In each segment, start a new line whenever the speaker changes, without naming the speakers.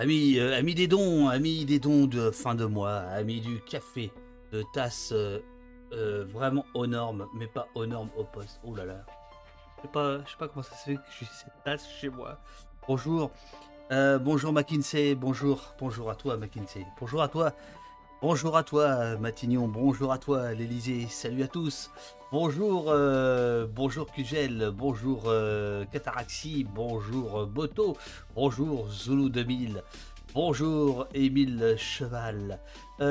Amis, euh, des dons, amis des dons de fin de mois, amis du café, de tasses euh, euh, vraiment aux normes, mais pas aux normes au poste. Oh là là. Je sais pas, je sais pas comment ça se fait que j'ai cette tasse chez moi. Bonjour. Euh, bonjour McKinsey, bonjour, bonjour à toi McKinsey, bonjour à toi, bonjour à toi Matignon, bonjour à toi l'Elysée, salut à tous, bonjour, euh, bonjour Cugel, bonjour euh, Cataraxi, bonjour euh, Boto, bonjour Zulu 2000, bonjour Émile Cheval.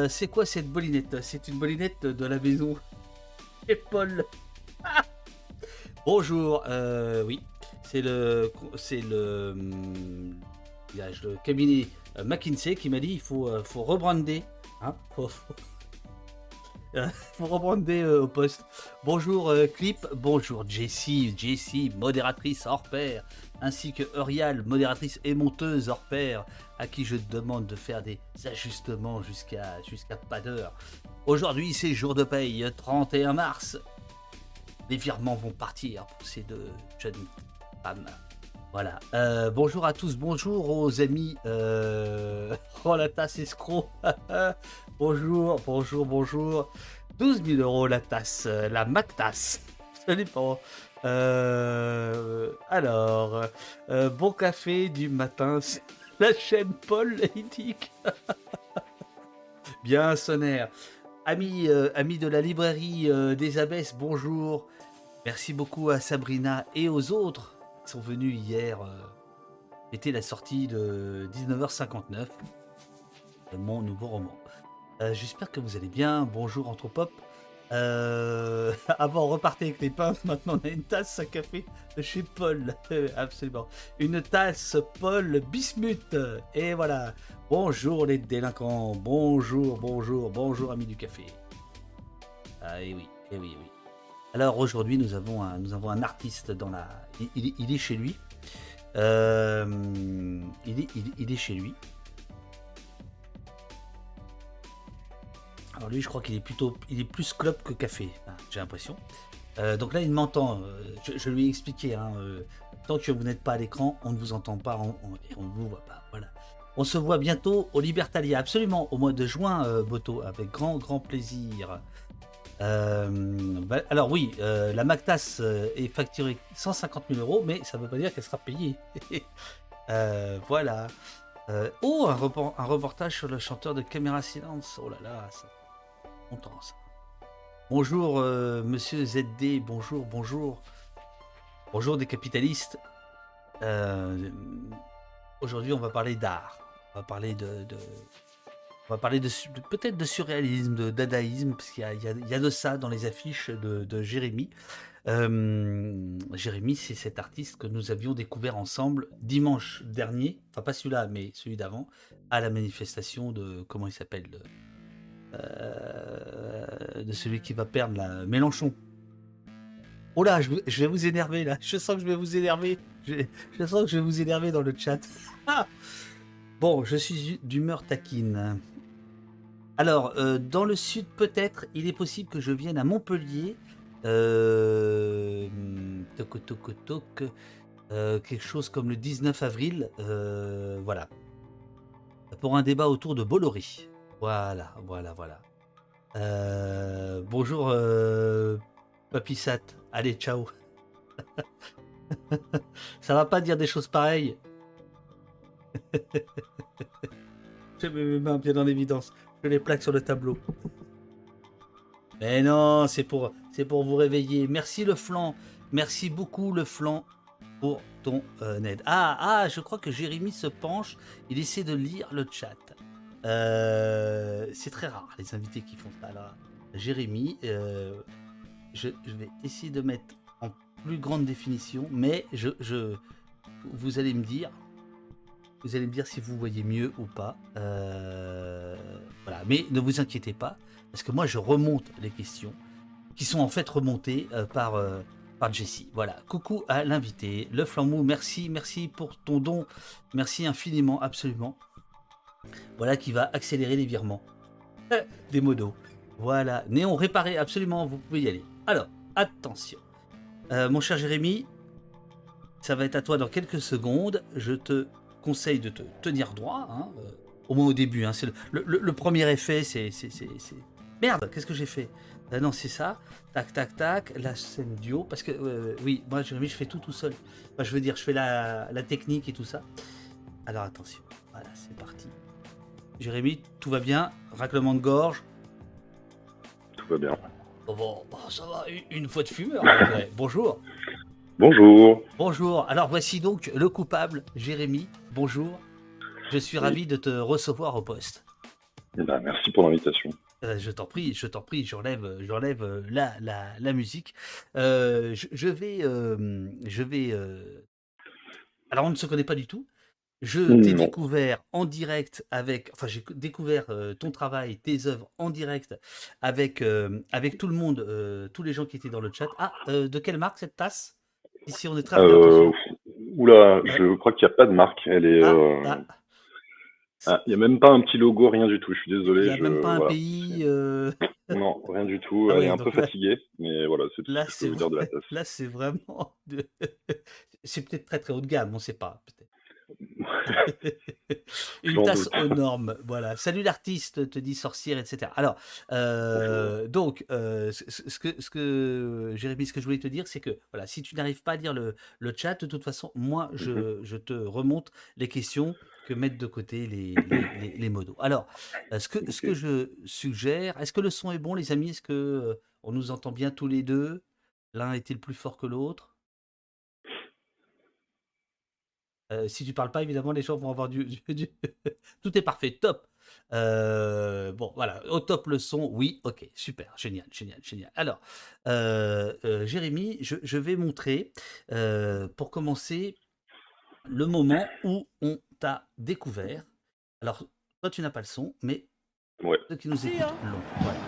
C'est quoi cette bolinette? C'est une bolinette de la maison. Et Paul. bonjour, oui, c'est le, c'est le, hum, cabinet McKinsey qui m'a dit il faut rebrander. Hein faut, Euh. Bonjour euh, Clip, bonjour Jessie, Jessie, modératrice hors pair, ainsi que Eurial, modératrice et monteuse hors pair, à qui je demande de faire des ajustements jusqu'à jusqu'à pas d'heure. Aujourd'hui c'est jour de paye, 31 mars. Les virements vont partir pour ces deux jeunes femmes. Voilà. Euh, bonjour à tous, bonjour aux amis. Euh... Oh la tasse escroc. bonjour, bonjour, bonjour. 12 000 euros la tasse, euh, la MacTasse. Ça dépend. Alors, bon café du matin, la chaîne Paul Éthique. Bien sonnaire. Amis, de la librairie des Abbesses, bonjour. Merci beaucoup à Sabrina et aux autres sont venus hier. euh, C'était la sortie de 19h59 de mon nouveau roman. Euh, J'espère que vous allez bien. Bonjour Anthropop. Euh, avant, on repartait avec les pinces. Maintenant, on a une tasse à café chez Paul. Euh, Absolument. Une tasse Paul Bismuth. Et voilà. Bonjour les délinquants. Bonjour, bonjour, bonjour amis du café. Ah, et oui, et oui, oui. Alors aujourd'hui, nous avons un, artiste dans la. Il, est- chez lui. Euh, il, est, chez lui. Alors lui, je crois qu'il est plutôt, il est plus club que café. hein, J'ai l'impression. Euh, donc là, il m'entend. euh, Je, lui ai expliqué. hein, tant que vous n'êtes pas à l'écran, on ne vous entend pas et on ne vous voit pas. Voilà. On se voit bientôt au Libertalia, absolument, au mois de juin, Boto, avec grand, grand plaisir. Euh, bah, alors oui, euh, la Mactas euh, est facturée 150 000 euros, mais ça ne veut pas dire qu'elle sera payée. Voilà. Oh, un, repor- un reportage sur le chanteur de Caméra Silence. Oh là là, ça longtemps ça. Bonjour, monsieur ZD, bonjour, bonjour. Bonjour des capitalistes. Aujourd'hui, on va parler d'art. On va parler de- on va parler de, peut-être de surréalisme, de dadaïsme, parce qu'il y a, de ça dans les affiches de, Jérémy. Euh, Jérémy, c'est cet artiste que nous avions découvert ensemble dimanche dernier, enfin pas celui-là, mais celui d'avant, à la manifestation de comment il s'appelle, de, euh, celui qui va perdre la Mélenchon. Oh là, je, vais vous énerver là. Je sens que je vais vous énerver. Je, je sens que je vais vous énerver dans le chat. Ah bon, je suis d'humeur taquine. Alors, euh, dans le sud, peut-être, il est possible que je vienne à Montpellier. Euh, euh, quelque chose comme le 19 avril. euh, voilà. Pour un débat autour de Bolloré. Voilà, voilà, voilà. Bonjour, euh, Papissat. Allez, ciao. Ça va pas dire des choses pareilles? Je mets mes mains bien en les plaque sur le tableau. Mais non, c'est pour, pour vous réveiller. Merci le flanc. Merci beaucoup le flanc pour ton euh, aide. Ah, ah, je crois que Jérémy se penche. Il essaie de lire le chat. Euh, c'est très rare les invités qui font ça. Là. Jérémy, euh, je, je vais essayer de mettre en plus grande définition, mais je, je, vous allez me dire, vous allez me dire si vous voyez mieux ou pas. Euh, voilà, mais ne vous inquiétez pas, parce que moi je remonte les questions qui sont en fait remontées euh, par euh, par Jessie. Voilà, coucou à l'invité, le flambeau. Merci, merci pour ton don, merci infiniment, absolument. Voilà qui va accélérer les virements des modos. Voilà, Néon réparé, absolument, vous pouvez y aller. Alors, attention. Mon cher Jérémy, ça va être à toi dans quelques secondes. Je te conseille de te tenir droit, hein, euh, au moins au début. Hein, c'est le, le- le premier effet, c'est. Merde, qu'est-ce que j'ai fait? Ah Non, c'est ça. Tac, tac, tac. La scène duo. Parce que, euh, oui, moi, Jérémy, je fais tout tout seul. Enfin, je veux dire, je fais la, la technique et tout ça. Alors, attention. Voilà, c'est parti. Jérémy, tout va bien? Raclement de gorge?
Tout va bien.
Oh, bon, bon, ça va, une, fois de fumeur. Bonjour.
Bonjour.
Bonjour. Alors voici donc le coupable, Jérémy. Bonjour. Je suis
Oui.
ravi de te recevoir au poste.
Eh ben, merci pour l'invitation.
Euh, je t'en prie, je t'en prie, j'enlève, j'enlève euh, la, la, la musique. Euh, je, je vais, euh, je vais. Alors on ne se connaît pas du tout. Je t'ai découvert en direct avec, enfin j'ai découvert ton travail, tes œuvres en direct avec avec tout le monde, tous les gens qui étaient dans le chat. Ah, de quelle marque cette tasse? Ici on est très
Oula, je crois qu'il n'y a pas de marque. Elle est.
Ah,
euh,
ah.
ah, Il n'y a même pas un petit logo, rien du tout. Je suis
Il
désolé.
n'y a
je-
même pas un pays. euh,
Non, rien du tout. Elle
oui,
est un peu
là-
fatiguée, mais voilà, c'est tout
Là,
ce que je
c'est
peux vous dire de la tasse.
Là, c'est vraiment. de- c'est peut-être très très haut de gamme, on ne sait pas. Une tasse aux normes, voilà. Salut l'artiste, te dit sorcière, etc. Alors, euh, donc, euh, ce, que, ce que, Jérémy, ce que je voulais te dire, c'est que, voilà, si tu n'arrives pas à lire le, le chat, de toute façon, moi, je,
Mhm.
je te remonte les questions que mettent de côté les, les, les- les modos. Alors, euh, ce que, ce que je suggère, est-ce que le son est bon, les amis? Est-ce que on nous entend bien tous les deux? L'un est-il plus fort que l'autre? Euh, si tu parles pas, évidemment, les gens vont avoir du. du- du- Tout est parfait, top. Euh, bon, voilà, au top le son, oui, ok, super, génial, génial, génial. Alors, euh, euh, Jérémy, je, je vais montrer, euh, pour commencer, le moment où on t'a découvert. Alors, toi, tu n'as pas le son, mais
Ouais.
ceux qui nous écoutent l'ont. Voilà.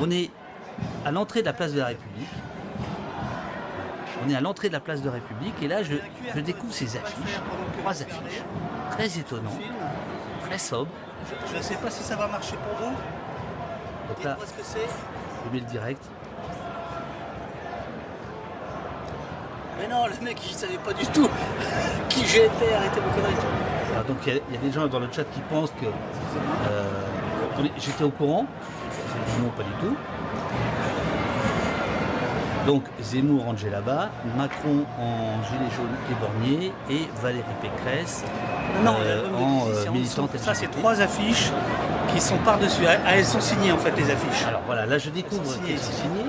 On est à l'entrée de la place de la République. On est à l'entrée de la place de République et là je, je découvre ces affiches, trois affiches, très étonnantes, très sobres.
Je ne sais pas si ça va marcher pour vous.
Donc là,
ce que c'est.
je mets le direct.
Mais non, le mec, il savait pas du tout qui j'étais. Arrêtez vos conneries.
Alors, donc il y, a- il y a des gens dans le chat qui pensent que euh, j'étais au courant. Non, pas du tout. Donc Zemmour rangé là-bas, Macron en gilet jaune et bornier et Valérie Pécresse
Non,
Euh, en, euh,
en
militante.
Ça, c'est trois affiches qui sont par-dessus. Ah, Elles sont signées, en fait, les affiches.
Alors voilà, là je découvre
Elles sont signées
qu'elles sont signées.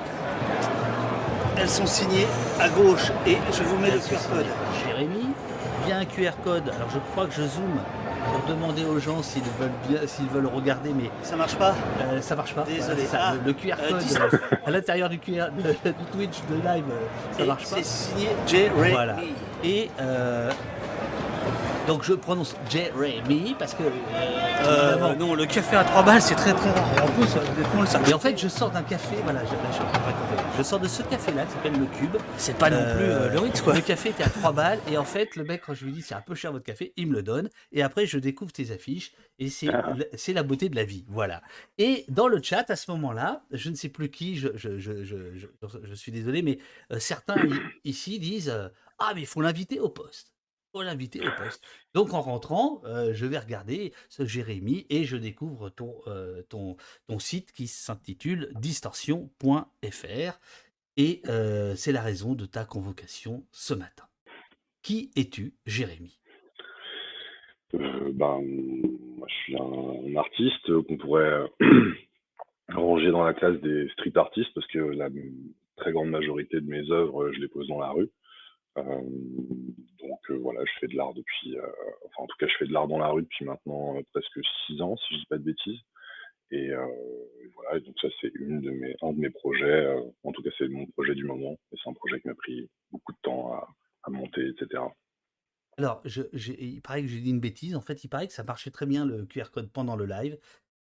Elles sont signées à gauche. Et je vous mets le
Elles
QR code.
Jérémy. Il y a un QR code. Alors je crois que je zoome pour demander aux gens s'ils veulent bien, s'ils veulent regarder, mais
Ça marche pas
euh, ça marche pas.
Désolé.
ça,
Ah,
le, QR
euh,
code euh, à l'intérieur du QR de- du Twitch de live, ça
Et
marche pas.
C'est signé Jeremy.
Voilà. Et donc je prononce Jeremy parce que
Euh,
évidemment,
non, le café à 3 balles, c'est très très rare. Et en plus, euh, honnêtement, le.
Et en fait, je sors d'un café, voilà, je, là, je sors de ce café-là qui s'appelle le Cube.
c'est pas non plus euh, le Ritz, quoi.
Le café était à 3 balles et en fait, le mec, quand je lui dis c'est un peu cher votre café, il me le donne. Et après, je découvre tes affiches et c'est
Ah.
la- c'est la beauté de la vie. Voilà. Et dans le chat, à ce moment-là, je ne sais plus qui, je, je, je, je, je- je suis désolé, mais euh, certains ici disent euh, Ah, mais il faut l'inviter au poste. Faut l'inviter au poste. Donc en rentrant, euh, je vais regarder ce Jérémy et je découvre ton, euh, site qui s'intitule distorsion.fr. Et euh, c'est la raison de ta convocation ce matin. Qui es-tu, Jérémy?
Ben, je suis un, un artiste qu'on pourrait ranger dans la classe des street artistes parce que la très grande majorité de mes œuvres, je les pose dans la rue. Euh, donc euh, voilà, je fais de l'art depuis, euh, enfin en tout cas, je fais de l'art dans la rue depuis maintenant presque six ans, si je dis pas de bêtises. Et voilà, et donc ça c'est une de mes, un de mes projets. en tout cas, c'est mon projet du moment. Et c'est un projet qui m'a pris beaucoup de temps à, à monter, etc.
Alors, je, il paraît que j'ai dit une bêtise. En fait, il paraît que ça marchait très bien le QR code pendant le live,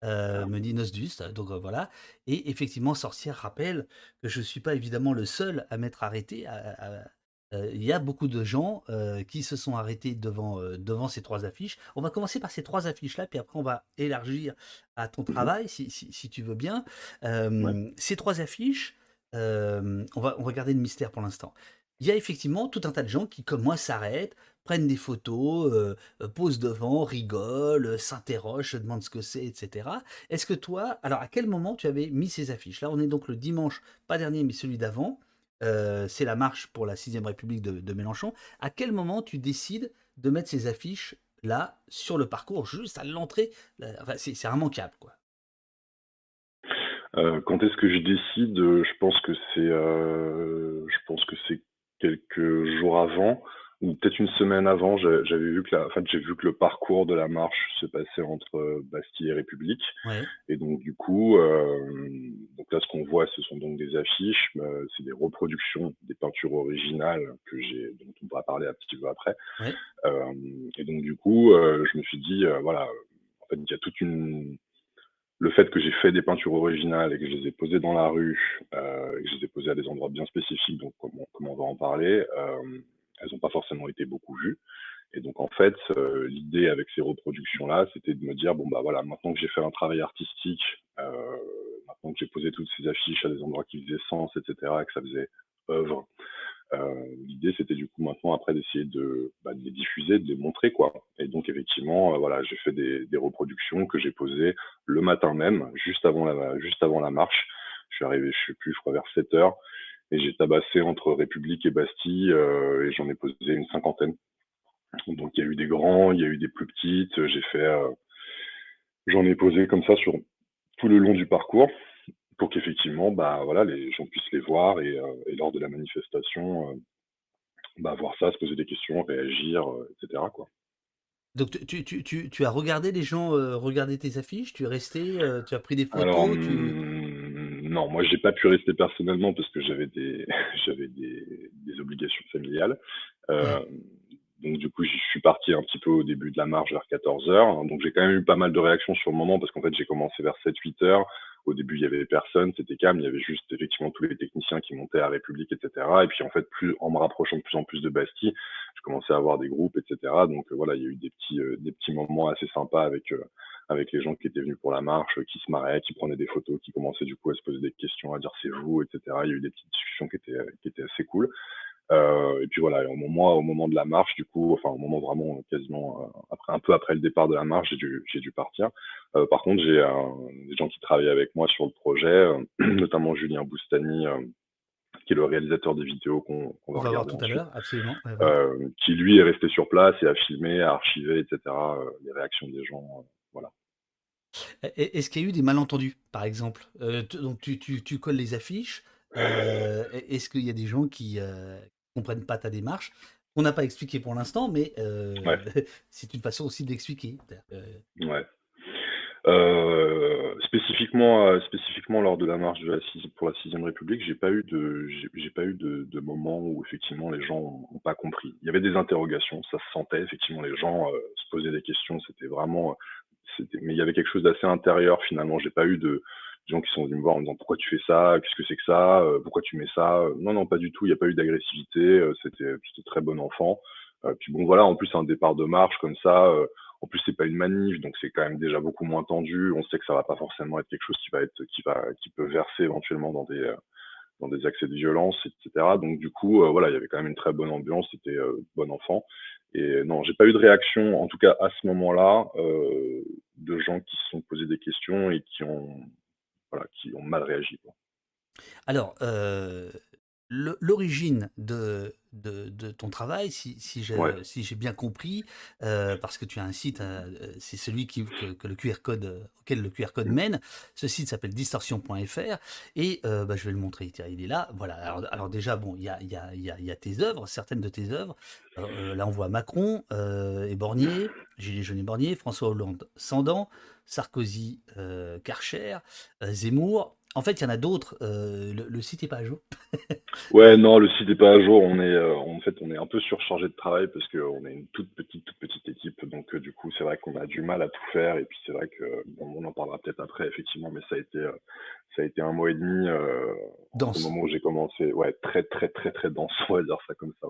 euh, me dit Nosdust. Donc euh, voilà. Et effectivement, Sorcière rappelle que je ne suis pas évidemment le seul à m'être arrêté. à- à- Il y a beaucoup de gens qui se sont arrêtés devant, devant ces trois affiches. On va commencer par ces trois affiches-là, puis après on va élargir à ton travail, si, si- si tu veux bien.
Ouais.
Ces trois affiches, on, va, on va garder le mystère pour l'instant. il y a effectivement tout un tas de gens qui, comme moi, s'arrêtent, prennent des photos, euh, posent devant, rigolent, s'interrogent, se demandent ce que c'est, etc. Est-ce que toi, alors à quel moment tu avais mis ces affiches Là, on est donc le dimanche, pas dernier, mais celui d'avant. C'est la marche pour la 6ème République de, Mélenchon. À quel moment tu décides de mettre ces affiches là sur le parcours, juste à l'entrée? C'est immanquable, quoi.
quand est-ce que je décide? Je pense que c'est, je pense que c'est quelques jours avant ou peut-être une semaine avant, j'avais vu que la, en fait, j'ai vu que le parcours de la marche se passait entre euh, Bastille et République.
Ouais.
Et donc du coup, euh, donc là, ce qu'on voit, ce sont donc des affiches, euh, c'est des reproductions des peintures originales que j'ai, dont on pourra parler un petit peu après.
Ouais.
Euh, et donc du coup, je me suis dit, voilà, en fait, il y a toute une le fait que j'ai fait des peintures originales et que je les ai posées dans la rue, et que je les ai posées à des endroits bien spécifiques, donc comme on, va en parler, elles n'ont pas forcément été beaucoup vues. Et donc en fait, euh, l'idée avec ces reproductions-là, c'était de me dire bon bah voilà, maintenant que j'ai fait un travail artistique, euh, maintenant que j'ai posé toutes ces affiches à des endroits qui faisaient sens, etc., et que ça faisait œuvre, euh, l'idée c'était du coup maintenant après d'essayer de, bah, de, les diffuser, de les montrer quoi. Et donc effectivement, voilà, j'ai fait des, reproductions que j'ai posées le matin même, juste avant la, juste avant la marche. Je suis arrivé, je sais plus, je crois vers 7 heures et j'ai tabassé entre République et Bastille euh, et j'en ai posé une cinquantaine. Donc il y a eu des grands, il y a eu des plus petites. J'ai fait, euh, j'en ai posé comme ça sur tout le long du parcours pour qu'effectivement, bah voilà, les gens puissent les voir et, euh, et lors de la manifestation, euh, bah voir ça, se poser des questions, réagir, euh, etc. Quoi.
Donc tu, tu, tu, tu, as regardé les gens regarder tes affiches, tu es resté, tu as pris des photos.
Alors,
tu...
Non, moi j'ai pas pu rester personnellement parce que j'avais des j'avais des, obligations familiales. Euh. Donc du coup, je suis parti un petit peu au début de la marche vers 14 heures. Donc j'ai quand même eu pas mal de réactions sur le moment parce qu'en fait j'ai commencé vers 7-8 heures. Au début, il y avait personne, c'était calme. Il y avait juste effectivement tous les techniciens qui montaient à République, etc. Et puis en fait, plus en me rapprochant de plus en plus de Bastille, je commençais à avoir des groupes, etc. Donc euh, voilà, il y a eu des petits euh, des petits moments assez sympas avec avec les gens qui étaient venus pour la marche, qui se marraient, qui prenaient des photos, qui commençaient du coup à se poser des questions, à dire c'est vous, etc. Il y a eu des petites discussions qui étaient qui étaient assez cool. Euh, et puis voilà, au moment, au moment de la marche, du coup, enfin au moment vraiment quasiment euh, après, un peu après le départ de la marche, j'ai dû, j'ai dû partir. Euh, par contre, j'ai des gens qui travaillaient avec moi sur le projet, notamment Julien Boustani, qui est le réalisateur des vidéos qu'on qu va,
va voir tout à l'heure, absolument.
Ouais, qui lui est resté sur place et a filmé, a archivé, etc. les réactions des gens.
Est-ce qu'il y a eu des malentendus, par exemple? Donc tu, tu, tu colles les affiches. Est-ce qu'il y a des gens qui, comprennent pas ta démarche? On n'a pas expliqué pour l'instant, mais euh,
ouais.
c'est une façon aussi d'expliquer.
Euh... Ouais. Euh, spécifiquement, euh, spécifiquement lors de la marche de la six, pour la sixième République, j'ai pas eu de, j'ai pas eu de, de moment où effectivement les gens ont, pas compris. Il y avait des interrogations, ça se sentait effectivement les gens euh, se posaient des questions. C'était vraiment, mais il y avait quelque chose d'assez intérieur finalement. J'ai pas eu de, gens qui sont venus me voir en me disant pourquoi tu fais ça, qu'est-ce que c'est que ça, euh, pourquoi tu mets ça? Non, non, pas du tout. Il n'y a pas eu d'agressivité. Euh, c'était très bon enfant. Euh, puis bon, voilà. En plus, un départ de marche comme ça. en plus, c'est pas une manif, donc c'est quand même déjà beaucoup moins tendu. On sait que ça va pas forcément être quelque chose qui va être qui va qui peut verser éventuellement dans des dans des accès de violence, etc. Donc du coup, euh, voilà, il y avait quand même une très bonne ambiance, c'était euh, bon enfant. Et non, j'ai pas eu de réaction, en tout cas à ce moment-là, euh, de gens qui se sont posés des questions et qui ont voilà, qui ont mal réagi.
Alors, euh, l'origine de, de, de, ton travail, si, si j'ai
ouais.
si bien compris, euh, parce que tu as un site, euh, c'est celui qui, que, que, le QR code, auquel le QR code mène. Ce site s'appelle distorsion.fr et euh, bah, je vais le montrer. Tiens, il est là. Voilà. Alors, alors déjà, bon, il y a, y, a, y, a, y a tes œuvres, certaines de tes œuvres. Euh, là, on voit Macron et Bornier, Gilles jaunes et Bornier, François Hollande, Sandan, Sarkozy, Karcher, Zemmour. En fait, il y en a d'autres. Euh, le, le, site n'est pas à jour.
ouais, non, le site n'est pas à jour. On est, euh, en fait, on est un peu surchargé de travail parce qu'on est une toute petite, toute petite équipe. Donc, euh, du coup, c'est vrai qu'on a du mal à tout faire. Et puis, c'est vrai que, bon, on en parlera peut-être après, effectivement, mais ça a été, ça a été un mois et demi.
dense.
Au moment où j'ai commencé, ouais, très, très, très, très dense. On va dire ça comme ça.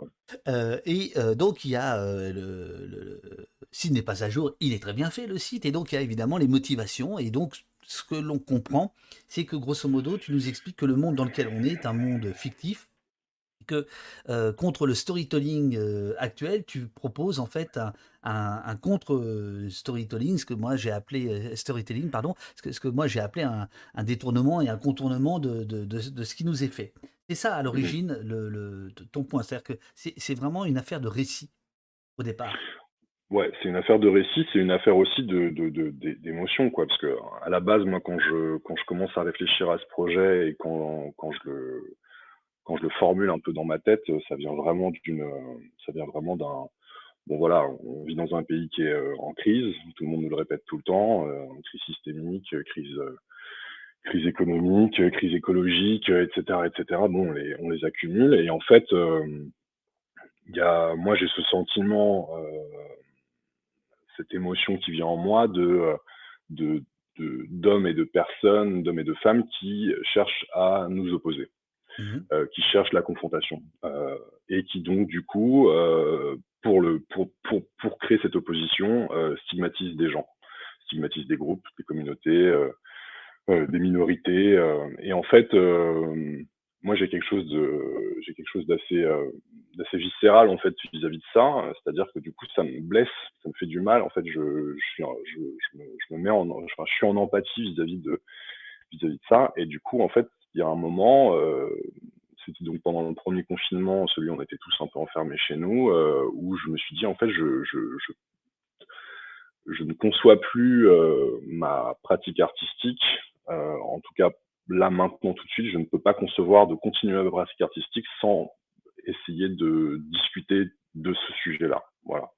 Ouais. et donc, il y a le, le, le site n'est pas à jour. Il est très bien fait le site. Et donc, il y a évidemment les motivations. Et donc, ce que l'on comprend, c'est que grosso modo, tu nous expliques que le monde dans lequel on est est un monde fictif, que euh, contre le storytelling euh, actuel, tu proposes en fait un, contre-storytelling, ce que moi j'ai appelé euh, storytelling, pardon, ce que, moi j'ai appelé un, détournement et un contournement de, ce qui nous est fait. C'est ça à l'origine le, ton point, c'est-à-dire que c'est vraiment une affaire de récit au départ.
Ouais, c'est une affaire de récit, c'est une affaire aussi de, d'émotion, quoi. Parce que à la base, moi, quand je quand je commence à réfléchir à ce projet et quand, quand je le quand je le formule un peu dans ma tête, ça vient vraiment d'une, ça vient vraiment d'un, bon voilà, on vit dans un pays qui est euh, en crise, tout le monde nous le répète tout le temps, euh, crise systémique, crise, euh, crise économique, crise écologique, etc., etc. Bon, on les, on les accumule et en fait, il y a, moi j'ai ce sentiment, cette émotion qui vient en moi de, de d'hommes et de personnes, d'hommes et de femmes qui cherchent à nous opposer. Mmh euh, qui cherchent la confrontation euh, et qui donc du coup euh, pour le pour, pour, pour créer cette opposition stigmatisent des gens, stigmatisent des groupes, des communautés, des minorités et en fait moi j'ai quelque chose de j'ai quelque chose d'assez d'assez viscéral en fait vis-à-vis de ça. C'est-à-dire que du coup ça me blesse ça me fait du mal. En fait je je suis je, je, me, je me, mets en je suis en empathie vis-à-vis de vis-à-vis de ça. Et du coup en fait il y a un moment, euh, c'était donc pendant le premier confinement, celui où on était tous un peu enfermés chez nous, euh, où je me suis dit, en fait, je, je, je, ne conçois plus euh, ma pratique artistique, en tout cas là maintenant tout de suite, je ne peux pas concevoir de continuer ma pratique artistique sans essayer de discuter de ce sujet-là. Voilà.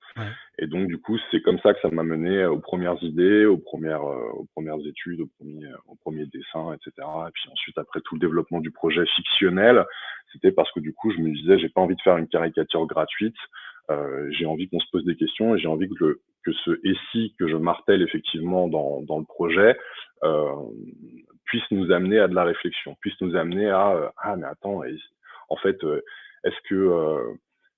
Et donc, du coup, c'est comme ça que ça m'a mené aux premières idées, aux premières, euh, aux premières études, aux premiers, aux premiers dessins, etc. Et puis ensuite, après tout le développement du projet fictionnel, c'était parce que du coup, je me disais, j'ai pas envie de faire une caricature gratuite. Euh, j'ai envie qu'on se pose des questions et j'ai envie que, le, que ce et si que je martèle effectivement dans, dans le projet euh, puisse nous amener à de la réflexion, puisse nous amener à euh, ah mais attends, en fait, euh, est-ce que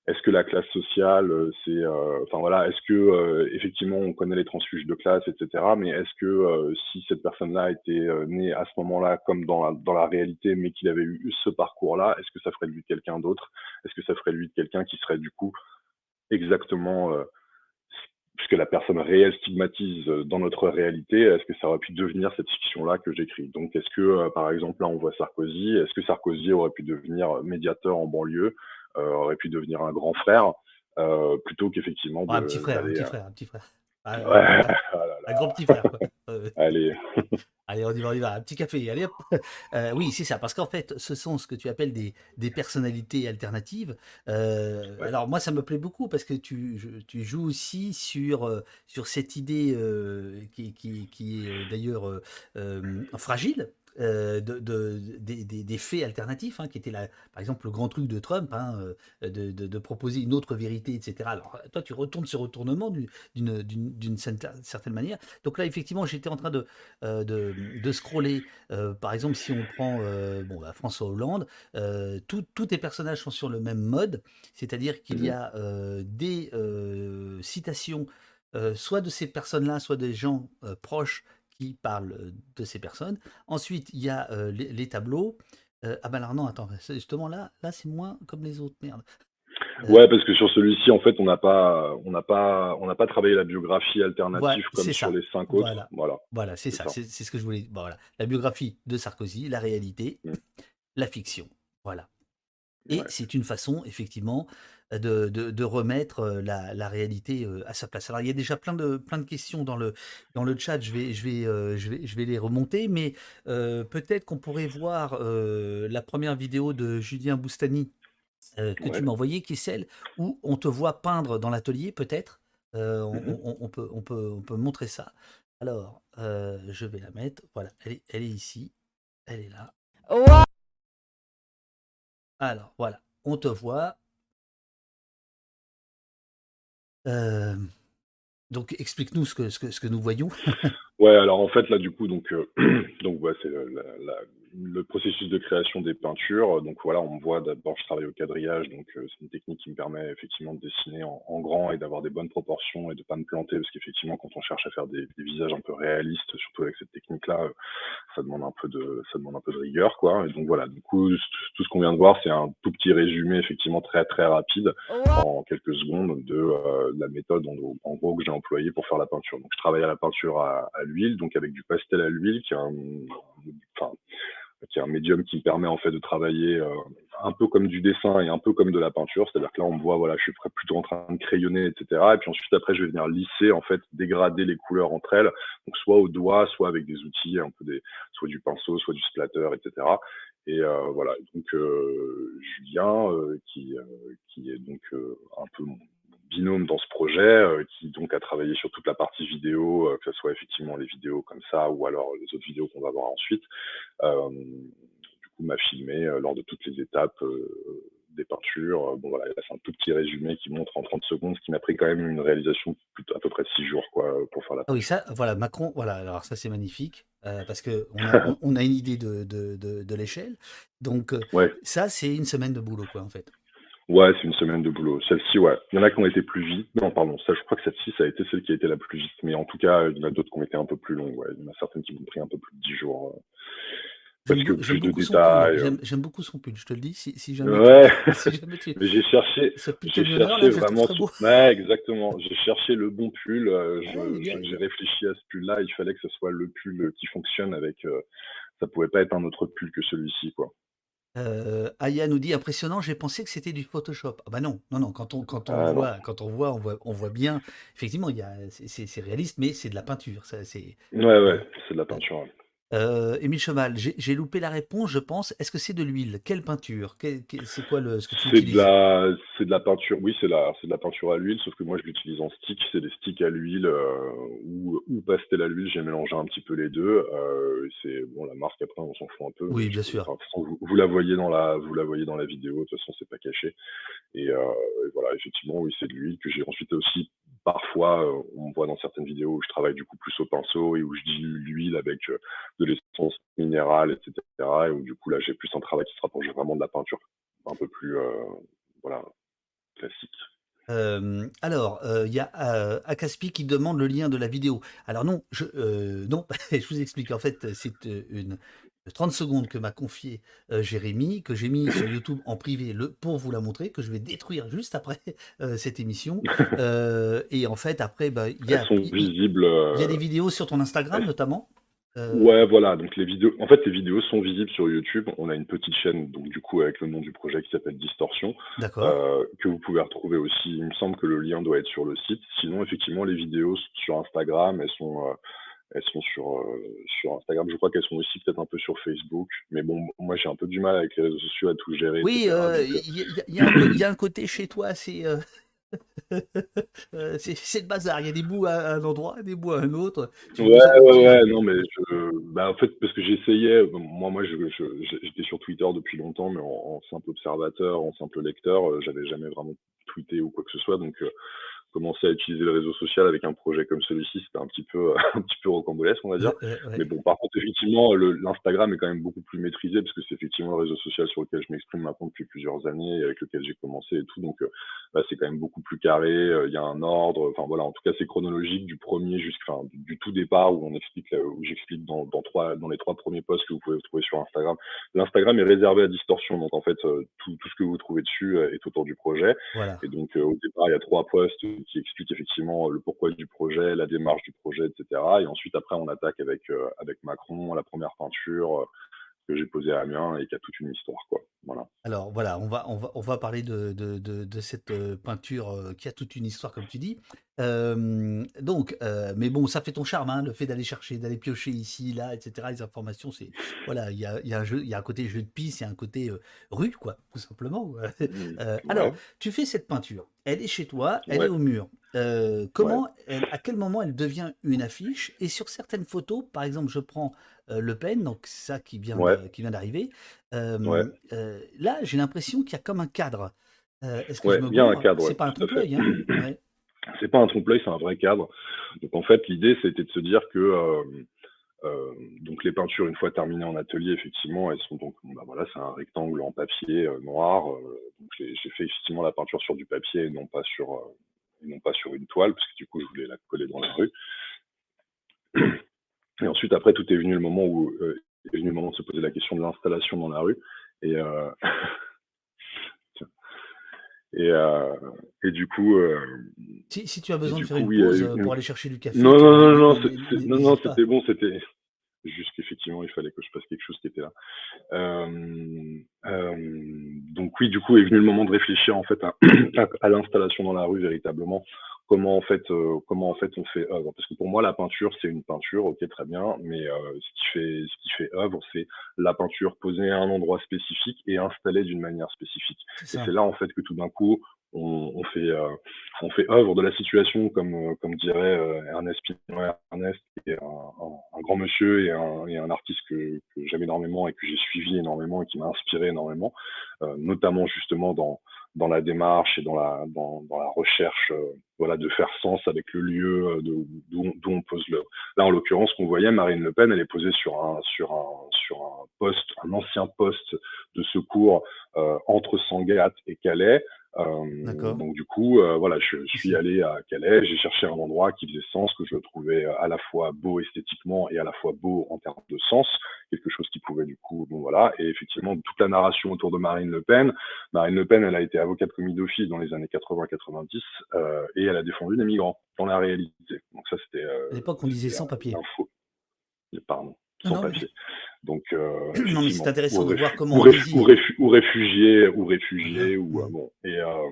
est-ce que la classe sociale, euh, c'est, euh, enfin voilà, est-ce que euh, effectivement on connaît les transfuges de classe, etc. Mais est-ce que si cette personne-là était née à ce moment-là, comme dans la, dans la réalité, mais qu'il avait eu ce parcours-là, est-ce que ça ferait de lui quelqu'un d'autre? Est-ce que ça ferait de lui quelqu'un qui serait du coup exactement puisque la personne réelle stigmatise dans notre réalité, est-ce que ça aurait pu devenir cette fiction-là que j'écris? Donc, est-ce que, par exemple, là, on voit Sarkozy, est-ce que Sarkozy aurait pu devenir médiateur en banlieue euh, aurait pu devenir un grand frère euh, plutôt qu'effectivement.
un petit frère, un petit frère, un petit frère. un grand petit frère.
allez.
allez, on y va, on y va. Un petit café. Allez hop. Euh, oui, c'est ça. Parce qu'en fait, ce sont ce que tu appelles des, des personnalités alternatives. Alors, moi, ça me plaît beaucoup parce que tu, tu joues aussi sur, sur cette idée qui, qui, qui, est d'ailleurs fragile euh, de, des, faits alternatifs, hein, qui étaient là, par exemple le grand truc de Trump, hein, euh, de, proposer une autre vérité, etc. Alors toi, tu retournes ce retournement d'une certaine manière. Donc là, effectivement, j'étais en train de, euh, de, scroller. par exemple, si on prend bon, bah, François Hollande, tous tes personnages sont sur le même mode, c'est-à-dire qu'il y mmh a des citations soit de ces personnes-là, soit des gens proches qui parle de ces personnes. Ensuite, il y a les, tableaux. ah ben alors non, attends, justement là, là c'est moins comme les autres, merde.
Ouais, parce que sur celui-ci, en fait, on n'a pas, on n'a pas, on n'a pas travaillé la biographie alternative comme sur les cinq autres.
Voilà, voilà, voilà c'est ça, c'est ce que je voulais. voilà, la biographie de Sarkozy, la réalité, mmh. la fiction, voilà. Et c'est une façon, effectivement, de, remettre la, réalité à sa place. Alors il y a déjà plein de, plein de questions dans le, dans le chat, je vais, je vais, je vais, je vais les remonter, mais peut-être qu'on pourrait voir la première vidéo de Julien Boustani que tu m'as envoyée, qui est celle où on te voit peindre dans l'atelier, peut-être. Mmh on, peut, on, peut, on peut montrer ça. Alors, je vais la mettre. Voilà, elle est, elle est ici. Elle est là. Alors, voilà, on te voit. Donc explique-nous ce que, ce, que, ce que nous voyons.
ouais, alors en fait là du coup donc donc c'est le processus de création des peintures. Donc voilà, on me voit d'abord, je travaille au quadrillage, donc euh, c'est une technique qui me permet effectivement de dessiner en, grand et d'avoir des bonnes proportions et de pas me planter, parce qu'effectivement, quand on cherche à faire des, visages un peu réalistes, surtout avec cette technique-là, euh, ça demande un peu de, ça demande un peu de rigueur, quoi. Et donc voilà, du coup, tout ce qu'on vient de voir, c'est un tout petit résumé, effectivement très très rapide, en quelques secondes, de euh, la méthode en, gros que j'ai employée pour faire la peinture. Donc je travaille à la peinture à, à l'huile, donc avec du pastel à l'huile, qui est un, enfin, qui est un médium qui me permet en fait de travailler euh, un peu comme du dessin et un peu comme de la peinture. C'est-à-dire que là, on me voit, voilà, je suis plutôt en train de crayonner, etc. Et puis ensuite, après, je vais venir lisser, en fait, dégrader les couleurs entre elles. Donc, soit au doigt, soit avec des outils, un peu des, soit du pinceau, soit du splatter, etc. Et euh, voilà. Donc, euh, Julien, qui, qui est donc un peu mon, binôme dans ce projet, euh, qui donc a travaillé sur toute la partie vidéo, euh, que ce soit effectivement les vidéos comme ça ou alors les autres vidéos qu'on va voir ensuite. Euh, du coup, m'a filmé lors de toutes les étapes des peintures. Bon voilà, c'est un tout petit résumé qui montre en 30 secondes, ce qui m'a pris quand même une réalisation à peu près 6 jours quoi, pour faire la
Ah oui, ça, voilà, Macron, voilà, alors ça c'est magnifique, parce que on a, on a, une idée de, de, de, de l'échelle. Donc ouais. ça, c'est une semaine de boulot, quoi, en fait.
Ouais, c'est une semaine de boulot. Celle-ci, ouais. Il y en a qui ont été plus vite. Non, pardon, ça, je crois que celle-ci, ça a été celle qui a été la plus vite. Mais en tout cas, il y en a d'autres qui ont été un peu plus longues. Ouais. Il y en a certaines qui m'ont pris un peu plus de 10 jours. Euh,
parce que plus de détails. Euh. J'aime beaucoup son pull, je te le dis. Si, si jamais
ouais. si jamais tu... Mais j'ai cherché, j'ai cherché vraiment. Ouais, exactement. J'ai cherché le bon pull. Euh, j'ai réfléchi à ce pull-là. Il fallait que ce soit le pull qui fonctionne avec. ça pouvait pas être un autre pull que celui-ci, quoi.
Euh, Aya nous dit impressionnant, j'ai pensé que c'était du Photoshop. Ah bah non, non, non, quand on, quand on ah voit, quand on voit, on voit, on voit bien, effectivement, il y a, c'est réaliste, mais c'est de la peinture. Ça, c'est,
Ouais, ouais, c'est de la peinture.
Euh, Émile Cheval, j'ai loupé la réponse, je pense. Est-ce que c'est de l'huile? Quelle peinture? C'est quoi le, ce que tu
C'est de la, c'est de la peinture. Oui, c'est de la peinture à l'huile, sauf que moi je l'utilise en stick. C'est des sticks à l'huile euh, ou, ou pastel à l'huile. J'ai mélangé un petit peu les deux. Euh, c'est bon, la marque après on s'en fout un peu.
Oui, bien sûr.
vous, vous, la voyez dans la, vous la voyez dans la vidéo. De toute façon, c'est pas caché. Et, et voilà, effectivement, oui, c'est de l'huile que j'ai ensuite aussi parfois, on me voit dans certaines vidéos où je travaille du coup plus au pinceau et où je dilue l'huile avec de l'essence minérale, etc. Et où du coup là, j'ai plus un travail qui se rapproche vraiment de la peinture, un peu plus euh, voilà classique.
alors, il y a Akaspi qui demande le lien de la vidéo. Alors non, je, non, je vous explique. En fait, c'est une, 30 secondes que m'a confié euh, Jérémy, que j'ai mis sur YouTube en privé le, pour vous la montrer, que je vais détruire juste après euh, cette émission. Euh, et en fait, après, bah, il y, a,
visibles,
y a des vidéos sur ton Instagram notamment.
Ouais, voilà. Donc les vidéos, en fait, les vidéos sont visibles sur YouTube. On a une petite chaîne, donc du coup avec le nom du projet qui s'appelle Distorsion, que vous pouvez retrouver aussi. Il me semble que le lien doit être sur le site. Sinon, effectivement, les vidéos sur Instagram, elles sont elles sont sur, euh, sur Instagram. Je crois qu'elles sont aussi peut-être un peu sur Facebook. Mais bon, moi, j'ai un peu du mal avec les réseaux sociaux à tout gérer.
Oui, euh, il y, y, a un côté chez toi, c'est. Euh, c'est le bazar, il y a des bouts à un endroit, des bouts à un autre.
ouais, ouais, ouais, non, mais je, bah, en fait, parce que j'essayais, moi, moi, j'étais sur Twitter depuis longtemps, mais en, simple observateur, en simple lecteur, j'avais jamais vraiment tweeté ou quoi que ce soit, donc commencer à utiliser le réseau social avec un projet comme celui-ci, c'était un petit peu un petit peu rocambolesque, on va dire. Mais bon, par contre, effectivement, l'Instagram est quand même beaucoup plus maîtrisé parce que c'est effectivement le réseau social sur lequel je m'exprime maintenant depuis plusieurs années, et avec lequel j'ai commencé et tout. Donc, euh, bah, c'est quand même beaucoup plus carré. Euh, il y a un ordre. Enfin voilà, en tout cas, c'est chronologique du premier jusqu'à du, du, tout départ où on explique, où j'explique dans, dans trois, dans les trois premiers posts que vous pouvez trouver sur Instagram. L'Instagram est réservé à distorsion, donc en fait, euh, tout, tout ce que vous trouvez dessus est autour du projet. Et donc, au départ, il y a trois posts qui explique effectivement le pourquoi du projet, la démarche du projet, etc. Et ensuite, après, on attaque avec, euh, avec Macron, la première peinture, que j'ai posé à Amiens et qui a toute une histoire. Quoi. Voilà.
Alors voilà, on va, on va, on va parler de, de, de, cette euh, peinture euh, qui a toute une histoire, comme tu dis. donc, mais bon, ça fait ton charme, hein, le fait d'aller chercher, d'aller piocher ici, là, etc. Les informations, c'est voilà, il y a, y, a y a un côté jeu de piste, il y a un côté rue, quoi, tout simplement. Mmh. alors, tu fais cette peinture, elle est chez toi, elle est au mur. Comment, à quel moment elle devient une affiche Et sur certaines photos, par exemple, je prends euh, Le Pen, donc ça qui vient qui vient d'arriver. Euh, là, j'ai l'impression qu'il y a comme un cadre.
Est-ce que a un cadre.
C'est pas un trompe-l'œil. Hein?
C'est pas un trompe-l'œil, c'est un vrai cadre. Donc en fait, l'idée, c'était de se dire que donc les peintures, une fois terminées en atelier, effectivement, elles sont donc, bah voilà, c'est un rectangle en papier noir. donc j'ai fait effectivement la peinture sur du papier et non pas sur, et non pas sur une toile, parce que du coup, je voulais la coller dans la rue. Et ensuite, après, tout est venu le moment où est venu le moment de se poser la question de l'installation dans la rue. Et Et, euh, et du coup. Euh,
si, si, tu as besoin de faire une pause euh, pour aller chercher du café.
Non, non, non, non, non, non, c'était bon, c'était juste qu'effectivement, il fallait que je fasse quelque chose qui était là. Euh, donc oui, du coup, est venu le moment de réfléchir en fait à l'installation dans la rue véritablement comment en fait euh, comment en fait on fait œuvre. Parce que pour moi la peinture c'est une peinture ok très bien mais euh, ce qui fait ce qui fait œuvre c'est la peinture posée à un endroit spécifique et installée d'une manière spécifique. Et c'est là en fait que tout d'un coup on, on fait euh, on fait œuvre de la situation comme comme dirait Ernest Pinault Ernest qui est un, un, grand monsieur et un, et un artiste que, que j'aime énormément et que j'ai suivi énormément et qui m'a inspiré énormément notamment justement dans dans la démarche et dans la, dans, la recherche euh, voilà, de faire sens avec le lieu euh, d'où on pose le. Là, en l'occurrence, qu'on voyait, Marine Le Pen, elle est posée sur un, sur un, sur un poste, un ancien poste de secours euh, entre Sangatte et Calais, donc du coup, euh, voilà, je, suis allé à Calais, j'ai cherché un endroit qui faisait sens, que je trouvais à la fois beau esthétiquement et à la fois beau en termes de sens, quelque chose qui pouvait du coup, bon voilà, et effectivement toute la narration autour de Marine Le Pen. Marine Le Pen, elle a été avocate commis d'office dans les années 80-90 euh, et elle a défendu les migrants dans la réalité. Donc ça c'était.
à l'époque, on disait sans papier.
Pardon sans papier. Donc,
euh, non, mais c'est intéressant de voir comment
ou, ou, ou réfugiés, ou réfugiés, ou euh, bon. Et euh,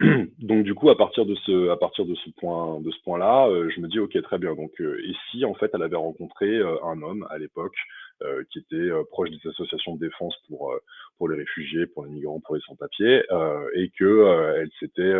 donc du coup, à partir de ce, à partir de ce point, de ce point-là, euh, je me dis ok, très bien. Donc, euh, et si en fait, elle avait rencontré euh, un homme à l'époque qui était proche des associations de défense pour pour les réfugiés, pour les migrants, pour les sans-papiers, et que elle s'était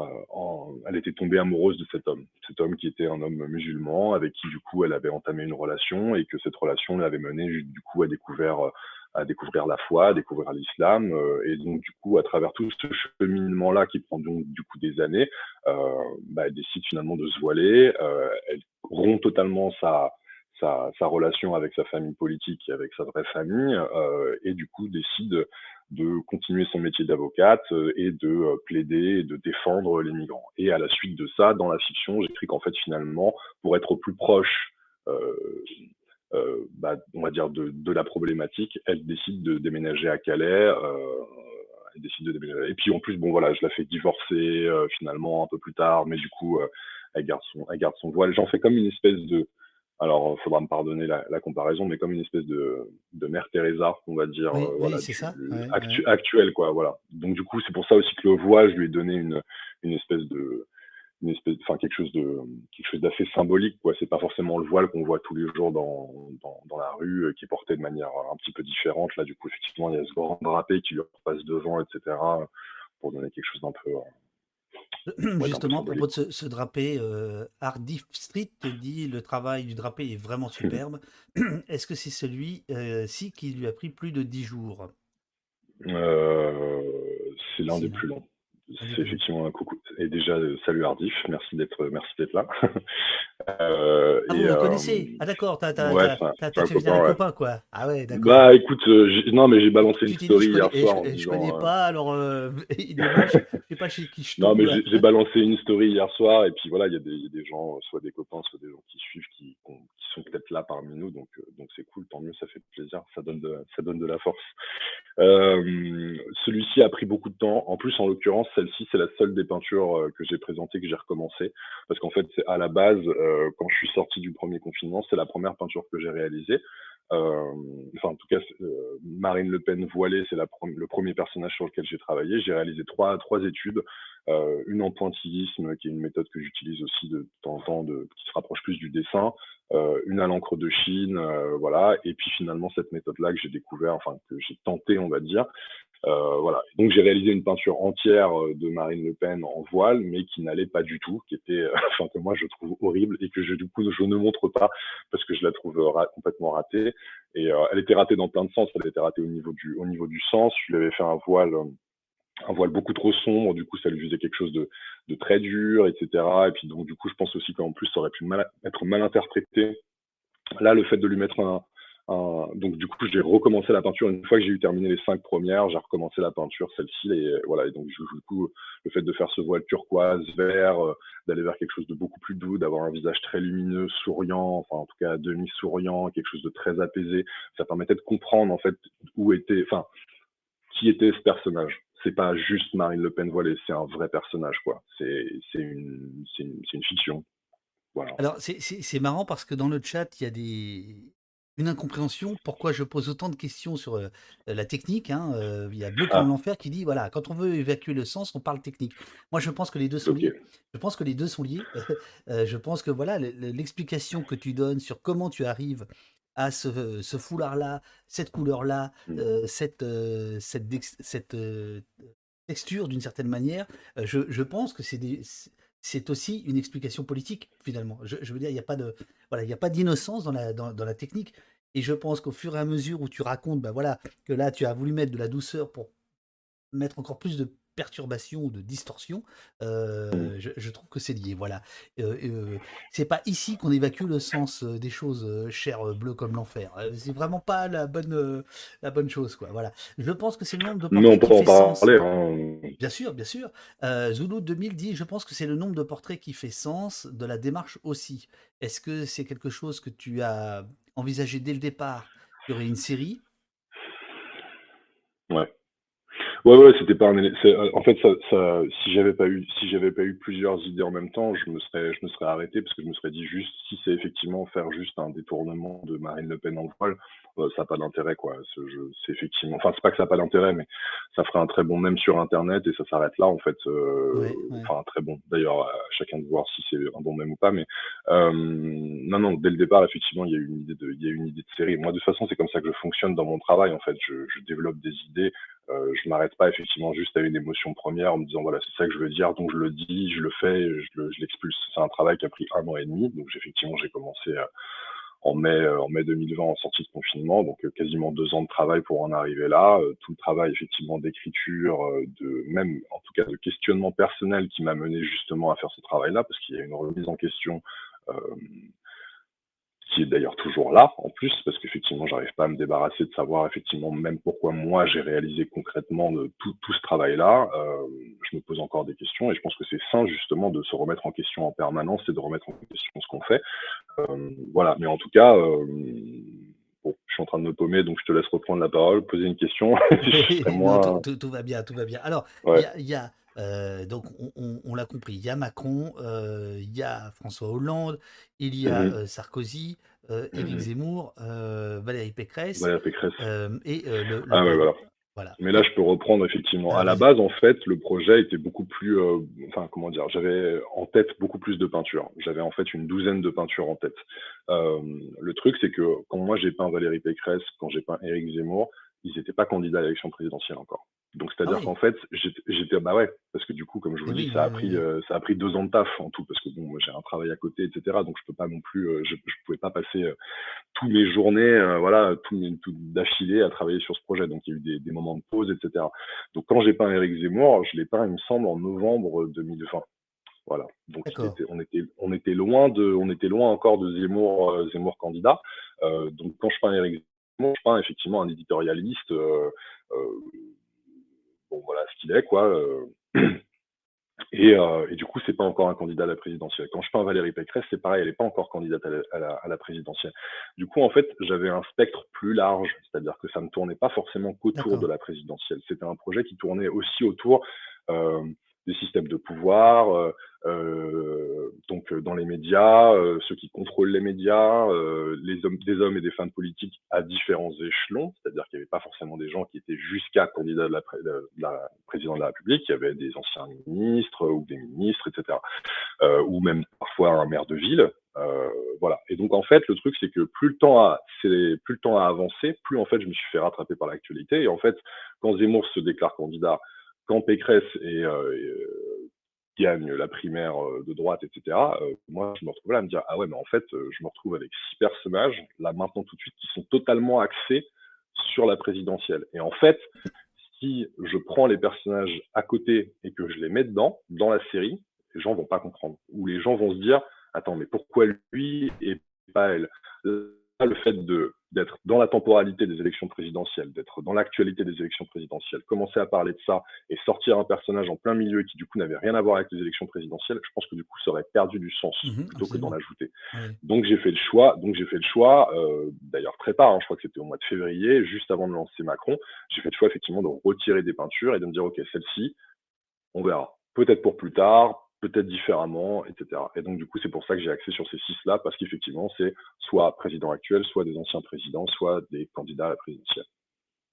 euh, elle était tombée amoureuse de cet homme, cet homme qui était un homme musulman avec qui du coup elle avait entamé une relation et que cette relation l'avait mené du coup à découvrir euh, à découvrir la foi, à découvrir l'islam euh, et donc du coup à travers tout ce cheminement là qui prend donc du coup des années, bah, elle décide finalement de se voiler, elle rompt totalement sa sa, relation avec sa famille politique et avec sa vraie famille, euh, et du coup décide de continuer son métier d'avocate euh, et de euh, plaider et de défendre les migrants. Et à la suite de ça, dans la fiction, j'écris qu'en fait finalement, pour être plus proche, bah, on va dire de, de, la problématique, elle décide de déménager à Calais. Elle décide de déménager. Et puis en plus, bon voilà, je la fais divorcer finalement un peu plus tard, mais du coup, elle garde son, elle garde son voile. J'en fais comme une espèce de alors, il faudra me pardonner la, la, comparaison, mais comme une espèce de, de Mère Teresa, on va dire,
oui, euh, voilà, oui, ça.
Actu, actuelle, quoi, voilà. Donc, du coup, c'est pour ça aussi que le voile, je lui ai donné une, une espèce de, une espèce, enfin, quelque chose de, quelque chose d'assez symbolique, quoi. C'est pas forcément le voile qu'on voit tous les jours dans, dans, dans, la rue, euh, qui est porté de manière un petit peu différente. Là, du coup, effectivement, il y a ce grand drapé qui lui repasse devant, etc., pour donner quelque chose d'un peu,
Justement, à propos de ce, drapé, euh, Street te dit le travail du drapé est vraiment superbe. Est-ce que c'est celui-ci euh, qui lui a pris plus de 10 jours?
Euh, C'est l'un des plus longs. C'est effectivement un coucou. Et déjà, euh, salut Hardif, merci d'être, merci d'être là.
euh, ah, vous le connaissez? Ah d'accord, t'as, t'as, ouais, t'as, t'as fait un copain, quoi. Ah ouais, d'accord.
Bah écoute, euh, non mais j'ai balancé une story hier soir.
Je, je connais pas, alors euh, il est je sais pas chez qui je
Non mais j'ai, j'ai balancé une story hier soir et puis voilà, il y, a des, y a des gens, soit des copains, soit des gens qui suivent, qui, qui sont peut-être là parmi nous, donc donc c'est cool, tant mieux, ça fait plaisir, ça donne de, ça donne de la force. Euh, celui-ci a pris beaucoup de temps. En plus, en l'occurrence, celle-ci, c'est la seule des peintures euh, que j'ai présentées, que j'ai recommencé. Parce qu'en fait, c'est à la base, euh, quand je suis sorti du premier confinement, c'est la première peinture que j'ai réalisée. Euh, enfin, en tout cas, Marine Le Pen voilée, c'est le premier personnage sur lequel j'ai travaillé. J'ai réalisé trois, trois études. Euh, une en pointillisme, qui est une méthode que j'utilise aussi de temps en temps, de, qui se rapproche plus du dessin. Euh, une à l'encre de Chine, euh, voilà. Et puis finalement, cette méthode-là que j'ai découvert, enfin, que j'ai tenté, on va dire, euh, voilà. Donc j'ai réalisé une peinture entière euh, de Marine Le Pen en voile, mais qui n'allait pas du tout, qui était, euh, enfin que moi je trouve horrible et que je du coup je ne montre pas parce que je la trouve complètement ratée. Et elle était ratée dans plein de sens. Elle était ratée au niveau du au niveau du sens. Je lui avais fait un voile un voile beaucoup trop sombre, du coup ça lui faisait quelque chose de, de très dur, etc. Et puis donc du coup je pense aussi qu'en plus ça aurait pu être mal interprété. Là, le fait de lui mettre un, donc du coup, j'ai recommencé la peinture une fois que j'ai eu terminé les cinq premières, j'ai recommencé la peinture, celle-ci, et voilà. Et donc du coup, le fait de faire ce voile turquoise, vert, euh, d'aller vers quelque chose de beaucoup plus doux, d'avoir un visage très lumineux, souriant, enfin en tout cas demi souriant, quelque chose de très apaisé, ça permettait de comprendre en fait où était, enfin, qui était ce personnage. C'est pas juste Marine Le Pen voilée, c'est un vrai personnage, quoi. C'est une, une, une fiction. Voilà.
Alors, c'est marrant parce que dans le chat, il y a des, une incompréhension. Pourquoi je pose autant de questions sur euh, la technique hein, euh, Il y a Bleu comme ah. l'enfer qui dit voilà, quand on veut évacuer le sens, on parle technique. Moi, je pense que les deux sont liés. Je pense que les deux sont liés. Euh, je pense que voilà, l'explication que tu donnes sur comment tu arrives à ce, ce foulard-là, cette couleur-là, mmh. cette, cette, cette texture d'une certaine manière, je, je pense que c'est aussi une explication politique finalement. Je, veux dire, il n'y a pas de voilà, il y a pas d'innocence dans la, dans, la technique. Et je pense qu'au fur et à mesure où tu racontes, ben voilà, que là tu as voulu mettre de la douceur pour mettre encore plus de perturbation ou de distorsion, euh, mmh. je, trouve que c'est lié. Voilà. Euh, euh, c'est pas ici qu'on évacue le sens des choses, cher bleu comme l'enfer. C'est vraiment pas la bonne, la bonne chose, quoi. Voilà. Je pense que c'est le nombre de portraits qui fait sens. Hein. Bien sûr, bien sûr. Zulu 2000 dit, je pense que c'est le nombre de portraits qui fait sens de la démarche aussi. Est-ce que c'est quelque chose que tu as envisagé dès le départ? Il y aurait une série?
Ouais. Ouais, ouais, c'était pas un. Euh, en fait, ça, ça, si j'avais pas eu, si j'avais pas eu plusieurs idées en même temps, je me serais, je me serais arrêté parce que je me serais dit juste, si c'est effectivement faire juste un détournement de Marine Le Pen en voile, euh, ça n'a pas d'intérêt, quoi. C'est effectivement, enfin, c'est pas que ça n'a pas d'intérêt, mais ça ferait un très bon même sur Internet et ça s'arrête là, en fait. Euh, enfin, un très bon. D'ailleurs, à chacun de voir si c'est un bon même ou pas, mais euh, non, non, dès le départ, effectivement, il y a eu une idée de, il y a une idée de série. Moi, de toute façon, c'est comme ça que je fonctionne dans mon travail, en fait. Je, je développe des idées. Euh, je m'arrête pas effectivement juste à une émotion première en me disant voilà c'est ça que je veux dire donc je le dis je le fais je l'expulse c'est un travail qui a pris un an et demi donc effectivement j'ai commencé en mai, euh, en mai 2020 en sortie de confinement, donc euh, quasiment deux ans de travail pour en arriver là. Euh, tout le travail effectivement d'écriture, de même en tout cas de questionnement personnel qui m'a mené justement à faire ce travail-là, parce qu'il y a une remise en question qui est d'ailleurs toujours là en plus, parce qu'effectivement, j'arrive pas à me débarrasser de savoir effectivement même pourquoi moi j'ai réalisé concrètement de tout, tout ce travail-là. Euh, je me pose encore des questions et je pense que c'est sain justement de se remettre en question en permanence et de remettre en question ce qu'on fait. Euh, voilà, mais en tout cas, euh, bon, je suis en train de me paumer, donc je te laisse reprendre la parole, poser une question.
non, tout, tout, va bien, tout va bien. Alors, il y a euh, donc on, l'a compris, il y a Macron, euh, il y a François Hollande, il y a mmh euh, Sarkozy, Éric mmh Zemmour, Valérie Pécresse, et le,
ah voilà. Mais là, je peux reprendre effectivement. Ah, à la base, en fait, le projet était beaucoup plus, enfin, comment dire, j'avais en tête beaucoup plus de peintures. J'avais en fait une douzaine de peintures en tête. le truc, c'est que quand moi j'ai peint Valérie Pécresse, quand j'ai peint Éric Zemmour, ils n'étaient pas candidats à l'élection présidentielle encore. Donc c'est-à-dire ah qu'en fait, j'étais bah ouais, parce que du coup, comme je vous dis, ça a pris euh, ça a pris deux ans de taf en tout, parce que bon, j'ai un travail à côté, etc. Donc je peux pas non plus, euh, je, je pouvais pas passer euh, tous mes journées, voilà, tout, tout d'affilée à travailler sur ce projet. Donc il y a eu des, des moments de pause, etc. Donc quand j'ai peint Eric Zemmour, je l'ai peint, il me semble, en novembre 2020. Voilà. Donc on était on était loin de on était loin encore de Zemmour Zemmour candidat. donc quand je peins Eric Zemmour, je peins effectivement un éditorialiste bon voilà ce qu'il est quoi. Euh. Et, euh, et, du coup, c'est pas encore un candidat à la présidentielle. Quand je peins Valérie Pécresse, c'est pareil, elle n'est pas encore candidate à la, à, la, présidentielle. Du coup, en fait, j'avais un spectre plus large, c'est-à-dire que ça ne tournait pas forcément qu'autour de la présidentielle. C'était un projet qui tournait aussi autour euh, des systèmes de pouvoir, euh, euh, donc dans les médias, ceux qui contrôlent les médias, les hommes, des hommes et des femmes politiques à différents échelons, c'est-à-dire qu'il n'y avait pas forcément des gens qui étaient jusqu'à candidat de la, de la présidente de la République, il y avait des anciens ministres ou des ministres, etc., ou même parfois un maire de ville. voilà. Et donc en fait, le truc c'est que plus le temps a, plus le temps a avancé, plus en fait je me suis fait rattraper par l'actualité. Et en fait, quand Zemmour se déclare candidat quand Pécresse et, euh, euh, gagne la primaire euh, de droite, etc., moi, je me retrouve là à me dire, ah ouais, mais en fait, je me retrouve avec six personnages, là, maintenant, tout de suite, qui sont totalement axés sur la présidentielle. Et en fait, si je prends les personnages à côté et que je les mets dedans, dans la série, les gens vont pas comprendre. Ou les gens vont se dire, attends, mais pourquoi lui et pas elle? Le fait de d'être dans la temporalité des élections présidentielles, d'être dans l'actualité des élections présidentielles, commencer à parler de ça et sortir un personnage en plein milieu qui du coup n'avait rien à voir avec les élections présidentielles, je pense que du coup ça aurait perdu du sens
Mhm,
plutôt que d'en ajouter.
Ouais.
Donc j'ai fait le choix, donc j'ai fait le choix, euh, d'ailleurs très tard, hein, je crois que c'était au mois de février, juste avant de lancer Macron, j'ai fait le choix effectivement de retirer des peintures et de me dire ok celle-ci, on verra, peut-être pour plus tard, peut-être différemment, etc. Et donc du coup c'est pour ça que j'ai axé sur ces six-là parce qu'effectivement c'est soit président actuel, soit des anciens présidents, soit des candidats à la présidentielle.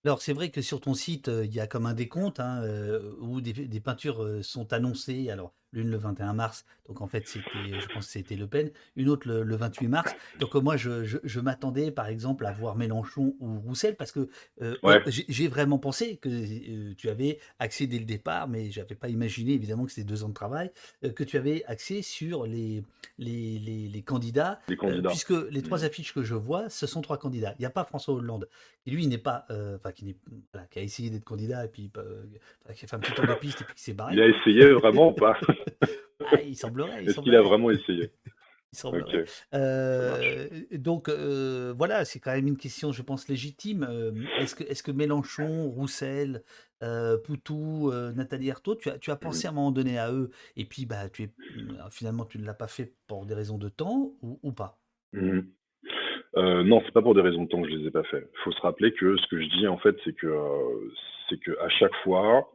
Alors, c'est vrai que sur ton site, euh, il y a comme un décompte hein, euh, où des, des peintures euh, sont annoncées. Alors, l'une le 21 mars, donc en fait, c'était, je pense que c'était Le Pen, une autre le, le 28 mars. Donc, euh, moi, je, je- je m'attendais, par exemple, à voir Mélenchon ou Roussel parce que euh,
Ouais.
j'ai vraiment pensé que euh, tu avais axé dès le départ, mais j'avais pas imaginé, évidemment, que c'était deux ans de travail, euh, que tu avais axé sur les, les, les, les candidats
Les candidats.
puisque les trois affiches que je vois, ce sont trois candidats. Il n'y a pas François Hollande, qui lui n'est pas, enfin qui, n'est- voilà, qui a essayé d'être candidat et puis qui a fait un petit tour de piste et puis qui s'est barré.
Il a essayé vraiment pas?
Ah, il semblerait.
Est-ce qu'il a vraiment essayé?
Il semblerait.
Ok.
Euh, donc euh, voilà, c'est quand même une question, je pense, légitime. Euh, est-ce que, Mélenchon, Roussel, Poutou, Nathalie Arthaud, tu as, tu as pensé à un moment donné à eux? Et puis bah tu es finalement tu ne l'as pas fait pour des raisons de temps ou, ou pas?
Euh, non, c'est pas pour des raisons de temps que je les ai pas fait. Il faut se rappeler que ce que je dis en fait, c'est que c'est que à chaque fois,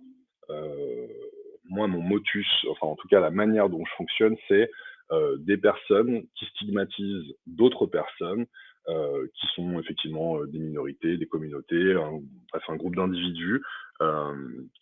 moi mon motus, enfin en tout cas la manière dont je fonctionne, c'est euh, des personnes qui stigmatisent d'autres personnes euh, qui sont effectivement euh, des minorités, des communautés, un, un groupe d'individus.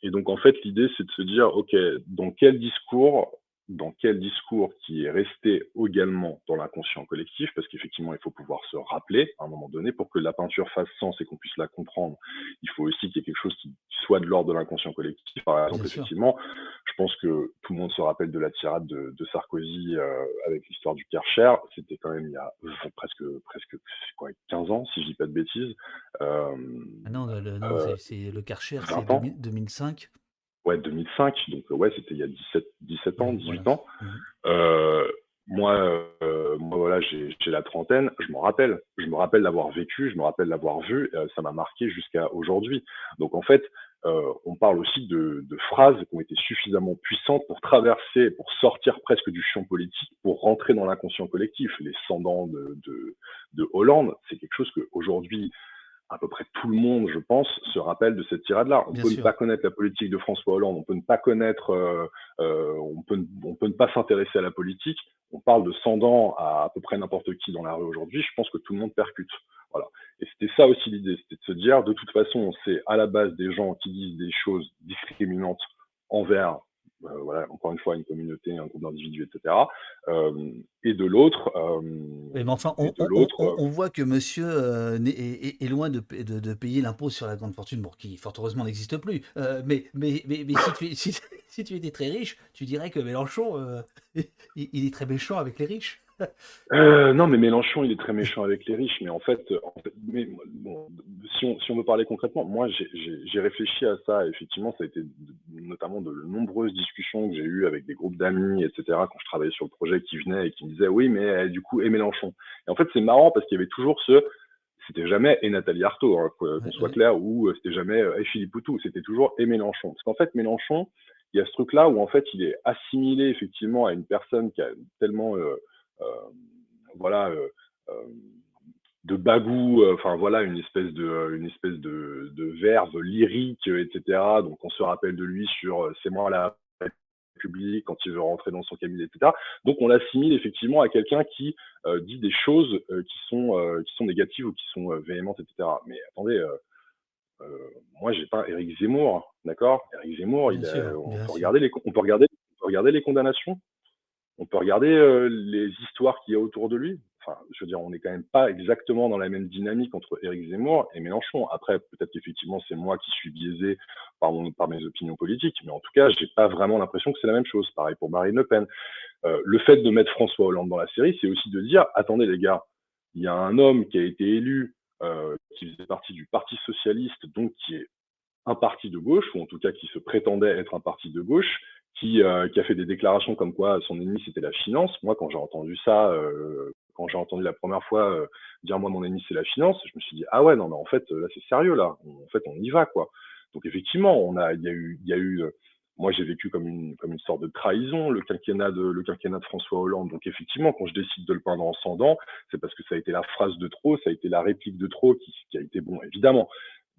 Et donc en fait l'idée c'est de se dire ok dans quel discours dans quel discours qui est resté également dans l'inconscient collectif, parce qu'effectivement, il faut pouvoir se rappeler à un moment donné pour que la peinture fasse sens et qu'on puisse la comprendre. Il faut aussi qu'il y ait quelque chose qui soit de l'ordre de l'inconscient collectif. Par exemple,
Bien sûr.
effectivement, je pense que tout le monde se rappelle de la tirade de, de Sarkozy euh, avec l'histoire du Karcher. C'était quand même il y a euh, presque, presque quoi, 15 ans, si je dis pas de bêtises. Euh,
Ah non, le, non,
euh,
c'est- le Karcher,
20
c'est
ans.
2000 2005.
Ouais, 2005, donc euh, ouais, c'était il y a 17, 17 ans,
Ouais,
18
voilà.
ans. Euh, moi, euh, moi voilà, j'ai la trentaine, je m'en rappelle. Je me rappelle l'avoir vécu, je me rappelle l'avoir vu, euh, ça m'a marqué jusqu'à aujourd'hui. Donc en fait, on parle aussi de, de phrases qui ont été suffisamment puissantes pour traverser, pour sortir presque du champ politique, pour rentrer dans l'inconscient collectif. Les cendants de, de, de Hollande, c'est quelque chose que aujourd'hui à peu près tout le monde, je pense, se rappelle de cette tirade-là. On
Bien
peut
sûr.
ne pas connaître la politique de François Hollande, on peut ne pas connaître, euh, euh, on peut, on peut ne pas s'intéresser à la politique. On parle de Sandan à à peu près n'importe qui dans la rue aujourd'hui. Je pense que tout le monde percute. Voilà. Et c'était ça aussi l'idée, c'était de se dire, de toute façon, c'est à la base des gens qui disent des choses discriminantes envers, euh, voilà, encore une fois, une communauté, un groupe d'individus, etc. Euh, et de l'autre, euh,
mais enfin,
et
on,
de
on- on-
l'autre,
on-
euh,
on voit que monsieur est, loin de, de- de payer l'impôt sur la grande fortune, bon, qui fort heureusement n'existe plus. Mais mais, mais, mais si, tu, si, si tu étais très riche, tu dirais que Mélenchon, il, il est très méchant avec les riches.
Euh, non, mais Mélenchon, il est très méchant avec les riches. Mais en fait, en fait mais, bon, si, on, si on veut parler concrètement, moi, j'ai- réfléchi à ça. Effectivement, ça a été notamment de nombreuses discussions que j'ai eues avec des groupes d'amis, etc., quand je travaillais sur le projet, qui venaient et qui me disaient, oui, mais euh, du coup, et Mélenchon. Et en fait, c'est marrant parce qu'il y avait toujours ce, c'était jamais et Nathalie Arthaud, hein, qu'on soit
ouais.
clair, ou euh, c'était jamais euh, et Philippe Poutou, c'était toujours et Mélenchon. Parce qu'en fait, Mélenchon, il y a ce truc-là où en fait, il est assimilé effectivement à une personne qui a tellement, euh, voilà, euh, euh, de bagou, euh, enfin voilà, une espèce de, euh, une espèce de, de verve lyrique, euh, etc. Donc on se rappelle de lui sur euh, c'est moi la République quand il veut rentrer dans son cabinet, etc. Donc on l'assimile effectivement à quelqu'un qui euh, dit des choses euh, qui sont euh, qui sont négatives ou qui sont euh, véhémentes, etc. Mais attendez, euh, euh, moi j'ai pas Éric Zemmour, d'accord? Éric Zemmour, il a-
sûr,
on peut les, on peut regarder, on peut regarder les condamnations, on peut regarder euh, les histoires qu'il y a autour de lui. Enfin, je veux dire, on n'est quand même pas exactement dans la même dynamique entre Éric Zemmour et Mélenchon. Après, peut-être qu'effectivement, c'est moi qui suis biaisé par, mes opinions politiques, mais en tout cas, j'ai pas vraiment l'impression que c'est la même chose. Pareil pour Marine Le Pen. Euh, le fait de mettre François Hollande dans la série, c'est aussi de dire, attendez les gars, il y a un homme qui a été élu, euh, qui faisait partie du Parti socialiste, donc qui est un parti de gauche, ou en tout cas qui se prétendait être un parti de gauche, qui, euh, qui a fait des déclarations comme quoi son ennemi c'était la finance. Moi, quand j'ai entendu ça, euh, quand j'ai entendu la première fois euh, dire moi mon ennemi c'est la finance, je me suis dit ah ouais non mais en fait là c'est sérieux là, en fait on y va quoi. Donc effectivement on a il y a eu il y a eu moi j'ai vécu comme une comme une sorte de trahison le quinquennat de le quinquennat de François Hollande. Donc effectivement quand je décide de le peindre en sang c'est parce que ça a été la phrase de trop, ça a été la réplique de trop qui, qui a été bon évidemment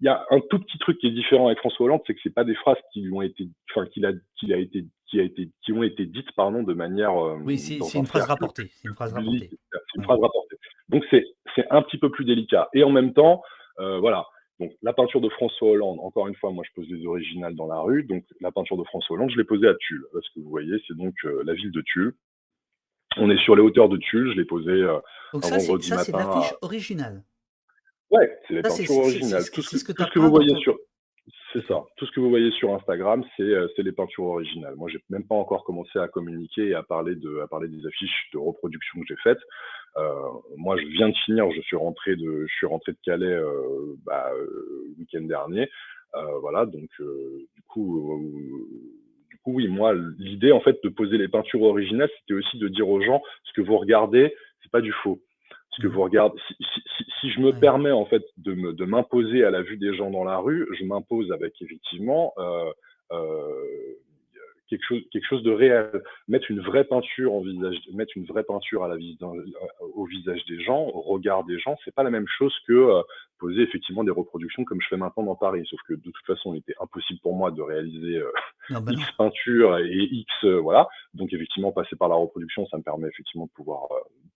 il y a un tout petit truc qui est différent avec François Hollande, c'est que c'est pas des phrases qui lui ont été, enfin, qu'il a, qu'il a été, qui a été, qui ont été dites, pardon, de manière. Euh,
oui, c'est une phrase rapportée. C'est une phrase rapportée.
C'est une phrase rapportée. Donc c'est, c'est un petit peu plus délicat. Et en même temps, euh, voilà. Donc la peinture de François Hollande, encore une fois, moi je pose les originales dans la rue. Donc la peinture de François Hollande, je l'ai posée à Tulle. Ce que vous voyez, c'est donc euh, la ville de Tulle. On est sur les hauteurs de Tulle. Je l'ai posée
donc ça, vendredi ça, c'est l'affiche originale.
Ouais, c'est les peintures originales. Tout ce que, vous voyez sur. C'est ça. Tout ce que vous voyez sur Instagram, c'est euh, les peintures originales. Moi, j'ai même pas encore commencé à communiquer et à parler de à parler des affiches de reproduction que j'ai faites. Euh, moi, je viens de finir. Je suis rentré de je suis rentré de Calais euh, bah, le week-end dernier. voilà. Donc, du coup. du coup, oui, moi, l'idée en fait de poser les peintures originales, c'était aussi de dire aux gens ce que vous regardez, c'est pas du faux. Parce que vous regardez, si, je me permets en fait de m'imposer à la vue des gens dans la rue, je m'impose avec effectivement euh, euh, quelque chose, quelque chose de réel. Mettre une vraie peinture en visage, mettre une vraie peinture à la au visage des gens, au regard des gens, c'est pas la même chose que euh, poser effectivement des reproductions comme je fais maintenant dans Paris. Sauf que de toute façon, il était impossible pour moi de réaliser bah X peintures et X, voilà. Donc effectivement, passer par la reproduction, ça me permet effectivement de pouvoir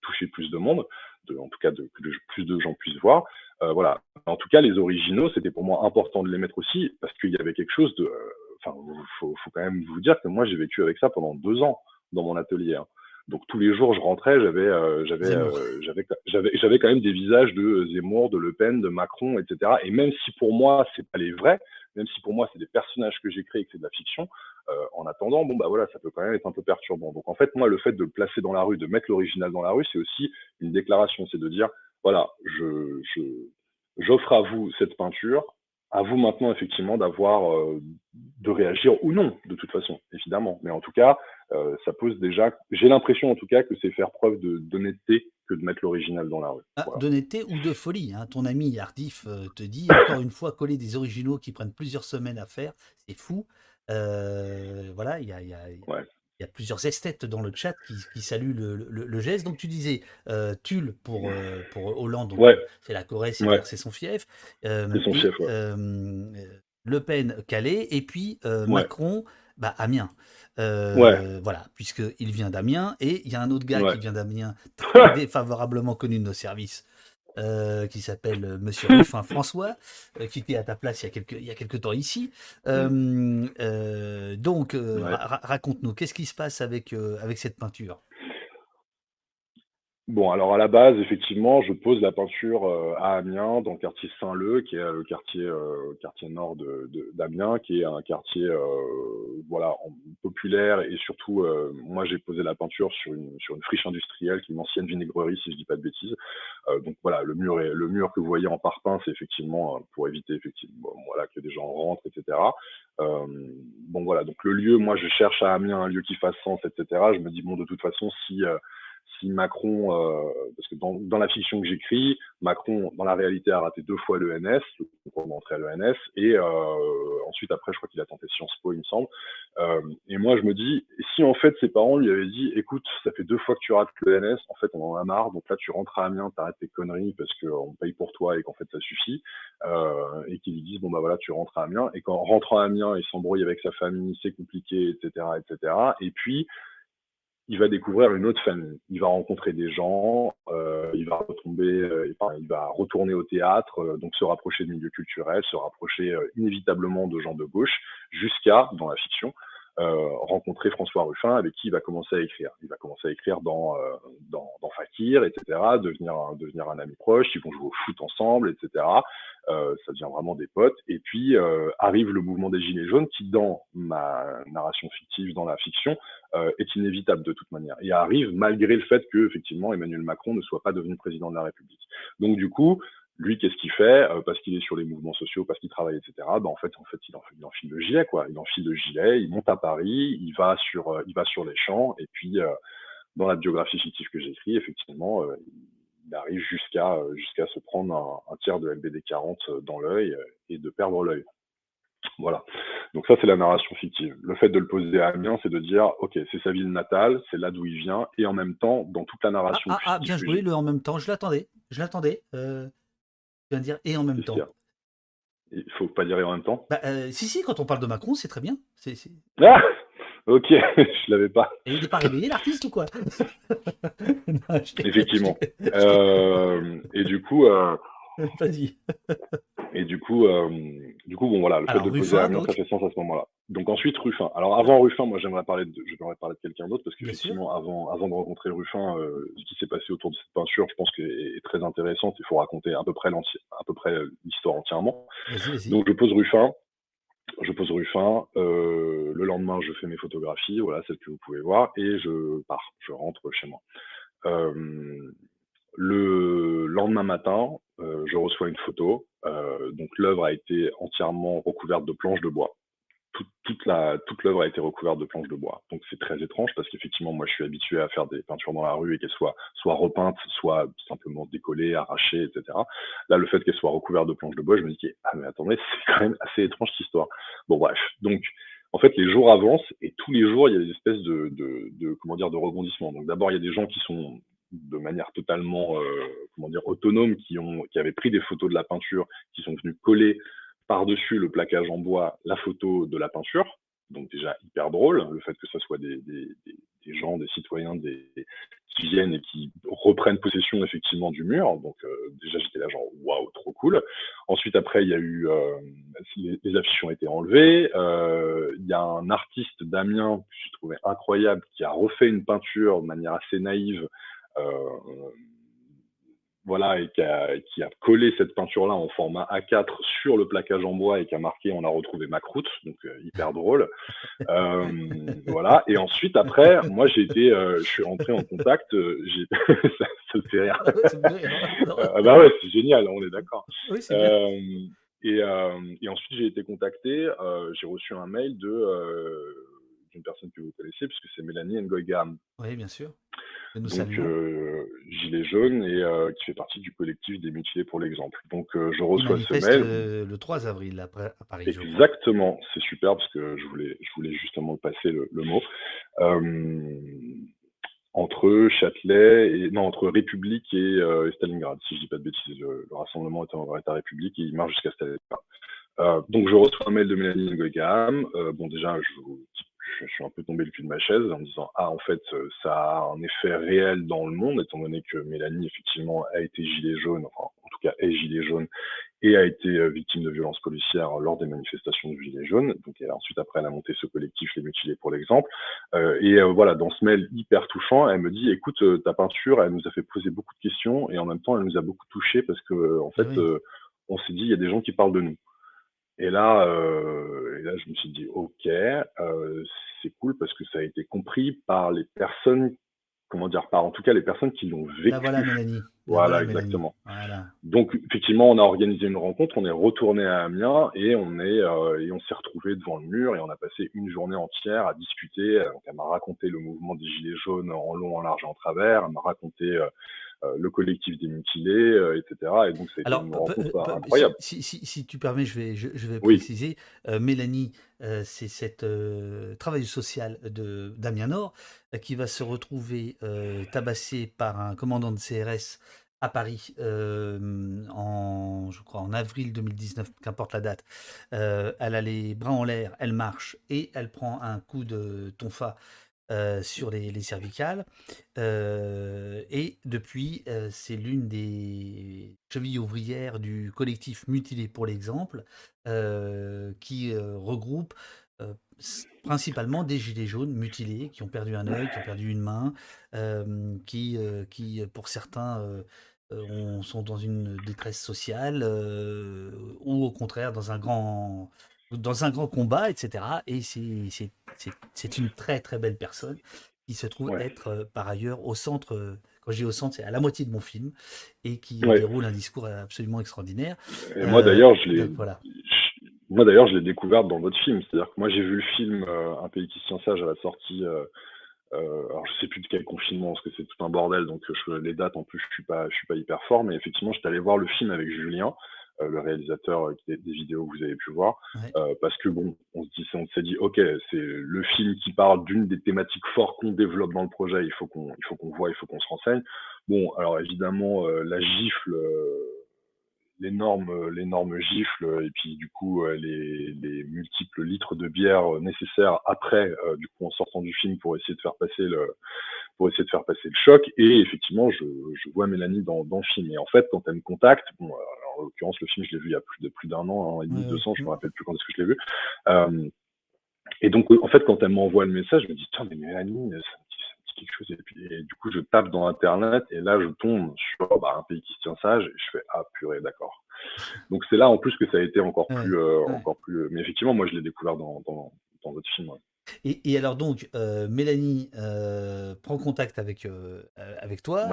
toucher plus de monde en tout cas de, que plus de gens puissent voir. Euh, voilà. En tout cas, les originaux, c'était pour moi important de les mettre aussi parce qu'il y avait quelque chose de. Euh, enfin, faut, faut quand même vous dire que moi, j'ai vécu avec ça pendant deux ans dans mon atelier. Hein. Donc tous les jours, je rentrais, j'avais, euh, j'avais, j'avais, j'avais, j'avais quand même des visages de Zemmour, de Le Pen, de Macron, etc. Et même si pour moi, c'est pas les vrais, même si pour moi, c'est des personnages que j'ai créés et que c'est de la fiction, en attendant, bon bah voilà, ça peut quand même être un peu perturbant. Donc en fait, moi, le fait de le placer dans la rue, de mettre l'original dans la rue, c'est aussi une déclaration, c'est de dire, voilà, je, je, j'offre à vous cette peinture, à vous maintenant effectivement d'avoir, de réagir ou non, de toute façon, évidemment. Mais en tout cas, ça pose déjà, j'ai l'impression en tout cas que c'est faire preuve d'honnêteté que de mettre l'original dans la rue.
Ah, D'honnêteté ou de folie. Hein. Ton ami Ardif te dit, encore une fois, coller des originaux qui prennent plusieurs semaines à faire, c'est fou. Euh, voilà, il y a, y, a, y a, plusieurs esthètes dans le chat qui, qui saluent le, le, geste. Donc tu disais euh, Tulle pour, euh, pour Hollande, c'est la Corée, c'est son fief.
c'est son fief,
Le Pen, Calais, et puis Macron, bah, Amiens. Voilà, puisqu'il vient d'Amiens, et il y a un autre gars qui vient d'Amiens, très défavorablement connu de nos services, euh, qui s'appelle euh, Monsieur Ruffin François, euh, qui était à ta place il y a quelques, il y a quelques temps ici. Mmh. donc, raconte-nous, qu'est-ce qui se passe avec, avec cette peinture?
Bon, alors à la base, effectivement, je pose la peinture euh, à Amiens, dans le quartier Saint-Leu, qui est le quartier, euh, quartier nord de, d'Amiens, qui est un quartier euh, voilà, populaire et surtout, moi j'ai posé la peinture sur une, sur une friche industrielle, qui est une ancienne vinaigrerie, si je dis pas de bêtises. donc voilà, le mur, est, le mur que vous voyez en parpaing, c'est effectivement pour éviter effectivement, voilà, que des gens rentrent, etc. bon voilà, donc le lieu, moi je cherche à Amiens un lieu qui fasse sens, etc. Je me dis bon, de toute façon, si si Macron, euh, parce que dans, dans, la fiction que j'écris, Macron, dans la réalité, a raté deux fois l'ENS, pour entrer à l'ENS, et euh, ensuite, après, je crois qu'il a tenté Sciences Po, il me semble. Euh, et moi, je me dis, si en fait, ses parents lui avaient dit, écoute, ça fait deux fois que tu rates l'ENS, en fait, on en a marre, donc là, tu rentres à Amiens, t'arrêtes tes conneries parce qu'on paye pour toi et qu'en fait, ça suffit, euh, et qu'ils lui disent, bon, bah voilà, tu rentres à Amiens, et qu'en rentrant à Amiens, il s'embrouille avec sa famille, c'est compliqué, etc., etc., et puis, il va découvrir une autre famille. Il va rencontrer des gens, euh, il va retomber, euh, il va retourner au théâtre, euh, donc se rapprocher de milieux culturels, se rapprocher inévitablement de gens de gauche, jusqu'à, dans la fiction, rencontrer François Ruffin, avec qui il va commencer à écrire. Il va commencer à écrire dans, dans, dans Fakir, etc., devenir, devenir un ami proche, ils vont jouer au foot ensemble, etc. Euh, ça devient vraiment des potes. Et puis euh, arrive le mouvement des Gilets jaunes qui, dans ma narration fictive, dans la fiction, euh, est inévitable de toute manière. Et arrive malgré le fait que, effectivement, Emmanuel Macron ne soit pas devenu président de la République. Donc du coup, Lui, qu'est-ce qu'il fait Parce qu'il est sur les mouvements sociaux, parce qu'il travaille, etc. Ben, en fait, en fait, il, enfile le gilet, quoi. Il enfile le gilet, il monte à Paris, il va sur, il va sur les champs, et puis dans la biographie fictive que j'écris, effectivement, il arrive jusqu'à jusqu'à se prendre un, tiers de LBD 40 dans l'œil et de perdre l'œil. Voilà. Donc ça, c'est la narration fictive. Le fait de le poser à Amiens, c'est de dire, ok, c'est sa ville natale, c'est là d'où il vient, et en même temps, dans toute la narration.
Ah, ah, ah bien joué, le en même temps. Je l'attendais. Je l'attendais. Euh, je viens de dire et en même temps?
Il faut pas dire et en même temps?
Bah, euh, si, si, quand on parle de Macron, c'est très bien. C'est,
Ah Ok, je l'avais pas.
Et il n'est pas réveillé l'artiste ou quoi?
Effectivement. Euh, et du coup, euh,
Vas-y.
Et du coup, euh, du coup, bon voilà, le fait de poser Amiens, ça fait sens à ce moment-là. Donc ensuite Ruffin. Alors avant Ruffin, moi j'aimerais parler de, j'aimerais parler de quelqu'un d'autre parce que effectivement, avant, avant de rencontrer Ruffin, euh, ce qui s'est passé autour de cette peinture, je pense qu'elle est très intéressante. Il faut raconter à peu près à peu près l'histoire entièrement. Donc je pose Ruffin. Je pose Ruffin. Euh, le lendemain, je fais mes photographies, voilà celles que vous pouvez voir, et je pars. Je rentre chez moi. Euh, le lendemain matin, euh, je reçois une photo. Euh, donc l'œuvre a été entièrement recouverte de planches de bois. Toute, l'œuvre a été recouverte de planches de bois. Donc c'est très étrange parce qu'effectivement moi je suis habitué à faire des peintures dans la rue et qu'elles soient soit repeintes, soit simplement décollées, arrachées, etc. Là le fait qu'elles soient recouvertes de planches de bois, je me dis ah mais attendez c'est quand même assez étrange cette histoire. Bon bref donc en fait, les jours avancent et tous les jours, il y a des espèces de, de comment dire, de rebondissements. Donc, d'abord, il y a des gens qui sont de manière totalement euh, comment dire autonome qui ont qui avaient pris des photos de la peinture qui sont venus coller par-dessus le plaquage en bois la photo de la peinture. Donc déjà hyper drôle le fait que ce soit des, des, des, gens des citoyens des qui viennent et qui reprennent possession effectivement du mur. Donc euh, déjà j'étais là genre waouh trop cool. Ensuite après il y a eu euh, les, les, affiches ont été enlevées. Il y a un artiste Damien que j'ai trouvé incroyable qui a refait une peinture de manière assez naïve euh, voilà, et qui a, qui a, collé cette peinture-là en format A4 sur le plaquage en bois et qui a marqué on a retrouvé ma croûte, donc euh, hyper drôle. Euh, voilà. Et ensuite, après, moi j'ai été, euh, je suis rentré en contact, euh, ça, ça fait rire. ah bah ouais, c'est génial, on est d'accord. Oui, et, et, ensuite j'ai été contacté, j'ai reçu un mail de d'une personne que vous connaissez, puisque c'est Mélanie Ngoigam.
Oui, bien sûr.
Donc, euh, Gilet jaune et euh, qui fait partie du collectif des mutilés pour l'exemple. Donc, euh, je reçois ce mail.
le 3 avril à Paris.
Exactement, c'est super parce que je voulais, je voulais justement passer le, mot. entre Châtelet et non entre République et, Stalingrad, si je dis pas de bêtises, le, rassemblement est en à République et il marche jusqu'à Stalingrad. donc je reçois un mail de Mélanie Ngoigam. bon déjà, je vous je, suis un peu tombé le cul de ma chaise en me disant ah en fait euh, ça a un effet réel dans le monde étant donné que Mélanie effectivement a été gilet jaune enfin en tout cas est gilet jaune et a été euh, victime de violences policières lors des manifestations du gilet jaune. Donc elle, ensuite après elle a monté ce collectif les mutilés pour l'exemple. Euh, et voilà dans ce mail hyper touchant elle me dit écoute ta peinture elle nous a fait poser beaucoup de questions et en même temps elle nous a beaucoup touché parce que en fait on s'est dit il y a des gens qui parlent de nous et là, euh, et là, je me suis dit, ok, euh, c'est cool parce que ça a été compris par les personnes, comment dire, par en tout cas les personnes qui l'ont vécu.
Voilà, Mélanie.
Voilà, exactement. Donc, effectivement, on a organisé une rencontre, on est retourné à Amiens et on est euh, et on s'est retrouvé devant le mur et on a passé une journée entière à discuter. Donc, elle m'a raconté le mouvement des gilets jaunes en long, en large et en travers. Elle m'a raconté euh, euh, le collectif des mutilés, euh, etc. Et donc, c'est une rencontre incroyable.
Si, si, si, tu permets, je vais, je, vais préciser. Euh, Mélanie, c'est cette travailleuse sociale de Damien Nord qui va se retrouver tabassée par un commandant de CRS à Paris en, je crois, en avril 2019, qu'importe la date. elle a les bras en l'air, elle marche et elle prend un coup de tonfa euh, sur les, cervicales. Euh, et depuis, euh, c'est l'une des chevilles ouvrières du collectif Mutilé pour l'exemple, qui regroupe principalement des gilets jaunes mutilés, qui ont perdu un œil, qui ont perdu une main, qui, qui, pour certains, sont dans une détresse sociale, ou au contraire dans un grand dans un grand combat, etc. Et c'est une très très belle personne qui se trouve être par ailleurs au centre, quand je dis au centre, c'est à la moitié de mon film, et qui déroule un discours absolument extraordinaire.
Et moi d'ailleurs, je l'ai, voilà. Moi d'ailleurs, je l'ai découverte dans votre film. C'est-à-dire que moi j'ai vu le film Un pays qui se tient sage à la sortie. alors je sais plus de quel confinement parce que c'est tout un bordel donc je, les dates en plus je suis pas je suis pas hyper fort mais effectivement j'étais allé voir le film avec Julien euh, le réalisateur euh, des, vidéos que vous avez pu voir, euh, parce que bon, on se dit, on s'est dit, ok, c'est le film qui parle d'une des thématiques fortes qu'on développe dans le projet, il faut qu'on, il faut qu'on voit, il faut qu'on se renseigne. Bon, alors évidemment, la gifle l'énorme l'énorme gifle et puis du coup les, les, multiples litres de bière nécessaires après du coup en sortant du film pour essayer de faire passer le pour essayer de faire passer le choc. Et effectivement je, je vois Mélanie dans, dans le film. Et en fait quand elle me contacte bon en l'occurrence, le film, je l'ai vu il y a plus de plus d'un an, an et demi, deux ans, je me rappelle plus quand est-ce que je l'ai vu. Euh, et donc, en fait, quand elle m'envoie le message, je me dis, tiens, mais Mélanie, ça quelque chose. Et, puis, du coup, je tape dans Internet et là, je tombe sur bah, un pays qui se tient sage et je fais, ah, purée, d'accord. Donc, c'est là, en plus, que ça a été encore plus, euh, encore plus. Mais effectivement, moi, je l'ai découvert dans, dans, dans votre film.
Et, alors donc, euh, Mélanie euh, prend contact avec, euh, avec toi.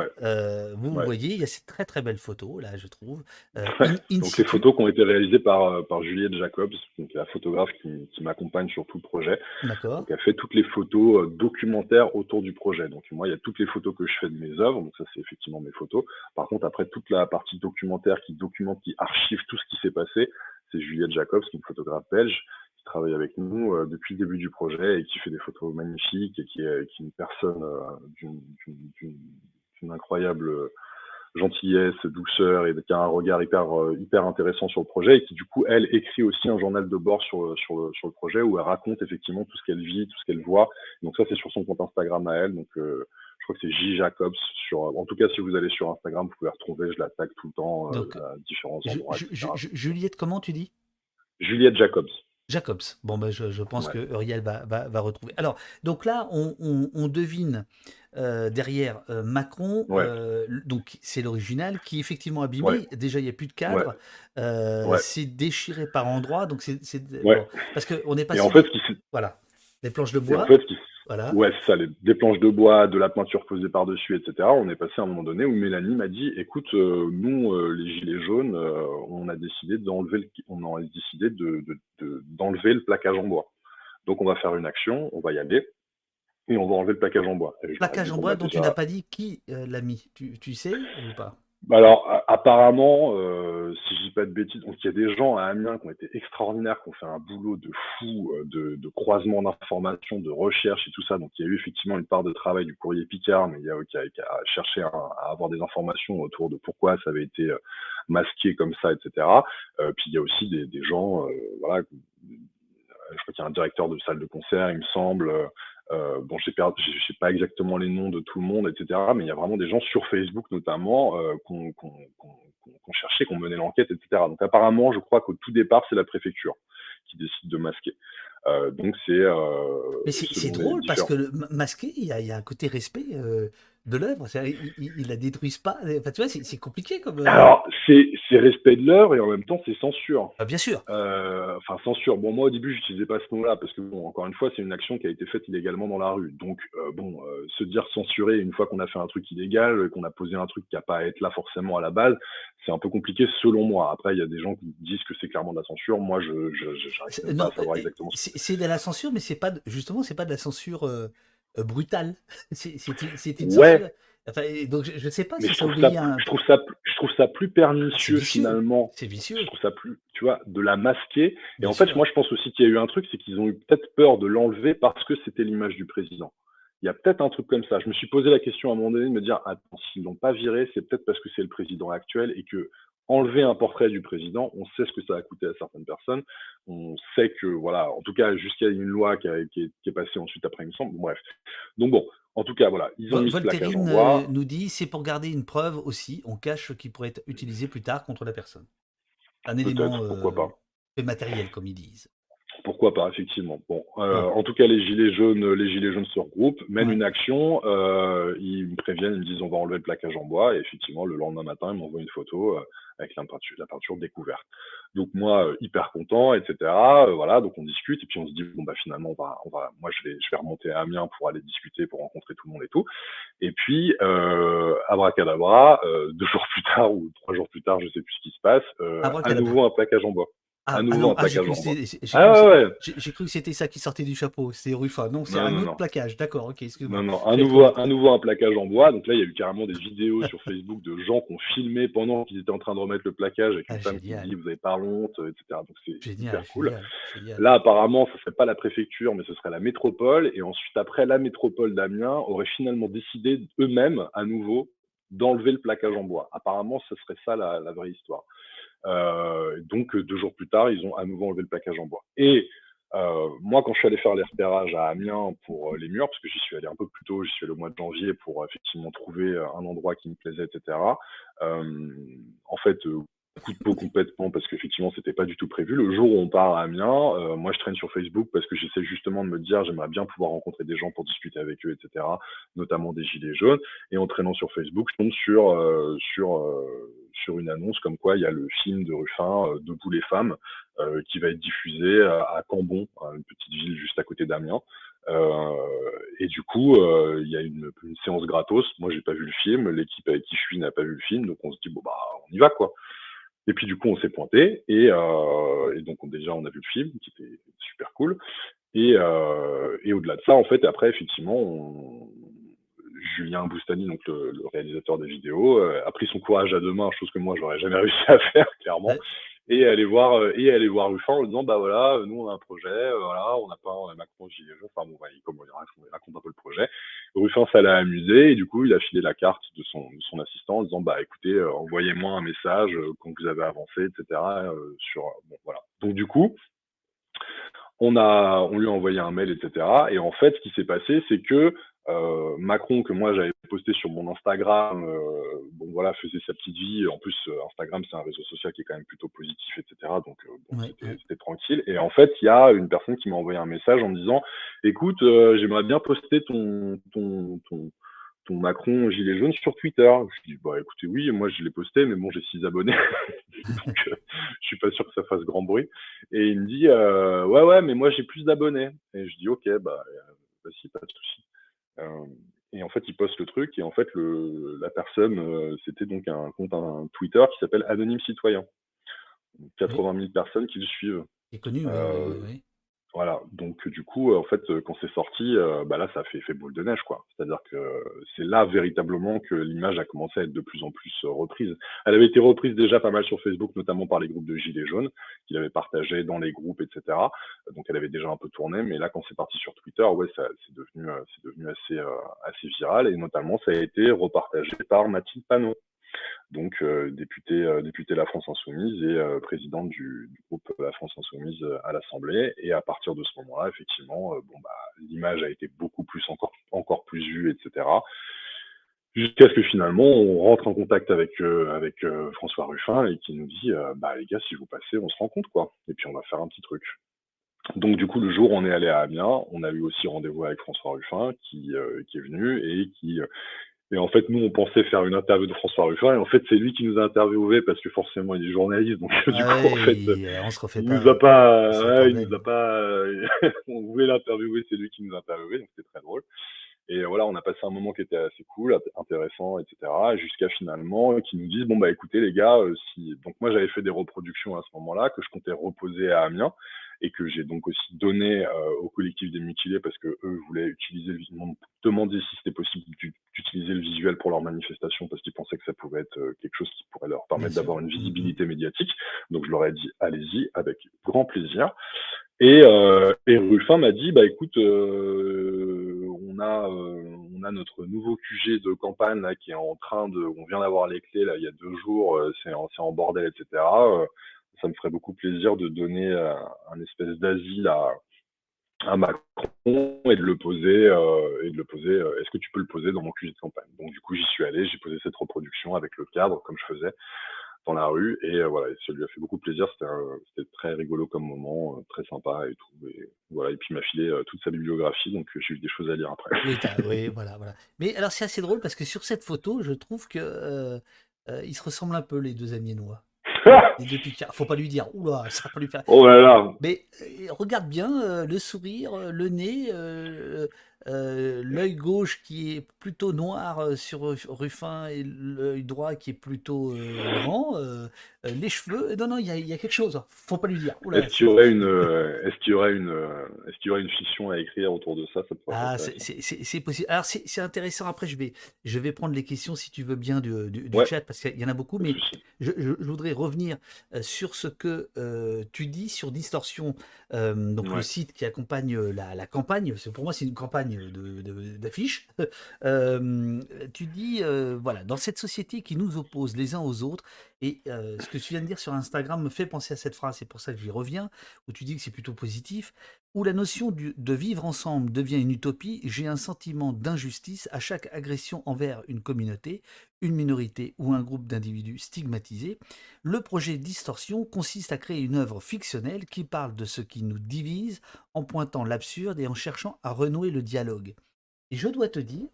vous voyez, il y a ces très très belles photos là, je trouve.
donc les photos qui ont été réalisées par, par Juliette Jacobs, donc la photographe qui, qui m'accompagne sur tout le projet. D'accord. elle fait toutes les photos documentaires autour du projet. Donc moi, il y a toutes les photos que je fais de mes œuvres. Donc ça, c'est effectivement mes photos. Par contre, après toute la partie documentaire qui documente, qui archive tout ce qui s'est passé, c'est Juliette Jacobs, qui est une photographe belge travaille avec nous euh, depuis le début du projet et qui fait des photos magnifiques et qui est, qui est une personne euh, d'une incroyable gentillesse, douceur et qui a un regard hyper euh, hyper intéressant sur le projet et qui du coup elle écrit aussi un journal de bord sur sur le, sur le projet où elle raconte effectivement tout ce qu'elle vit, tout ce qu'elle voit. Donc ça c'est sur son compte Instagram à elle. Donc je crois que c'est J Jacobs sur en tout cas si vous allez sur Instagram vous pouvez retrouver je la tag tout le temps à différents endroits.
Juliette comment tu dis?
Juliette Jacobs.
Jacobs. Bon, ben, je, pense que Uriel va, va, retrouver. Alors, donc là, on, devine euh, derrière euh, Macron, euh, donc c'est l'original, qui est effectivement abîmé. Déjà, il n'y a plus de cadre. C'est déchiré par endroits. Donc, c'est. parce qu'on est passé.
en fait,
Voilà. Les planches de bois.
Ouais, c'est ça, les, des planches de bois, de la peinture posée par-dessus, etc. On est passé à un moment donné où Mélanie m'a dit, écoute, euh, nous, euh, les gilets jaunes, euh, on a décidé d'enlever le, on a décidé de, d'enlever le plaquage en bois. Donc on va faire une action, on va y aller, et on va enlever le plaquage en bois.
plaquage en bois dont tu n'as pas dit qui l'a mis, tu, tu sais ou pas?
bah alors, apparemment, euh, si je dis pas de bêtises, donc il y a des gens à Amiens qui ont été extraordinaires, qui ont fait un boulot de fou, euh, de, de croisement d'informations, de recherche et tout ça. Donc il y a eu effectivement une part de travail du courrier Picard, mais il y a qui a, qui a cherché à, avoir des informations autour de pourquoi ça avait été euh, masqué comme ça, etc. Euh, puis il y a aussi des, des gens, euh, voilà, je crois qu'il y a un directeur de salle de concert, il me semble. Euh, bon, je sais pas exactement les noms de tout le monde, etc. Mais il y a vraiment des gens sur Facebook notamment euh, qu'on qu qu cherchait, qu'on menait l'enquête, etc. Donc apparemment, je crois qu'au tout départ, c'est la préfecture qui décide de masquer. Euh, donc c'est. Euh,
Mais c'est drôle parce que le masqué, il y, y, a un côté respect. De l'œuvre. Ils, ne la détruisent pas. Enfin, tu vois, c'est compliqué comme. Euh,
Alors, c'est respect de l'œuvre et en même temps, c'est censure.
Ah, bien sûr.
Euh, enfin, censure. Bon, moi, au début, j'utilisais pas ce mot-là parce que, bon, encore une fois, c'est une action qui a été faite illégalement dans la rue. Donc, euh, bon, se dire censurer une fois qu'on a fait un truc illégal, qu'on a posé un truc qui n'a pas à être là forcément à la base, c'est un peu compliqué selon moi. Après, il y a des gens qui disent que c'est clairement de la censure. Moi, je n'arrive pas à savoir exactement.
C'est de la censure, mais c'est pas justement, c'est pas de la censure brutal. C'était
ouais.
Enfin, donc je ne sais pas
si ça, je trouve ça, je trouve ça plus pernicieux finalement.
C'est vicieux.
Je trouve ça plus, tu vois, de la masquer. et en fait, moi, je pense aussi qu'il y a eu un truc, c'est qu'ils ont eu peut-être peur de l'enlever parce que c'était l'image du président. Il y a peut-être un truc comme ça. Je me suis posé la question à un moment donné de me dire, attends, s'ils l'ont pas viré, c'est peut-être parce que c'est le président actuel et que enlever un portrait du président, on sait ce que ça a coûté à certaines personnes. On sait que, voilà, en tout cas, jusqu'à une loi qui, est, passée ensuite après, il me semble. Bref. Donc bon, en tout cas, voilà.
Ils ont mis euh, nous dit c'est pour garder une preuve aussi. On cache ce qui pourrait être utilisé plus tard contre la personne. Un élément euh, matériel, comme ils disent.
Pourquoi pas, effectivement. Bon, euh, en tout cas, les gilets jaunes, les gilets jaunes se regroupent, mènent une action. ils me préviennent, ils me disent on va enlever le plaquage en bois. Et effectivement, le lendemain matin, ils m'envoient une photo avec la peinture, la peinture découverte. Donc moi, euh, hyper content, etc. Euh, voilà, donc on discute et puis on se dit bon bah finalement on va, on va, moi je vais, je vais remonter à Amiens pour aller discuter, pour rencontrer tout le monde et tout. Et puis euh, abracadabra, euh, deux jours plus tard ou trois jours plus tard, je sais plus ce qui se passe, euh, à nouveau un plaquage en bois.
Ah, ah
nouveau
non,
un
ah, j'ai cru j'ai
Ah ouais,
c'est-
ouais.
j'ai- cru que c'était ça qui sortait du chapeau, c'était Ruffin. Non, c'est
Non,
un
non,
autre
non.
plaquage. D'accord, ok, excuse-moi.
Non, non, un nouveau, un nouveau un plaquage en bois. Donc là, il y a eu carrément des vidéos sur Facebook de gens qui ont filmé pendant qu'ils étaient en train de remettre le plaquage avec une
Ah,
femme qui dit vous avez pas honte, etc. Donc c'est hyper cool.
génial, génial.
Là, apparemment, ce serait pas la préfecture, mais ce serait la métropole. Et ensuite, après, la métropole d'Amiens aurait finalement décidé eux-mêmes, à nouveau, d'enlever le plaquage en bois. Apparemment, ce serait ça la, la vraie histoire. Euh, donc, euh, deux jours plus tard, ils ont à nouveau enlevé le plaquage en bois. Et euh, moi, quand je suis allé faire les repérages à Amiens pour euh, les murs, parce que j'y suis allé un peu plus tôt, j'y suis allé au mois de janvier pour euh, effectivement trouver un endroit qui me plaisait, etc. En fait, coup de peau complètement parce qu'effectivement c'était pas du tout prévu. Le jour où on part à Amiens, euh, moi je traîne sur Facebook parce que j'essaie justement de me dire j'aimerais bien pouvoir rencontrer des gens pour discuter avec eux, etc. Notamment des gilets jaunes. Et en traînant sur Facebook, je tombe sur euh, sur euh, sur une annonce comme quoi il y a le film de Ruffin euh, Debout les femmes euh, qui va être diffusé à, Cambon, une petite ville juste à côté d'Amiens. Euh, et du coup, il y a une, séance gratos. Moi, j'ai pas vu le film. L'équipe avec qui je suis n'a pas vu le film, donc on se dit bon bah on y va quoi. Et puis du coup, on s'est pointé et, donc on, déjà on a vu le film qui était super cool. Et, et au-delà de ça, en fait, après effectivement, on- Julien Boustani, donc le, le réalisateur des vidéos, euh, a pris son courage à deux mains, chose que moi j'aurais jamais réussi à faire clairement.
Ouais.
Et aller voir euh, et aller voir Ruffin en disant bah voilà, euh, nous on a un projet, voilà, on n'a pas on a Macron gilet jaune, enfin bon, voilà, il, comment il raconte, il raconte un peu le projet. Ruffin, ça l'a amusé et du coup, il a filé la carte de son, de son assistant en disant bah écoutez, euh, envoyez-moi un message quand vous avez avancé, etc. euh, sur bon voilà. Donc du coup, on a on lui a envoyé un mail, etc. Et en fait, ce qui s'est passé, c'est que euh, Macron, que moi j'avais posté sur mon Instagram, euh, bon voilà, faisait sa petite vie. En plus, euh, Instagram c'est un réseau social qui est quand même plutôt positif, etc. Donc bon,
Ouais,
c'était
ouais.
tranquille. Et en fait, il y a une personne qui m'a envoyé un message en me disant, écoute, j'aimerais bien poster ton ton ton ton Macron gilet jaune sur Twitter. Je dis bah écoutez oui, moi je l'ai posté, mais bon j'ai six abonnés, donc euh, je suis pas sûr que ça fasse grand bruit. Et il me dit euh, ouais ouais, mais moi j'ai plus d'abonnés. Et je dis ok bah euh, vas-y pas de souci. Euh, et en fait, il poste le truc, et en fait, le, la personne, c'était donc un compte un Twitter qui s'appelle Anonyme Citoyen. 80 000 personnes qui le suivent.
C'est connu, oui.
Voilà. Donc, du coup, en fait, euh, quand c'est sorti, euh, bah là, ça a fait effet boule de neige, quoi. C'est-à-dire que c'est là véritablement que l'image a commencé à être de plus en plus euh, reprise. Elle avait été reprise déjà pas mal sur Facebook, notamment par les groupes de Gilets jaunes, qu'il avait partagé dans les groupes, etc. Donc, elle avait déjà un peu tourné, mais là, quand c'est parti sur Twitter, ouais, ça, c'est devenu, euh, c'est devenu assez, euh, assez viral, et notamment, ça a été repartagé par Mathilde Panot donc euh, députée, euh, députée La France Insoumise et euh, présidente du, du groupe La France Insoumise à l'Assemblée. Et à partir de ce moment-là, effectivement, bon bah l'image a été beaucoup plus encore encore plus vue, etc. Jusqu'à ce que finalement on rentre en contact avec avec François Ruffin et qui nous dit bah les gars si vous passez on se rencontre quoi et puis on va faire un petit truc. Donc du coup le jour où on est allé à Amiens, on a eu aussi rendez-vous avec François Ruffin qui qui est venu et qui et en fait, nous, on pensait faire une interview de François Ruffin, et en fait, c'est lui qui nous a interviewé parce que forcément, il est journaliste, donc du coup, en fait,
il- on se refait
il
pas.
nous a pas, ouais, il nous a pas, on voulait l'interviewer, c'est lui qui nous a interviewé, donc c'était très drôle. Et voilà, on a passé un moment qui était assez cool, int- intéressant, etc. Jusqu'à finalement qu'ils nous disent bon bah écoutez les gars, euh, si donc moi j'avais fait des reproductions à ce moment-là que je comptais reposer à Amiens et que j'ai donc aussi donné euh, au collectif des mutilés parce que eux voulaient utiliser, le m'ont demandé si c'était possible d'u- d'utiliser le visuel pour leur manifestation parce qu'ils pensaient que ça pouvait être euh, quelque chose qui pourrait leur permettre d'avoir une visibilité médiatique. Donc je leur ai dit allez-y avec grand plaisir. Et, euh, et Ruffin m'a dit bah écoute, euh, on a euh, on a notre nouveau QG de campagne qui est en train de, on vient d'avoir les clés là il y a deux jours, euh, c'est en, en bordel etc. Euh, ça me ferait beaucoup plaisir de donner un espèce d'asile à Macron et de le poser et de le poser. Est-ce que tu peux le poser dans mon QG de campagne? Donc du coup j'y suis allé, j'ai posé cette reproduction avec le cadre comme je faisais dans la rue et euh, voilà, et ça lui a fait beaucoup plaisir. C'était très rigolo comme moment, euh, très sympa et tout. Et voilà, et puis il m'a filé euh, toute sa bibliographie, donc j'ai eu des choses à lire après.
Oui, voilà, voilà. Mais alors, c'est assez drôle parce que sur cette photo, je trouve que ils se ressemblent un peu, les deux Amiénois. Les deux Picards. Faut pas lui dire, oula, ça va pas lui faire.
oh là là,
Mais regarde bien le sourire, le nez, euh, euh, l'œil gauche qui est plutôt noir euh, sur Ruffin et l'œil droit qui est plutôt euh, grand, les cheveux. Non, non, il y, a quelque chose. Faut pas lui dire.
Est-ce qu'il y aurait une, est-ce qu'il y aurait une, est-ce qu'il y aurait une fiction à écrire autour de ça, ça
Ah, c'est possible. Alors c'est intéressant. Après, je vais, je vais prendre les questions si tu veux bien du, du, chat parce qu'il y en a beaucoup, mais je, je, voudrais revenir sur ce que tu dis sur Distorsion, donc le site qui accompagne la, la campagne. Pour moi, c'est une campagne d'affiches. Euh, tu dis, euh, voilà, dans cette société qui nous oppose les uns aux autres, et ce que tu viens de dire sur Instagram me fait penser à cette phrase, c'est pour ça que j'y reviens, où tu dis que c'est plutôt positif, où la notion de vivre ensemble devient une utopie, j'ai un sentiment d'injustice à chaque agression envers une communauté, une minorité ou un groupe d'individus stigmatisés. Le projet Distorsion consiste à créer une œuvre fictionnelle qui parle de ce qui nous divise en pointant l'absurde et en cherchant à renouer le dialogue. Et je dois te dire,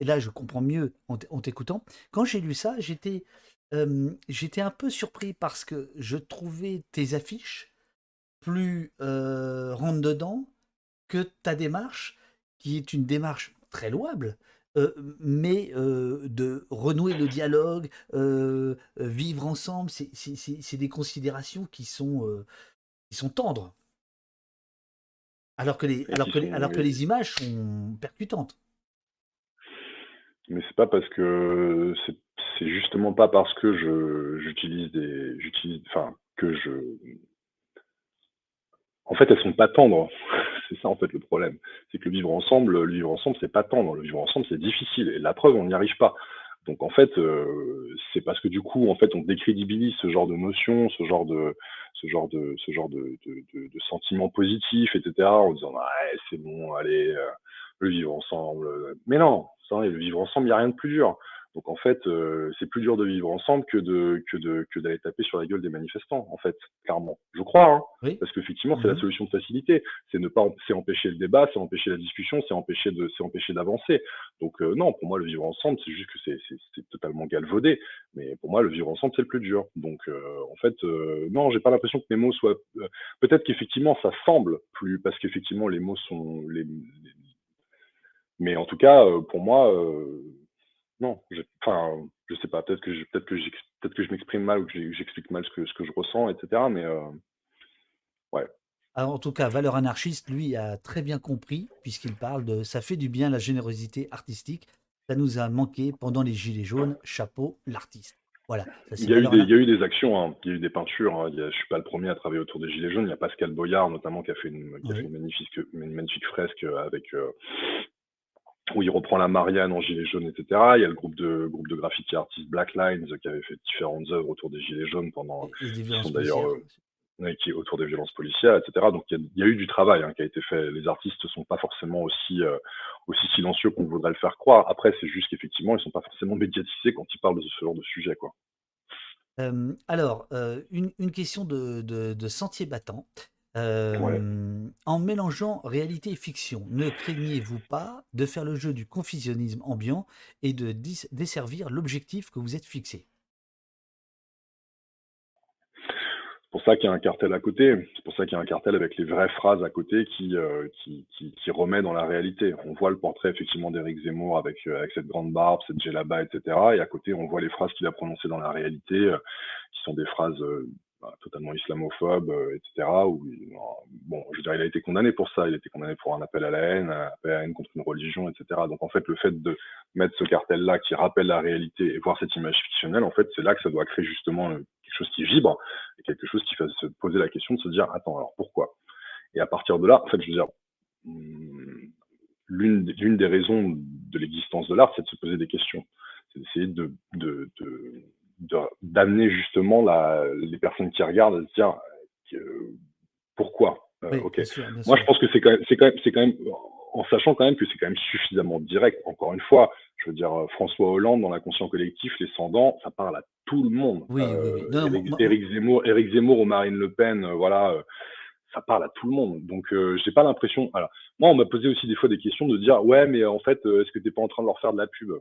et là je comprends mieux en t'écoutant, quand j'ai lu ça, j'étais j'étais un peu surpris parce que je trouvais tes affiches plus rentre dedans que ta démarche, qui est une démarche très louable, mais de renouer le dialogue, vivre ensemble, c'est des considérations qui sont, qui sont tendres. Alors que les, alors que les, alors que les images sont percutantes.
Mais c'est pas parce que c'est justement pas parce que je j'utilise des j'utilise enfin que je en fait, elles sont pas tendres. c'est ça en fait le problème. C'est que le vivre ensemble, le vivre ensemble, c'est pas tendre. Le vivre ensemble, c'est difficile. Et la preuve, on n'y arrive pas. Donc en fait, euh, c'est parce que du coup, en fait, on décrédibilise ce genre de notions, ce genre de, ce genre de, ce genre de, de, de, sentiments positifs, etc. En disant ouais, c'est bon, allez, euh, le vivre ensemble. Mais non, ça, le vivre ensemble, il n'y a rien de plus dur. Donc en fait, euh, c'est plus dur de vivre ensemble que de que de que d'aller taper sur la gueule des manifestants, en fait, clairement. Je crois, hein, parce qu'effectivement, c'est la mmh solution de facilité. C'est ne pas, c'est empêcher le débat, c'est empêcher la discussion, c'est empêcher de, c'est empêcher d'avancer. Donc euh, non, pour moi, le vivre ensemble, c'est juste que c'est c'est totalement galvaudé. Mais pour moi, le vivre ensemble, c'est le plus dur. Donc euh, en fait, non, j'ai pas l'impression que mes mots soient. Peut-être qu'effectivement, ça semble plus, parce qu'effectivement, les mots sont les, mais en tout cas, pour moi, non, je, enfin, je sais pas, peut-être que je, peut-être que peut-être que je m'exprime mal ou que j'explique mal ce que, ce que je ressens, etc. Mais euh, ouais.
Alors, en tout cas, Valeur Anarchiste, lui, a très bien compris, puisqu'il parle de ça fait du bien la générosité artistique. Ça nous a manqué pendant les Gilets jaunes. Chapeau, l'artiste. Voilà.
il, y a eu des, il y a eu des actions, hein. il y a eu des peintures. Hein. Il y a, je suis pas le premier à travailler autour des Gilets jaunes. Il y a Pascal Boyard, notamment, qui a fait une, qui a fait une magnifique, une magnifique fresque avec, euh, où il reprend la Marianne en gilet jaune, etc. Il y a le groupe de groupe de graffiti artistes Black Lines qui avait fait différentes œuvres autour des gilets jaunes pendant,
d'ailleurs
euh, qui autour des violences policières, etc. Donc il y a, eu du travail hein, qui a été fait. Les artistes sont pas forcément aussi euh, aussi silencieux qu'on voudrait le faire croire. Après, c'est juste qu'effectivement, ils sont pas forcément médiatisés quand ils parlent de ce genre de sujet, quoi.
Euh, alors, une, une, question de, de, de sentier battant. En mélangeant réalité et fiction, ne craignez-vous pas de faire le jeu du confusionnisme ambiant et de desservir l'objectif que vous êtes fixé?
C'est pour ça qu'il y a un cartel à côté. C'est pour ça qu'il y a un cartel avec les vraies phrases à côté qui, euh, qui, qui, remet dans la réalité. On voit le portrait effectivement d'Éric Zemmour avec, euh, avec cette grande barbe, cette djellaba, etc. Et à côté, on voit les phrases qu'il a prononcées dans la réalité, euh, qui sont des phrases totalement islamophobe, euh, etc. Où, bon, je veux dire, il a été condamné pour ça. Il a été condamné pour un appel à la haine, un appel à la haine contre une religion, etc. Donc en fait, le fait de mettre ce cartel-là qui rappelle la réalité et voir cette image fictionnelle, en fait, c'est là que ça doit créer justement euh, quelque chose qui vibre et quelque chose qui fait se poser la question de se dire, attends, alors pourquoi? Et à partir de là, en fait, je veux dire, hmm, l'une des raisons de l'existence de l'art, c'est de se poser des questions. C'est d'essayer de, de, de d'amener justement la, les personnes qui regardent à se dire pourquoi. Euh. Moi, je pense que c'est quand même, quand même, c'est quand même, en sachant quand même que c'est quand même suffisamment direct. Encore une fois, je veux dire, euh, François Hollande dans l'inconscient collectif, les sans ça parle à tout le monde.
Oui, oui, oui.
Éric, Zemmour, Éric Zemmour ou Marine Le Pen, euh, voilà, ça parle à tout le monde. Donc, euh, j'ai pas l'impression. Alors, moi, on m'a posé aussi des fois des questions de dire, ouais, mais en fait, euh, est-ce que t'es pas en train de leur faire de la pub?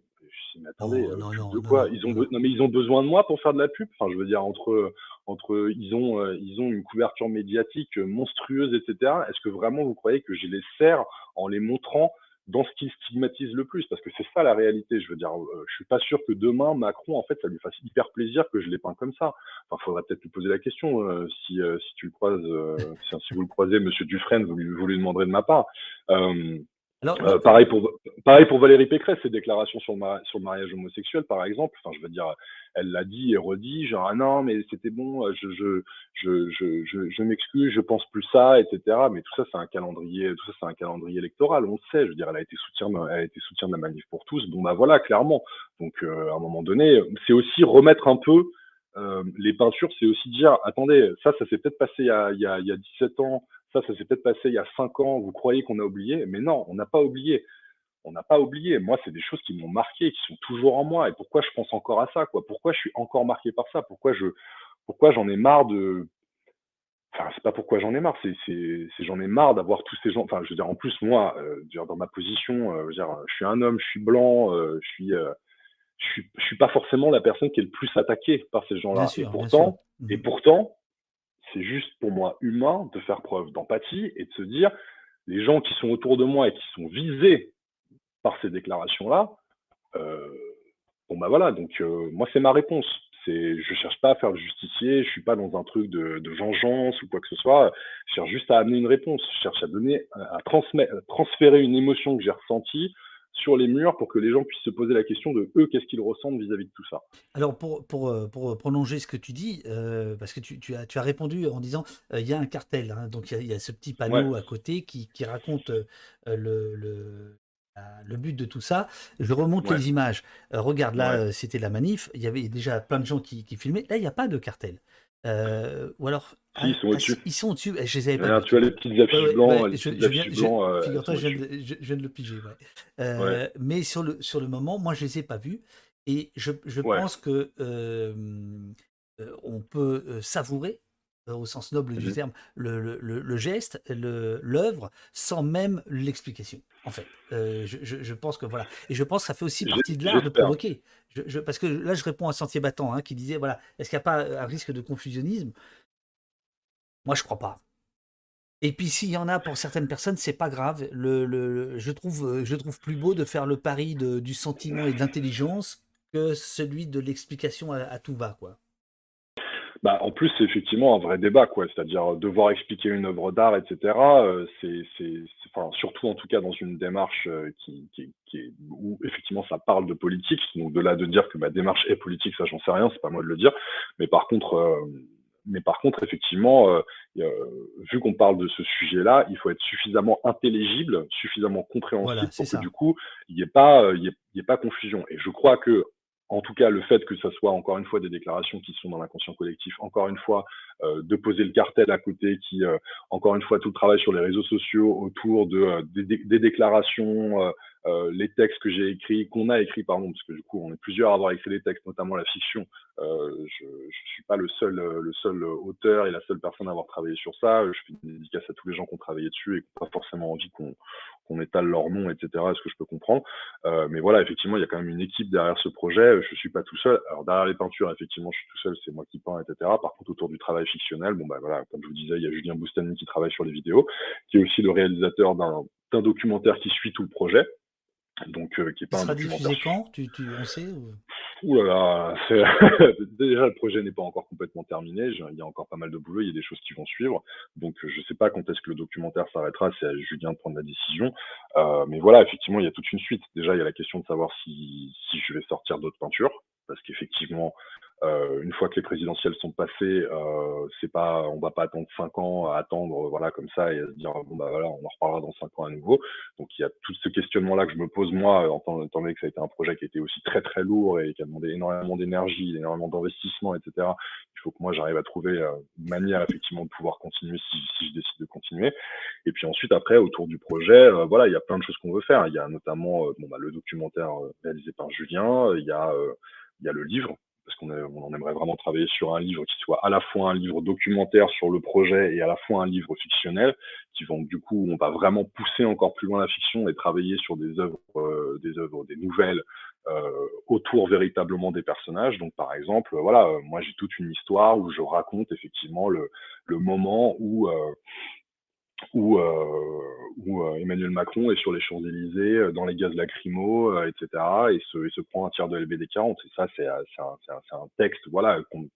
Mais attendez,
non, euh, non,
de quoi Ils ont, non, mais ils ont besoin de moi pour faire de la pub? Enfin, je veux dire, entre, entre, ils ont, euh, ils ont une couverture médiatique monstrueuse, etc. Est-ce que vraiment vous croyez que je les sers en les montrant dans ce qui stigmatise le plus, parce que c'est ça la réalité. Je veux dire, euh, je suis pas sûr que demain Macron, en fait, ça lui fasse hyper plaisir que je l'ai peint comme ça. Enfin, faudrait peut-être lui poser la question euh, si euh, si tu le croises, si, vous le croisez, Monsieur Dufresne, vous lui, vous lui demanderez de ma part. Euh, pareil, pour, pareil pour Valérie Pécresse, ses déclarations sur le, mariage homosexuel, par exemple. Enfin, je veux dire, elle l'a dit et redit, genre, ah non, mais c'était bon, je, je, je, je, je, m'excuse, je pense plus ça, etc. Mais tout ça, c'est un calendrier, tout ça, c'est un calendrier électoral, on le sait. Je veux dire, elle a été soutien, elle a été soutien de la manif pour tous. Bon, bah voilà, clairement. Donc, euh, à un moment donné, c'est aussi remettre un peu euh, les peintures, c'est aussi dire, attendez, ça, ça s'est peut-être passé il y, a, il, y a, il y a 17 ans, ça, ça s'est peut-être passé il y a cinq ans, vous croyez qu'on a oublié, mais non, on n'a pas oublié. On n'a pas oublié. Moi, c'est des choses qui m'ont marqué, qui sont toujours en moi. Et pourquoi je pense encore à ça, quoi? Pourquoi je suis encore marqué par ça? Pourquoi je, pourquoi j'en ai marre de, enfin c'est pas pourquoi j'en ai marre, c'est j'en ai marre d'avoir tous ces gens. Enfin, je veux dire en plus moi, euh, dans ma position, euh, je, veux dire, je suis un homme, je suis blanc, euh, je suis je suis je suis pas forcément la personne qui est le plus attaquée par ces gens-là. Et pourtant et mmh. pourtant c'est juste pour moi humain de faire preuve d'empathie et de se dire les gens qui sont autour de moi et qui sont visés par ces déclarations-là, euh, bon bah voilà, donc euh, moi c'est ma réponse. C'est, je cherche pas à faire le justicier, je suis pas dans un truc de, vengeance ou quoi que ce soit. Je cherche juste à amener une réponse. Je cherche à donner, à transmettre, à transférer une émotion que j'ai ressentie sur les murs pour que les gens puissent se poser la question de eux, qu'est-ce qu'ils ressentent vis-à-vis de tout ça.
Alors, pour, pour, euh, pour prolonger ce que tu dis, euh, parce que tu, tu, as, tu as répondu en disant euh, il y a un cartel, hein, donc il y, a, ce petit panneau à côté qui, qui raconte le, le, le, but de tout ça. Je remonte les images. regarde, là, c'était la manif, il y avait déjà plein de gens qui, qui filmaient. Là, il n'y a pas de cartel. Ou alors,
ils sont au-dessus.
Ils sont au-dessus. Je les avais pas.
tu as les petites affiches blancs. je, viens,
Figure-toi, je, viens de le piger. Euh, mais sur le, sur le moment, moi, je les ai pas vus. Et je, je pense que euh, euh, on peut savourer, au sens noble du terme, le, le, le geste, l'œuvre, sans même l'explication. En fait, je, je, pense que voilà. Et je pense que ça fait aussi partie de l'art de provoquer. parce que là, je réponds à Sentier Battant, hein, qui disait voilà, est-ce qu'il n'y a pas un risque de confusionnisme? Moi, je crois pas. Et puis s'il y en a pour certaines personnes, c'est pas grave. Le, je, trouve, euh, je trouve plus beau de faire le pari du sentiment et de l'intelligence que celui de l'explication à, tout va, quoi.
Bah, en plus, c'est effectivement un vrai débat, quoi. C'est-à-dire devoir expliquer une œuvre d'art, etc. Euh, c'est, enfin, surtout en tout cas dans une démarche euh, qui, qui, où effectivement ça parle de politique. Donc de là de dire que ma démarche est politique, ça j'en sais rien, c'est pas moi de le dire. Mais par contre, mais par contre, effectivement, euh, vu qu'on parle de ce sujet-là, il faut être suffisamment intelligible, suffisamment compréhensible pour que du coup, il n'y ait pas, euh, il y ait, pas confusion. Et je crois que en tout cas, le fait que ce soit encore une fois des déclarations qui sont dans l'inconscient collectif, encore une fois, euh, de poser le cartel à côté, qui, encore une fois, tout le travail sur les réseaux sociaux autour de, des, déclarations, euh, les textes que j'ai écrits, qu'on a écrits, pardon, parce que du coup, on est plusieurs à avoir écrit les textes, notamment la fiction. Euh, je ne suis pas le seul, euh, le seul auteur et la seule personne à avoir travaillé sur ça. Je fais une dédicace à tous les gens qui ont travaillé dessus et qui n'ont pas forcément envie qu'on étale leur nom, etc. Est-ce que je peux comprendre euh, Mais voilà, effectivement, il y a quand même une équipe derrière ce projet. Je suis pas tout seul. Alors derrière les peintures, effectivement, je suis tout seul, c'est moi qui peins, etc. Par contre, autour du travail fictionnel, bon bah voilà, comme je vous disais, il y a Julien Boustany qui travaille sur les vidéos, qui est aussi le réalisateur d'un documentaire qui suit tout le projet. Donc, euh, qui est pas
sera diffusé quand? Tu, tu, On sait
Ouh là là, déjà le projet n'est pas encore complètement terminé. Il y a encore pas mal de boulot, il y a des choses qui vont suivre. Donc, je sais pas quand est-ce que le documentaire s'arrêtera. C'est à Julien de prendre la décision. Euh, mais voilà, effectivement, il y a toute une suite. Déjà, il y a la question de savoir si, si je vais sortir d'autres peintures, parce qu'effectivement, euh, une fois que les présidentielles sont passées, euh, c'est pas, on va pas attendre cinq ans à attendre, voilà, comme ça et à se dire bon bah voilà, on en reparlera dans cinq ans à nouveau. Donc il y a tout ce questionnement-là que je me pose moi, en tant, étant donné que ça a été un projet qui était aussi très très lourd et qui a demandé énormément d'énergie, énormément d'investissement, etc. Il faut que moi j'arrive à trouver euh, une manière effectivement de pouvoir continuer si, si, je décide de continuer. Et puis ensuite après autour du projet, euh, voilà, il y a plein de choses qu'on veut faire. Il y a notamment bon, bah, le documentaire réalisé par Julien, il y a il y a le livre parce qu'on on aimerait vraiment travailler sur un livre qui soit à la fois un livre documentaire sur le projet et à la fois un livre fictionnel, qui vont du coup, on va vraiment pousser encore plus loin la fiction et travailler sur des œuvres, euh, des œuvres, des nouvelles euh, autour véritablement des personnages. Donc par exemple, voilà, euh, moi j'ai toute une histoire où je raconte effectivement le, le moment où où, où Emmanuel Macron est sur les Champs-Élysées, dans les gaz lacrymaux, etc., et se, et se prend un tiers de LBD 40. Et ça, c'est un, un, un, texte voilà, qu'on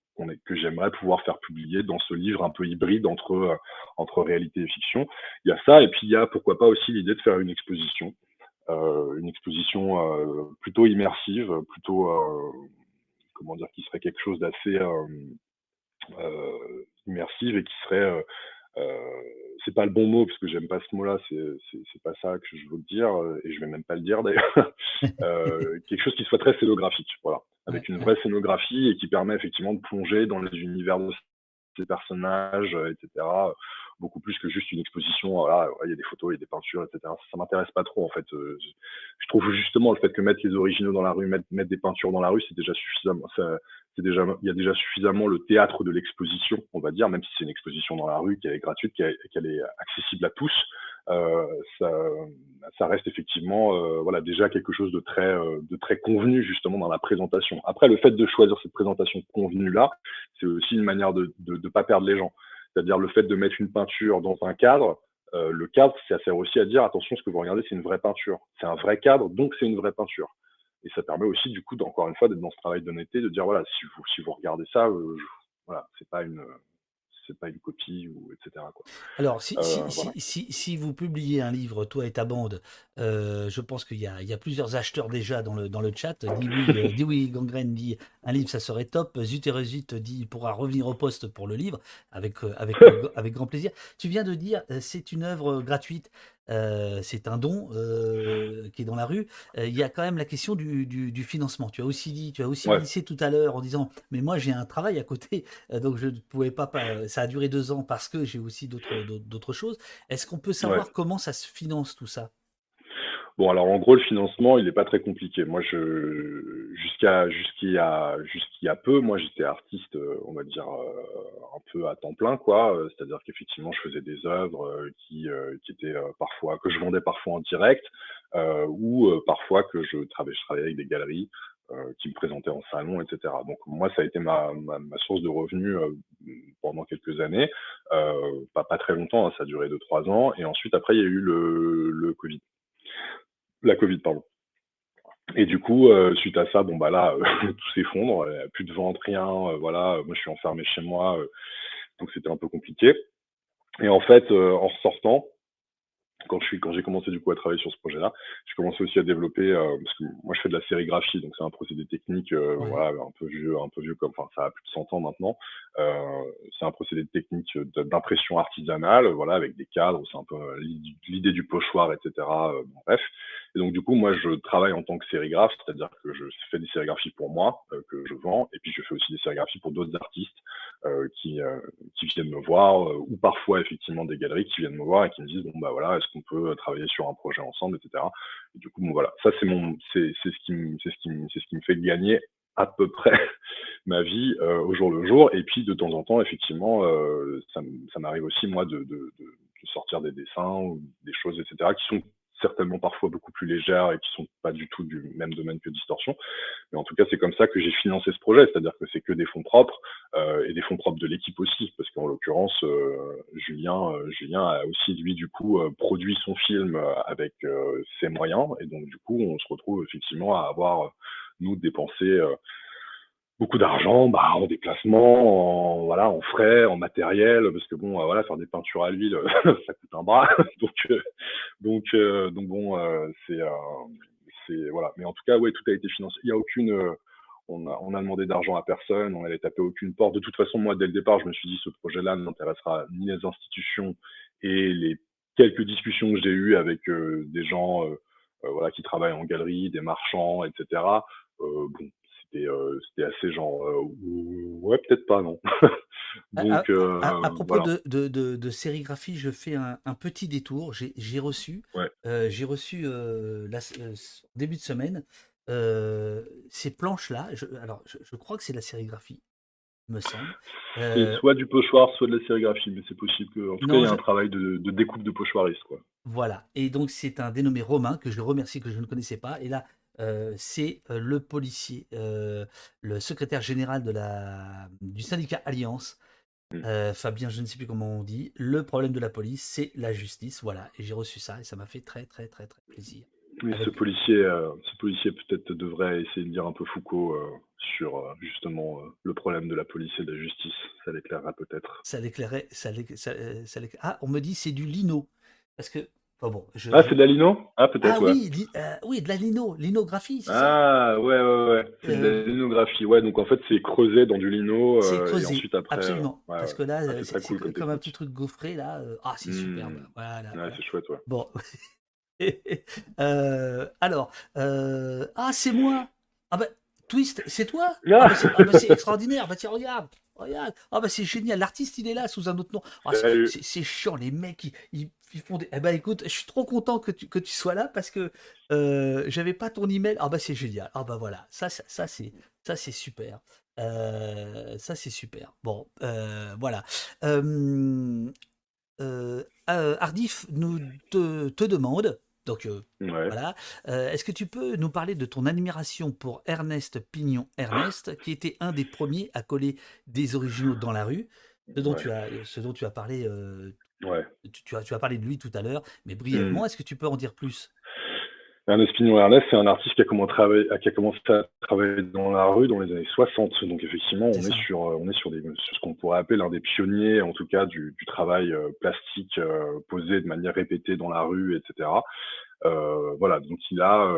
que j'aimerais pouvoir faire publier dans ce livre un peu hybride entre, entre réalité et fiction. Il y a ça, et puis il y a pourquoi pas aussi l'idée de faire une exposition, euh, une exposition euh, plutôt immersive, plutôt, euh, comment dire, qui serait quelque chose d'assez immersive et qui serait c'est pas le bon mot parce que j'aime pas ce mot-là, c'est pas ça que je veux dire et je vais même pas le dire d'ailleurs. euh, quelque chose qui soit très scénographique, voilà, avec une vraie scénographie et qui permet effectivement de plonger dans les univers de personnages, etc beaucoup plus que juste une exposition. Voilà, il y a des photos, il y a des peintures, etc. Ça, ça m'intéresse pas trop en fait. Euh, je trouve justement le fait que mettre les originaux dans la rue, mettre, mettre des peintures dans la rue, c'est déjà suffisamment. C'est déjà, il y a déjà suffisamment le théâtre de l'exposition, on va dire, même si c'est une exposition dans la rue qui est gratuite, qu'elle est accessible à tous. Ça, ça, reste effectivement euh, voilà déjà quelque chose de très euh, de très convenu justement dans la présentation. Après le fait de choisir cette présentation convenue là, c'est aussi une manière de ne pas perdre les gens. C'est-à-dire le fait de mettre une peinture dans un cadre, euh, le cadre, ça sert aussi à dire attention, ce que vous regardez, c'est une vraie peinture. C'est un vrai cadre, donc c'est une vraie peinture. Et ça permet aussi, du coup, encore une fois, d'être dans ce travail d'honnêteté, de dire voilà, si vous, si vous regardez ça, euh, voilà, c'est pas une, c'est pas une copie ou etc. Quoi.
Alors, si, si, euh, si, si, vous publiez un livre, toi et ta bande, euh, je pense qu'il y, y, a plusieurs acheteurs déjà dans le, dans le chat. Oui, euh, dis oui Gangrène dit un livre, ça serait top. Zut et dit il pourra revenir au poste pour le livre avec, avec, avec grand plaisir. Tu viens de dire c'est une œuvre gratuite. Euh, c'est un don euh, qui est dans la rue. Euh, il y a quand même la question du, du, financement. Tu as aussi dit, tu as aussi dit tout à l'heure en disant, mais moi j'ai un travail à côté, donc je ne pouvais pas, Ça a duré deux ans parce que j'ai aussi d'autres d'autres choses. Est-ce qu'on peut savoir comment ça se finance tout ça?
Bon, alors en gros, le financement, il n'est pas très compliqué. Moi, je jusqu'à jusqu'à jusqu'à peu, moi, j'étais artiste, euh, on va dire euh, un peu à temps plein, quoi. Euh, c'est-à-dire qu'effectivement, je faisais des œuvres qui qui étaient parfois que je vendais parfois en direct, ou parfois que je travaillais, je travaillais avec des galeries qui me présentaient en salon, etc. Donc moi, ça a été ma ma, source de revenus pendant quelques années, pas très longtemps, hein, ça a duré deux trois ans, et ensuite après, il y a eu le le Covid la Covid, pardon. Et du coup, euh, suite à ça, bon bah là, euh, tout s'effondre, plus de vente, rien. Euh, voilà, moi je suis enfermé chez moi, donc c'était un peu compliqué. Et en fait, en ressortant, quand je suis quand j'ai commencé du coup à travailler sur ce projet-là, j'ai commencé aussi à développer euh, parce que moi je fais de la sérigraphie, donc c'est un procédé technique euh, voilà un peu vieux, un peu vieux comme enfin ça a plus de 100 ans maintenant. Euh, c'est un procédé technique d'impression artisanale, voilà avec des cadres, c'est un peu l'idée du pochoir, etc. Bon, bref. Et donc du coup moi je travaille en tant que sérigraphe, c'est-à-dire que je fais des sérigraphies pour moi que je vends, et puis je fais aussi des sérigraphies pour d'autres artistes qui qui viennent me voir ou parfois effectivement des galeries qui viennent me voir et qui me disent bon bah voilà qu'on peut travailler sur un projet ensemble, etc. Et du coup, bon, voilà, ça c'est mon, c'est ce qui, c'est ce qui, c'est ce qui me fait gagner à peu près ma vie euh, au jour le jour. Et puis de temps en temps, effectivement, euh, ça, ça m'arrive aussi moi de, de, de, sortir des dessins ou des choses, etc. qui sont certainement parfois beaucoup plus légères et qui sont pas du tout du même domaine que Distorsion. Mais en tout cas, c'est comme ça que j'ai financé ce projet, c'est-à-dire que c'est que des fonds propres euh, et des fonds propres de l'équipe aussi, parce qu'en l'occurrence, euh, Julien, euh, Julien a aussi lui du coup produit son film avec ses moyens. Et donc du coup, on se retrouve effectivement à avoir nous dépensé beaucoup d'argent bah, en déplacement, en, voilà, en frais, en matériel, parce que bon, euh, voilà, faire des peintures à l'huile, ça coûte un bras. donc, euh, donc, euh, donc bon, c'est, c'est voilà. Mais en tout cas, ouais, tout a été financé. Il y a aucune, on a, on a demandé d'argent à personne, on n'allait taper aucune porte. De toute façon, moi, dès le départ, je me suis dit, ce projet-là n'intéressera ni les institutions et les quelques discussions que j'ai eues avec des gens, voilà, qui travaillent en galerie, des marchands, etc. bon, euh, c'était assez genre euh, ouais peut-être pas non.
Donc à, à, euh, propos de, de, de, sérigraphie je fais un, un petit détour. J'ai reçu j'ai reçu la, début de semaine ces planches là je, alors je, crois que c'est de la sérigraphie me semble.
Soit du pochoir soit de la sérigraphie mais c'est possible que en tout cas il y a un travail de, de découpe de pochoiriste quoi.
Voilà. Et donc c'est un dénommé Romain que je remercie que je ne connaissais pas. Et là euh, c'est euh, le policier, euh, le secrétaire général de la, du syndicat Alliance,
Mm.
Euh, Fabien, je ne sais plus comment on dit. Le problème de la police, c'est la justice. Voilà. Et j'ai reçu ça et ça m'a fait très, très, très, très plaisir.
Oui, ce policier, ce policier peut-être devrait essayer de dire un peu Foucault sur justement le problème de la police et de la justice. Ça l'éclairera peut-être.
Ça l'éclairait. Ça ça, ça ah, on me dit c'est du lino. Parce que. Enfin bon, je.
Ah, c'est de la lino? Ah, peut-être,
Ah
ouais.
oui, li- euh, oui, de la lino. Linographie, c'est ça?
Ah, ouais, ouais, ouais. C'est de la
Euh,
linographie. Ouais, donc en fait, c'est creusé dans du lino
C'est
euh, et
creusé.
ensuite après.
Absolument.
ouais,
Parce que là,
Ah, c'est cool comme
comme un petit truc gaufré, là. Ah, c'est superbe.
Hmm.
Voilà.
Ouais,
voilà.
c'est chouette, ouais.
Bon. Euh, alors, ah, c'est moi. Ah ben, Twist, c'est toi? Ah ben, c'est ah c'est extraordinaire. Bah tiens, regarde. Regarde. Ah ben, c'est génial. L'artiste, il est là sous un autre nom. Ah, c'est- chiant, les mecs, ils, ils- ils font des... Eh ben, écoute, je suis trop content que tu, que tu sois là parce que euh, j'avais pas ton email. Ah ben, c'est génial. Ah ben, voilà. Ça, ça, ça, c'est ça c'est super. Euh, ça, c'est super. Bon, euh, voilà. Euh, Ardif nous te, te demande, donc
Ouais.
voilà, est-ce que tu peux nous parler de ton admiration pour Ernest Pignon Ernest, qui était un des premiers à coller des originaux dans la rue, ce dont
Ouais.
tu as, ce dont tu as parlé,
Ouais.
tu, tu as, tu as parlé de lui tout à l'heure, mais
Hmm.
brièvement, est-ce que tu peux en dire plus?
Ernest Pignon Ernest, c'est un artiste qui a, commencé à travailler, qui a commencé à travailler dans la rue dans les années 60. Donc effectivement, on est sur, euh, on est sur, des, sur ce qu'on pourrait appeler l'un des pionniers, en tout cas, du, du travail euh, plastique euh, posé de manière répétée dans la rue, etc. Euh, voilà, donc il a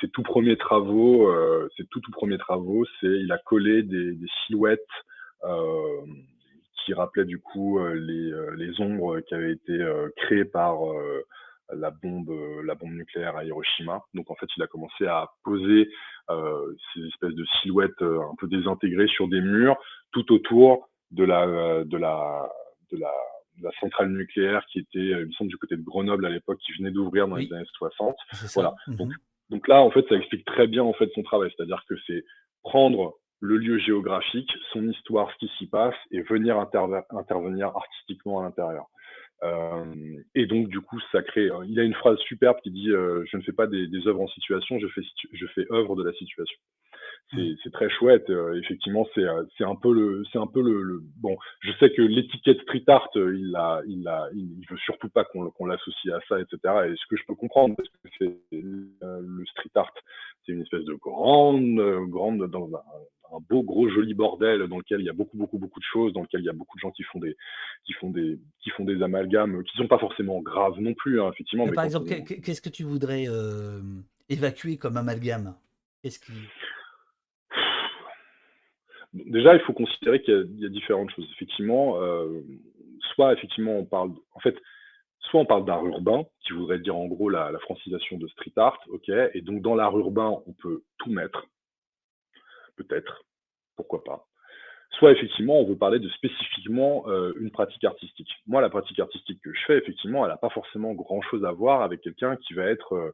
ses tout premiers travaux, ses tout tout premiers travaux, c'est il a collé des, des silhouettes qui rappelaient du coup euh, les, euh, les ombres qui avaient été euh, créées par la bombe la bombe nucléaire à Hiroshima. Donc en fait, il a commencé à poser euh, ces espèces de silhouettes euh, un peu désintégrées sur des murs tout autour de la de la de la de la centrale nucléaire qui était, il me semble, du côté de Grenoble à l'époque, qui venait d'ouvrir dans
Oui.
les années 60.
C'est ça
Voilà.
Mhm.
Donc, donc là, en fait, ça explique très bien en fait son travail, c'est-à-dire que c'est prendre le lieu géographique, son histoire, ce qui s'y passe, et venir interve- intervenir artistiquement à l'intérieur. Euh, et donc, du coup, ça crée. euh, Il a une phrase superbe qui dit euh, Je ne fais pas des, œuvres en situation, je fais œuvre de la situation. C'est très chouette. euh, effectivement, c'est euh, c'est un peu le, c'est un peu le, le- Bon, je sais que l'étiquette street art, euh, il a, il a, il, veut surtout pas qu'on qu'on l'associe à ça, etc. Et ce que je peux comprendre, parce que c'est euh, le street art, c'est une espèce de grande, grande dans un, un beau gros joli bordel dans lequel il y a beaucoup, beaucoup, beaucoup de choses, dans lequel il y a beaucoup de gens qui font des, qui font des, qui font des amalgames, qui sont pas forcément graves non plus, hein, effectivement.
Mais
mais
par exemple,
on-
qu'est-ce que tu voudrais euh, évacuer comme amalgame? Qu'est-ce qui...
Déjà, il faut considérer qu'il y a- différentes choses. Effectivement, euh, soit effectivement on parle, en fait, soit on parle d'art urbain, qui voudrait dire en gros la, francisation de street art, ok. Et donc dans l'art urbain, on peut tout mettre, peut-être, pourquoi pas. Soit effectivement, on veut parler de spécifiquement euh, une pratique artistique. Moi, la pratique artistique que je fais, effectivement, elle n'a pas forcément grand-chose à voir avec quelqu'un qui va être euh,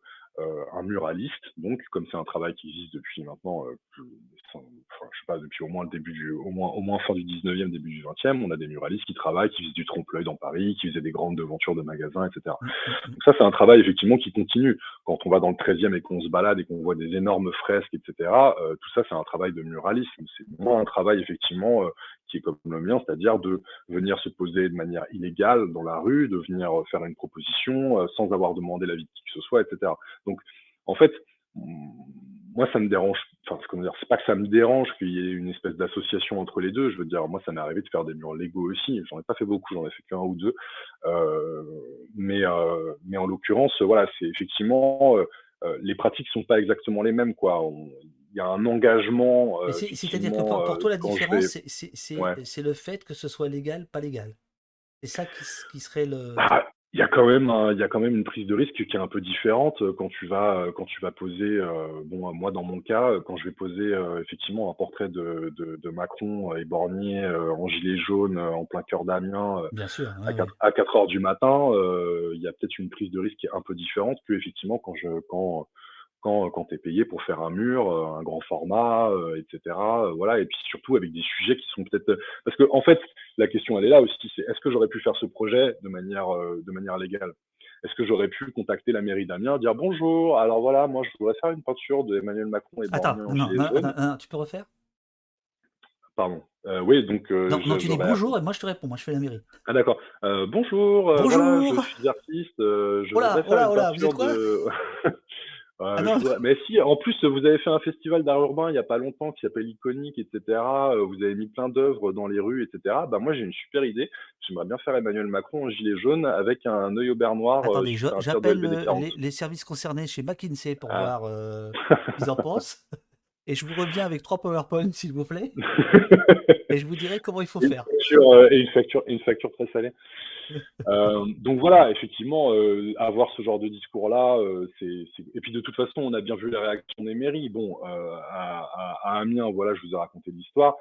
un muraliste. Donc, comme c'est un travail qui existe depuis maintenant, euh, plus- enfin, je sais pas, depuis au moins le début du, au moins, au moins fin du 19e, début du 20e, on a des muralistes qui travaillent, qui faisaient du trompe-l'œil dans Paris, qui faisaient des grandes devantures de magasins, etc. Donc ça, c'est un travail effectivement qui continue. Quand on va dans le 13e et qu'on se balade et qu'on voit des énormes fresques, etc., euh, tout ça, c'est un travail de muralisme. C'est moins un travail effectivement euh, qui est comme le mien, c'est-à-dire de venir se poser de manière illégale dans la rue, de venir euh, faire une proposition euh, sans avoir demandé l'avis de qui que ce soit, etc. Donc, en fait, moi, ça me dérange. Enfin, comment dire, c'est pas que ça me dérange qu'il y ait une espèce d'association entre les deux. Je veux dire, moi, ça m'est arrivé de faire des murs Lego aussi. J'en ai pas fait beaucoup, j'en ai fait qu'un ou deux. Euh, mais, mais en l'occurrence, voilà, c'est effectivement les pratiques sont pas exactement les mêmes, quoi. Y a un engagement. euh,
C'est-à-dire que pour, toi, la
euh,
différence,
vais-
c'est-
Ouais.
le fait que ce soit légal, pas légal. C'est ça qui, serait le...
Ah, il y a quand même il y a quand même une prise de risque qui est un peu différente euh, quand tu vas quand tu vas poser euh, bon moi dans mon cas quand je vais poser euh, effectivement un portrait de, de, de Macron éborgné euh, en gilet jaune en plein cœur d'Amiens
Bien sûr.
à
ouais, ouais.
4, à 4 heures du matin il y a peut-être une prise de risque qui est un peu différente que effectivement quand je quand quand, quand tu es payé pour faire un mur, euh, un grand format, euh, etc. euh, voilà, et puis surtout avec des sujets qui sont peut-être parce que en fait la question elle est là aussi, c'est est-ce que j'aurais pu faire ce projet de manière euh, de manière légale? Est-ce que j'aurais pu contacter la mairie d'Amiens, dire bonjour, alors voilà, moi je voudrais faire une peinture de Emmanuel Macron et
Attends, non, tu peux refaire?
Pardon. Euh, oui, donc. euh,
Non, tu dis
j'aurais-
bonjour et moi je te réponds. Moi je fais la mairie.
Ah d'accord. Euh, bonjour. euh,
Bonjour.
voilà, je suis artiste. euh, je voudrais faire une
là, vous êtes
peinture de. Euh,
Ah
voudrais- Mais si, en plus, vous avez fait un festival d'art urbain il y a pas longtemps qui s'appelle Iconique, etc. Euh, Vous avez mis plein d'œuvres dans les rues, etc. Bah moi j'ai une super idée. J'aimerais bien faire Emmanuel Macron en gilet jaune avec un œil au beurre noir. euh,
Attendez, j'appelle euh,
40.
les, les services concernés chez McKinsey pour
Ah.
voir euh, ce qu'ils en pensent. Et je vous reviens avec trois PowerPoint, s'il vous plaît. Et je vous dirai comment il faut
une
faire.
facture, euh, et une facture, une facture très salée. Euh, donc voilà, effectivement, euh, avoir ce genre de discours-là, euh, c'est, et puis de toute façon, on a bien vu les réactions des mairies. Bon, à, à, à Amiens, voilà, je vous ai raconté l'histoire.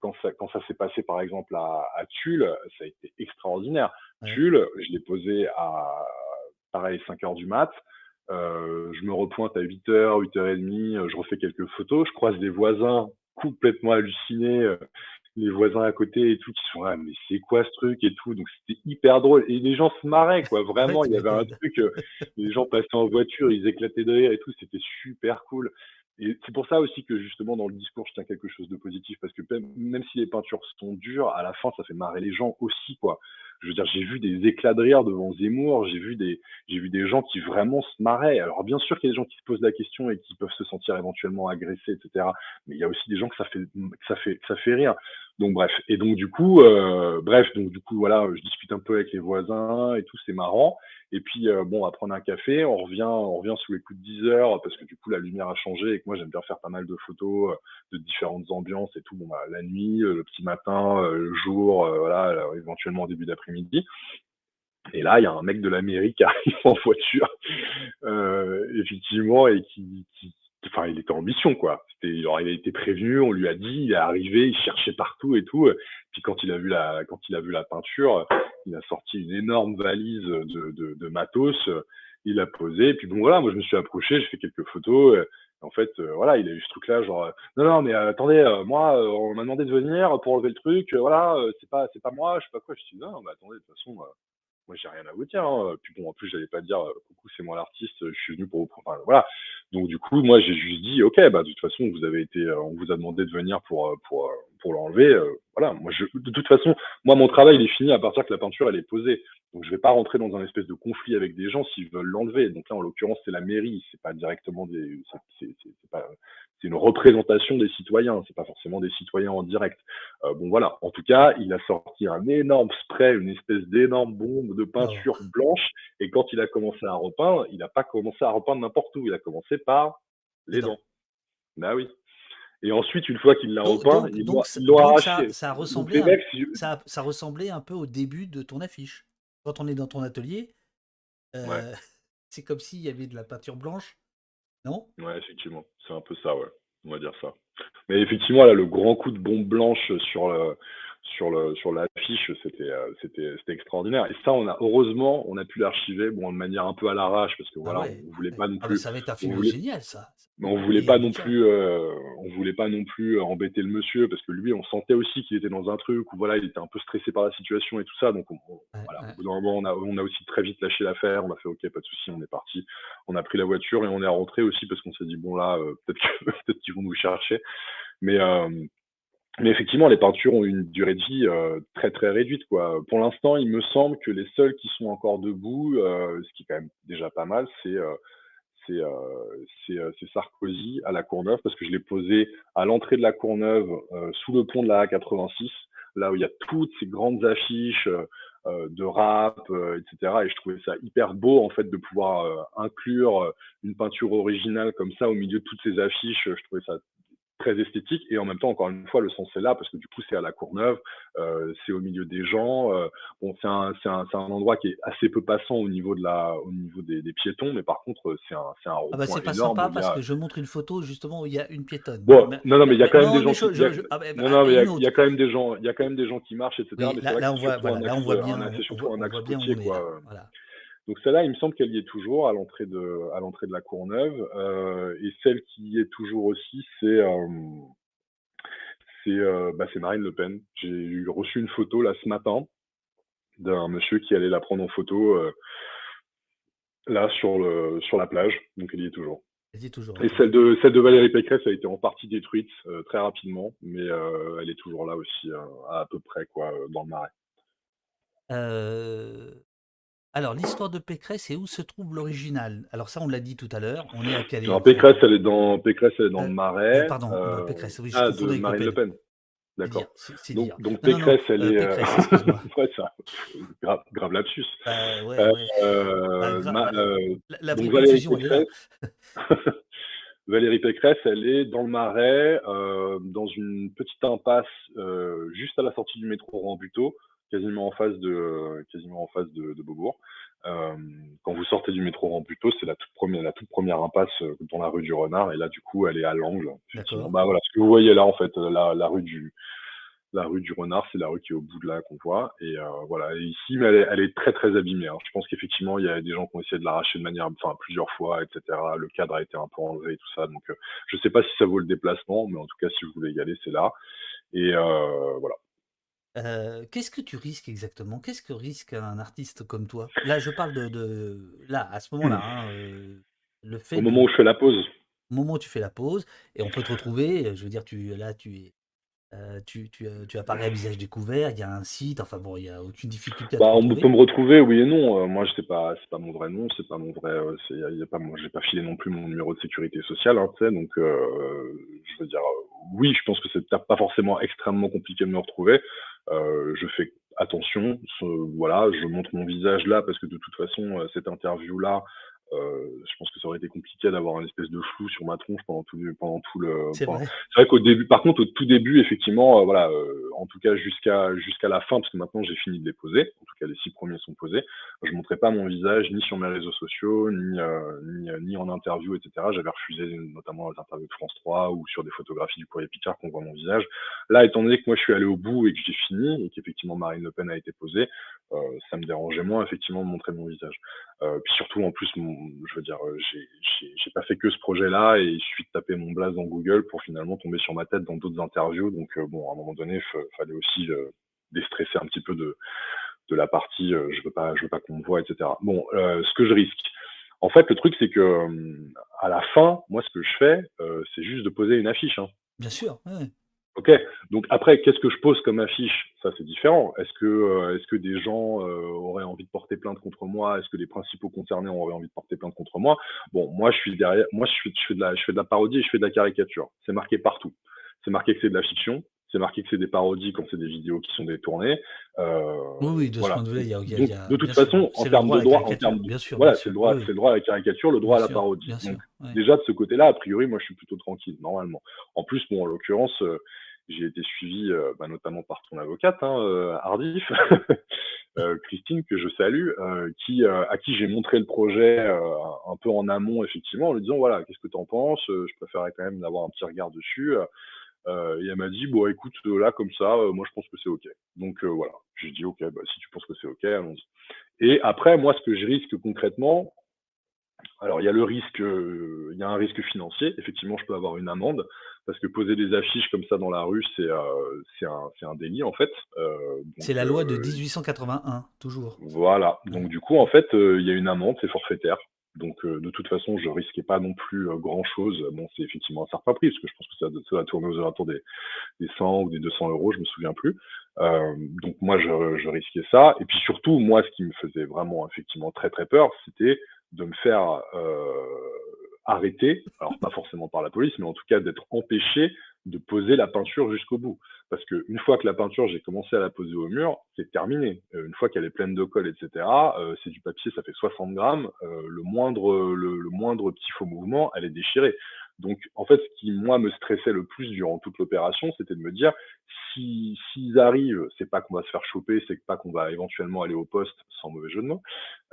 Quand ça, quand ça s'est passé, par exemple, à, à Tulle, ça a été extraordinaire.
Ouais.
Tulle, je l'ai posé à, pareil, 5 heures du mat. Je me repointe à 8h, 8h30, euh, je refais quelques photos, je croise des voisins complètement hallucinés, les voisins à côté et tout, qui sont là, mais c'est quoi ce truc et tout, donc c'était hyper drôle, et les gens se marraient, quoi, vraiment, il y avait un truc, euh, les gens passaient en voiture, ils éclataient de rire et tout, c'était super cool. Et c'est pour ça aussi que justement dans le discours, je tiens quelque chose de positif, parce que même, même si les peintures sont dures, à la fin, ça fait marrer les gens aussi, quoi. Je veux dire, j'ai vu des éclats de rire devant Zemmour, j'ai vu des, j'ai vu des gens qui vraiment se marraient. Alors bien sûr qu'il y a des gens qui se posent la question et qui peuvent se sentir éventuellement agressés, etc. Mais il y a aussi des gens que ça fait, que ça fait, que ça fait rire. Donc bref. Et donc du coup, euh, bref, donc du coup voilà, je discute un peu avec les voisins et tout, c'est marrant. Et puis euh, bon, on va prendre un café, on revient, on revient sous les coups de 10 heures parce que du coup la lumière a changé et que moi j'aime bien faire pas mal de photos euh, de différentes ambiances et tout. Bon bah la nuit, euh, le petit matin, le jour, voilà, éventuellement début d'après-midi. Et là, il y a un mec de la mairie qui arrive en voiture, effectivement, et qui, qui- enfin, il était en mission, quoi. Il a été prévenu, on lui a dit, il est arrivé, il cherchait partout et tout. Puis quand il a vu la, peinture, il a sorti une énorme valise de, matos, il l'a posé. Puis bon, voilà, moi je me suis approché, j'ai fait quelques photos. En fait, euh, voilà, il a eu ce truc-là, genre, non, non, mais euh, attendez, euh, moi, on m'a demandé de venir pour enlever le truc, voilà, c'est pas, c'est pas moi, je sais pas quoi. Je suis non, non, mais attendez, de toute façon, moi j'ai rien à vous dire. hein. Puis bon, en plus, j'allais pas dire, euh, coucou, c'est moi l'artiste, je suis venu pour vous. Enfin, voilà. Donc du coup, moi j'ai juste dit, ok, bah de toute façon, vous avez été, euh, on vous a demandé de venir pour, euh, pour, pour l'enlever. euh, voilà, moi je, de toute façon, moi mon travail il est fini à partir que la peinture elle est posée. Donc je vais pas rentrer dans un espèce de conflit avec des gens s'ils veulent l'enlever. Donc là, en l'occurrence, c'est la mairie, c'est pas directement des, c'est, une représentation des citoyens, c'est pas forcément des citoyens en direct. Euh, bon voilà, en tout cas, il a sorti un énorme spray, une espèce d'énorme bombe de peinture blanche, et quand il a commencé à repeindre, il n'a pas commencé à repeindre n'importe où, il a commencé par les
dents.
Bah oui. Et ensuite, une fois qu'il l'a repeint,
ça- donc ça-
arraché.
ça
Donc mecs, si-
Ça, ça ressemblait un peu au début de ton affiche. Quand on est dans ton atelier, euh,
Ouais.
c'est comme s'il y avait de la peinture blanche. Non?
Ouais, effectivement, c'est un peu ça, ouais. On va dire ça. Mais effectivement, là, le grand coup de bombe blanche sur le sur le sur l'affiche, c'était euh, c'était c'était extraordinaire. Et ça, on a heureusement, on a pu l'archiver, bon, de manière un peu à l'arrache, parce que
Ah
voilà,
ouais,
on voulait pas non
Ah bah,
plus,
ça va être un film
voulait-
génial, ça.
Mais on voulait pas non plus, euh, on voulait pas non plus euh, embêter le monsieur, parce que lui, on sentait aussi qu'il était dans un truc où voilà, il était un peu stressé par la situation et tout ça. Donc on- on-
Ouais,
voilà,
ouais.
au bout d'un moment, on a, on a aussi très vite lâché l'affaire. On a fait OK, pas de souci, on est parti. On a pris la voiture et on est rentré aussi parce qu'on s'est dit bon là, euh, peut-être qu'ils vont nous chercher. Mais euh, mais effectivement, les peintures ont une durée de vie euh, très très réduite quoi. Pour l'instant, il me semble que les seuls qui sont encore debout, euh, ce qui est quand même déjà pas mal, c'est euh, c'est euh, euh, c'est Sarkozy à la Courneuve parce que je l'ai posé à l'entrée de la Courneuve euh, sous le pont de la A86 là où il y a toutes ces grandes affiches de rap etc et je trouvais ça hyper beau en fait de pouvoir inclure une peinture originale comme ça au milieu de toutes ces affiches. Je trouvais ça très esthétique et en même temps encore une fois le sens est là parce que du coup c'est à la Courneuve euh, c'est au milieu des gens euh, bon c'est un c'est un c'est un endroit qui est assez peu passant au niveau de la au niveau des, des piétons mais par contre c'est un c'est un
Ah bah c'est pas
énorme
sympa parce
a-
que je montre une photo justement où il y a une piétonne.
bon
Mais-
non non mais il y a quand même des gens
ah, bah, bah,
non non mais il y a- quand même des gens il y a quand même des gens qui marchent etc
Oui,
mais c'est
là, on voit, voilà, là on voit bien,
c'est surtout un axe routier quoi
là. Voilà.
Donc celle-là, il me semble qu'elle y est toujours à l'entrée de à l'entrée de la Courneuve. Euh, et celle qui y est toujours aussi, c'est euh, c'est euh, bah, c'est Marine Le Pen. J'ai eu- reçu une photo là ce matin d'un monsieur qui allait la prendre en photo là sur le sur la plage. Donc elle y est toujours.
Elle y est toujours.
Et celle de, celle de Valérie Pécresse a été en partie détruite très rapidement, mais elle est toujours là aussi, euh, à, à peu près, quoi, dans le marais.
Euh, alors, l'histoire de Pécresse et où se trouve l'original? Alors ça, on l'a dit tout à l'heure, on est à Calais,
Alors. Pécresse, elle est dans, Pécresse, elle est dans
Euh,
le
euh,
marais.
pardon, euh,
euh,
Pécresse, oui, je
ah, de Marine Le
Pen.
D'accord. Donc, donc
Non, non, non,
Pécresse, elle
euh,
est. euh,
Pécresse,
ouais, ça, grave, grave lapsus.
Bah ouais,
Euh,
ouais.
Euh, ma- euh,
la, la
donc Valérie
confusion, elle est là.
Pécresse, Valérie Pécresse, elle est dans le Marais, euh, dans une petite impasse euh, juste à la sortie du métro Rambuteau, quasiment en face de, quasiment en face de, de Beaubourg. Euh, quand vous sortez du métro Rambuteau, c'est la toute première, la toute première impasse euh, dans la rue du Renard, et là du coup, elle est à l'angle. Bah voilà, ce que vous voyez là en fait, euh, la, la rue du, la rue du Renard, c'est la rue qui est au bout de là qu'on voit. Et euh, voilà, et ici, mais elle est, elle est très très abîmée. hein. Je pense qu'effectivement, il y a des gens qui ont essayé de l'arracher de manière, enfin plusieurs fois, etc. Le cadre a été un peu enlevé et tout ça. Donc, euh, je sais pas si ça vaut le déplacement, mais en tout cas, si vous voulez y aller, c'est là. Et euh, voilà.
Euh, qu'est-ce que tu risques exactement? Qu'est-ce que risque un artiste comme toi? Là, je parle de, de- là, à ce moment-là, hein, euh, le fait
Au
de,
moment où je fais la pause,
au moment où tu fais la pause, et on peut te retrouver, euh, je veux dire, tu, là, tu es, euh, tu, tu, tu apparais à visage découvert, il y a un site, enfin bon, il n'y a aucune difficulté à
bah, on peut me retrouver, oui et non. Moi, je sais pas, c'est pas mon vrai nom, c'est pas mon vrai, c'est, y a pas, moi, j'ai pas filé non plus mon numéro de sécurité sociale, hein, tu sais. Donc, je veux dire, oui, je pense que c'est pas forcément extrêmement compliqué de me retrouver. Euh, je fais attention, ce- voilà, je montre mon visage là parce que de toute façon, euh, cette interview-là, euh, je pense que ça aurait été compliqué d'avoir une espèce de flou sur ma tronche pendant tout, le- pendant tout le.
C'est vrai.
Qu'au début, par contre, au tout début, effectivement, euh, voilà, euh, en tout cas jusqu'à jusqu'à la fin, parce que maintenant j'ai fini de les poser, en tout cas les six premiers sont posés, je montrais pas mon visage ni sur mes réseaux sociaux, ni ni, ni en interview, etc. J'avais refusé notamment les interviews de France 3 ou sur des photographies du courrier Picard qu'on voit mon visage. Là, étant donné que moi je suis allé au bout et que j'ai fini et qu'effectivement Marine Le Pen a été posée, ça me dérangeait moins effectivement de montrer mon visage. Puis surtout en plus, mon, je veux dire, euh, j'ai- pas fait que ce projet-là et suffit de taper mon blaze dans Google pour finalement tomber sur ma tête dans d'autres interviews. Donc euh, bon, à un moment donné, il fallait aussi euh, déstresser un petit peu de, la partie. je veux pas, je veux pas qu'on me voit, etc. Bon, ce que je risque. En fait, le truc c'est que à la fin, moi, ce que je fais, c'est juste de poser une affiche. Hein.
Bien sûr. ouais.
Ok. Donc après, qu'est-ce que je pose comme affiche? Ça, c'est différent. Est-ce que, euh, est-ce que des gens euh, auraient envie de porter plainte contre moi? Est-ce que les principaux concernés auraient envie de porter plainte contre moi? Bon, moi, je suis derrière. Moi, je je fais de la, je fais de la parodie je fais de la caricature. C'est marqué partout. C'est marqué que c'est de la fiction. C'est marqué que c'est des parodies quand c'est des vidéos qui sont détournées. Euh,
Oui, oui, de ce point de vue-là, il y a, y a- y a-
de toute
sûr,
façon, en termes de droit, en termes de-
bien sûr,
voilà, c'est
sûr,
le droit,
oui,
c'est le droit à la caricature, le droit
bien
à la
sûr,
parodie.
bien sûr,
Donc,
ouais.
déjà de ce côté-là, a priori, moi, je suis plutôt tranquille, normalement. En plus, bon, en l'occurrence, euh, j'ai été suivi, euh, bah, notamment par ton avocate, hein, euh, Hardif, euh, Christine, que je salue, euh, qui, euh, à qui j'ai montré le projet euh, un peu en amont, effectivement, en lui disant, voilà, qu'est-ce que tu en penses Je préférerais quand même d'avoir un petit regard dessus. Euh, et elle m'a dit, bon, écoute, euh, là, comme ça, euh, moi, je pense que c'est OK. Donc, euh, voilà. J'ai dit, OK, bah, si tu penses que c'est OK, allons-y. Et après, moi, ce que je risque concrètement, alors, il y a le risque, euh, il y a un risque financier. Effectivement, je peux avoir une amende parce que poser des affiches comme ça dans la rue, c'est euh, c'est un, c'est un délit en fait. Euh,
C'est la loi de
euh,
1881, toujours.
voilà. Donc du coup, en fait, euh, il y a une amende, c'est forfaitaire. Donc euh, de toute façon, je risquais pas non plus euh, grand chose. Bon, c'est effectivement un certain prix parce que je pense que ça, ça va tourner aux alentours des, des 100 ou des 200 euros, je me souviens plus. Euh, donc moi, je, je risquais ça. Et puis surtout, moi, ce qui me faisait vraiment effectivement très très peur, c'était de me faire arrêter, alors pas forcément par la police, mais en tout cas d'être empêché de poser la peinture jusqu'au bout. Parce que une fois que la peinture, j'ai commencé à la poser au mur, c'est terminé. Euh, une fois qu'elle est pleine de colle, etc., euh, c'est du papier, ça fait 60 grammes. euh, le moindre, le moindre petit faux mouvement, elle est déchirée. Donc, en fait, ce qui moi me stressait le plus durant toute l'opération, c'était de me dire si s'ils arrivent, c'est pas qu'on va se faire choper, c'est pas qu'on va éventuellement aller au poste, sans mauvais jeu de mots,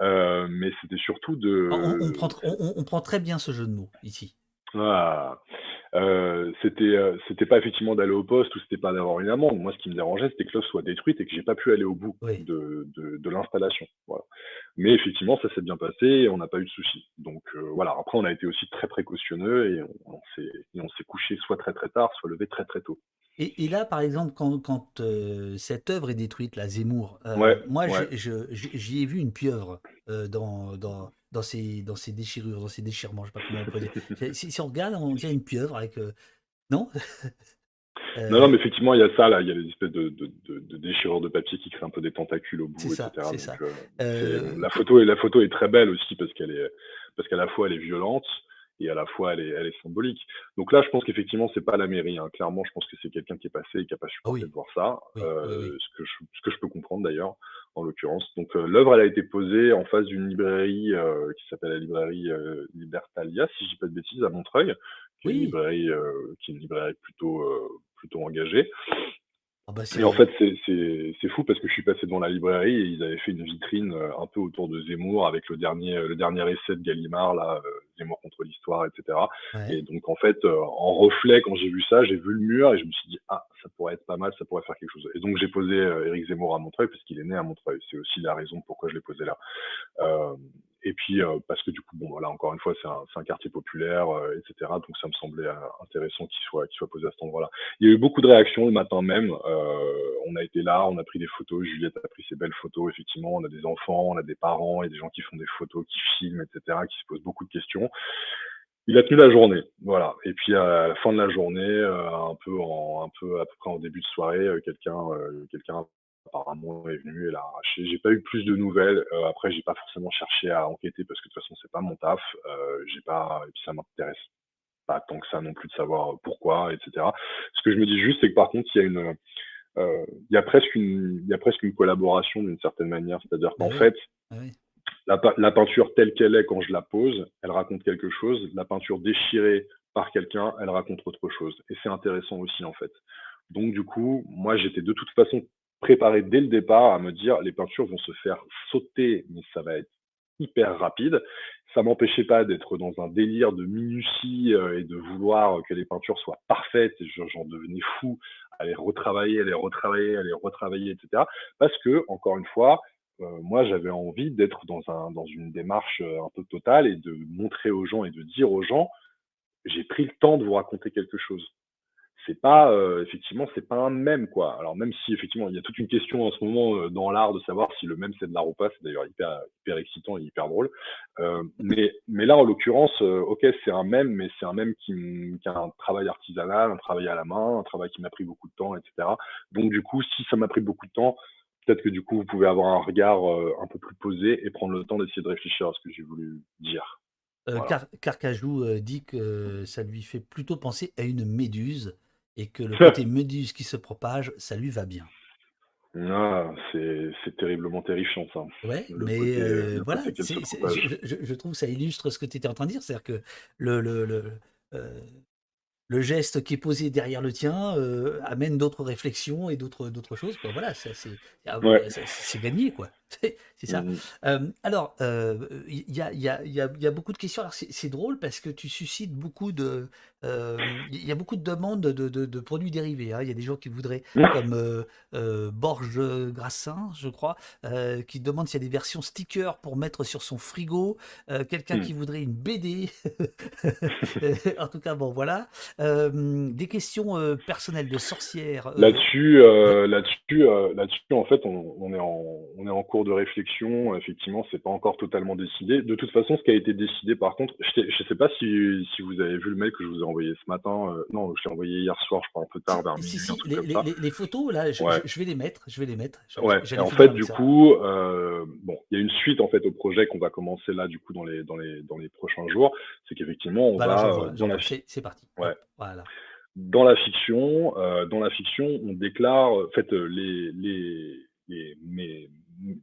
euh, mais c'était surtout de.
On, on prend, tr- on- on- on prend très bien ce jeu de mots ici.
Ah, euh, c'était euh, c'était pas effectivement d'aller au poste ou c'était pas d'avoir une amende. Moi, ce qui me dérangeait, c'était que l'œuvre soit détruite et que j'ai pas pu aller au bout
Oui.
de, de, de l'installation. Voilà. Mais effectivement, ça s'est bien passé et on n'a pas eu de soucis. Donc euh, voilà. Après, on a été aussi très précautionneux on, et on s'est couché soit très très tard, soit levé très très tôt.
Et, et là, par exemple, quand, quand euh, cette œuvre est détruite, la Zemmour, euh,
Ouais,
moi,
ouais.
j'y ai vu une pieuvre. dans, dans, dans, ces, dans ces déchirures, dans ces déchirements, je sais pas comment on peut dire. Si, si on regarde, on dirait une pieuvre avec. non?
Non, non, mais effectivement, il y a ça, là, il y a des espèces de, de, de, déchirures de papier qui créent un peu des tentacules au bout, etc.
Ça.
la, photo est, la photo est très belle aussi parce qu'elle est, parce qu'à la fois elle est violente, et à la fois elle est, elle est symbolique. Donc là, je pense qu'effectivement, c'est pas la mairie. Hein. Clairement, je pense que c'est quelqu'un qui est passé et qui a pas supporté ah de voir ça, euh, Ce, que je, ce que je peux comprendre d'ailleurs, en l'occurrence. Donc euh, l'œuvre, elle a été posée en face d'une librairie euh, qui s'appelle la librairie euh, Libertalia, si je dis pas de bêtises, à Montreuil, qui est une librairie, qui est une librairie plutôt plutôt engagée. Ah bah, et en fait, c'est fou parce que je suis passé devant la librairie et ils avaient fait une vitrine euh, un peu autour de Zemmour avec le dernier, le dernier essai de Gallimard, là, euh, Zemmour contre l'histoire, etc. Et donc, en fait, euh, en reflet, quand j'ai vu ça, j'ai vu le mur et je me suis dit, ah, ça pourrait être pas mal, ça pourrait faire quelque chose. Et donc, j'ai posé Éric Zemmour à Montreuil parce qu'il est né à Montreuil. C'est aussi la raison pourquoi je l'ai posé là. Et puis, euh, parce que du coup, bon, voilà, encore une fois, c'est un, un, quartier populaire, euh, etc. Donc, ça me semblait euh, intéressant qu'il soit, qu'il soit posé à cet endroit-là. Il y a eu beaucoup de réactions le matin même. on a été là, on a pris des photos. Juliette a pris ses belles photos, effectivement. On a des enfants, on a des parents et des gens qui font des photos, qui filment, etc., qui se posent beaucoup de questions. Il a tenu la journée, voilà. Et puis à la fin de la journée, un peu en, un peu à peu près en début de soirée, quelqu'un, quelqu'un apparemment est venu et l'a arraché. J'ai pas eu plus de nouvelles. Euh, après, j'ai pas forcément cherché à enquêter parce que de toute façon, c'est pas mon taf. Euh, j'ai pas, et puis ça m'intéresse pas tant que ça non plus de savoir pourquoi, etc. Ce que je me dis juste, c'est que par contre, il y a une, euh, il y a presque une, il y a presque une collaboration d'une certaine manière. C'est-à-dire qu'en ah fait, ah la, la, peinture telle qu'elle est quand je la pose, elle raconte quelque chose. La peinture déchirée par quelqu'un, elle raconte autre chose. Et c'est intéressant aussi en fait. Donc du coup, moi j'étais de toute façon préparé dès le départ à me dire les peintures vont se faire sauter, mais ça va être hyper rapide. Ça m'empêchait pas d'être dans un délire de minutie euh, et de vouloir que les peintures soient parfaites. J'en devenais fou à les retravailler, à les retravailler, à les retravailler, etc. Parce que, encore une fois, euh, moi, j'avais envie d'être dans, un, dans une démarche euh, un peu totale et de montrer aux gens et de dire aux gens, j'ai pris le temps de vous raconter quelque chose c'est pas euh, effectivement c'est pas un même quoi. Alors même si effectivement il y a toute une question en ce moment euh, dans l'art de savoir si le même c'est de l'art ou pas, c'est d'ailleurs hyper hyper excitant et hyper drôle. Euh, mais mais là en l'occurrence, ok c'est un même, mais c'est un même qui, qui, a un travail artisanal, un travail à la main, un travail qui m'a pris beaucoup de temps, etc. Donc du coup si ça m'a pris beaucoup de temps, peut-être que du coup vous pouvez avoir un regard un peu plus posé et prendre le temps d'essayer de réfléchir à ce que j'ai voulu dire.
Car Carcajou dit que ça lui fait plutôt penser à une méduse et que le côté méduse qui se propage, ça lui va bien.
Ah, c'est terriblement terrifiant ça.
Ouais, mais euh, voilà, je, trouve que ça illustre ce que tu étais en train de dire, c'est-à-dire que le, le, le, euh, le geste qui est posé derrière le tien euh, amène d'autres réflexions et d'autres choses. Quoi. Voilà, ah, c'est gagné, quoi. C'est ça. Mmh. alors, il y, a, y, a, y, a, beaucoup de questions. Alors, c'est drôle parce que tu suscites beaucoup de, il y a beaucoup de demandes de, de, produits dérivés. Hein. Il y a des gens qui voudraient, mmh. comme euh, euh, Borges Grassin, je crois, euh, qui demande s'il y a des versions stickers pour mettre sur son frigo. Quelqu'un mmh. qui voudrait une BD. en tout cas, bon, voilà. des questions personnelles de sorcières.
Là-dessus, là-dessus, là-dessus, en fait, on, on, est en, on est en cours de réflexion. Effectivement, c'est pas encore totalement décidé. De toute façon, ce qui a été décidé, par contre, je ne sais pas si, si vous avez vu le mail que je vous ai envoyé ce matin. Euh, non, je l'ai envoyé hier soir, je crois un peu tard, vers
si, si, les, photos, là, je, vais les mettre. Je vais les mettre.
ouais. en fait, du coup, euh, bon, il y a une suite en fait au projet qu'on va commencer là, du coup, dans les dans les dans les prochains jours. C'est qu'effectivement, on va
euh, dans la c'est parti.
Ouais. Voilà. Dans la fiction, dans la fiction, on déclare, en fait, les les les, mes,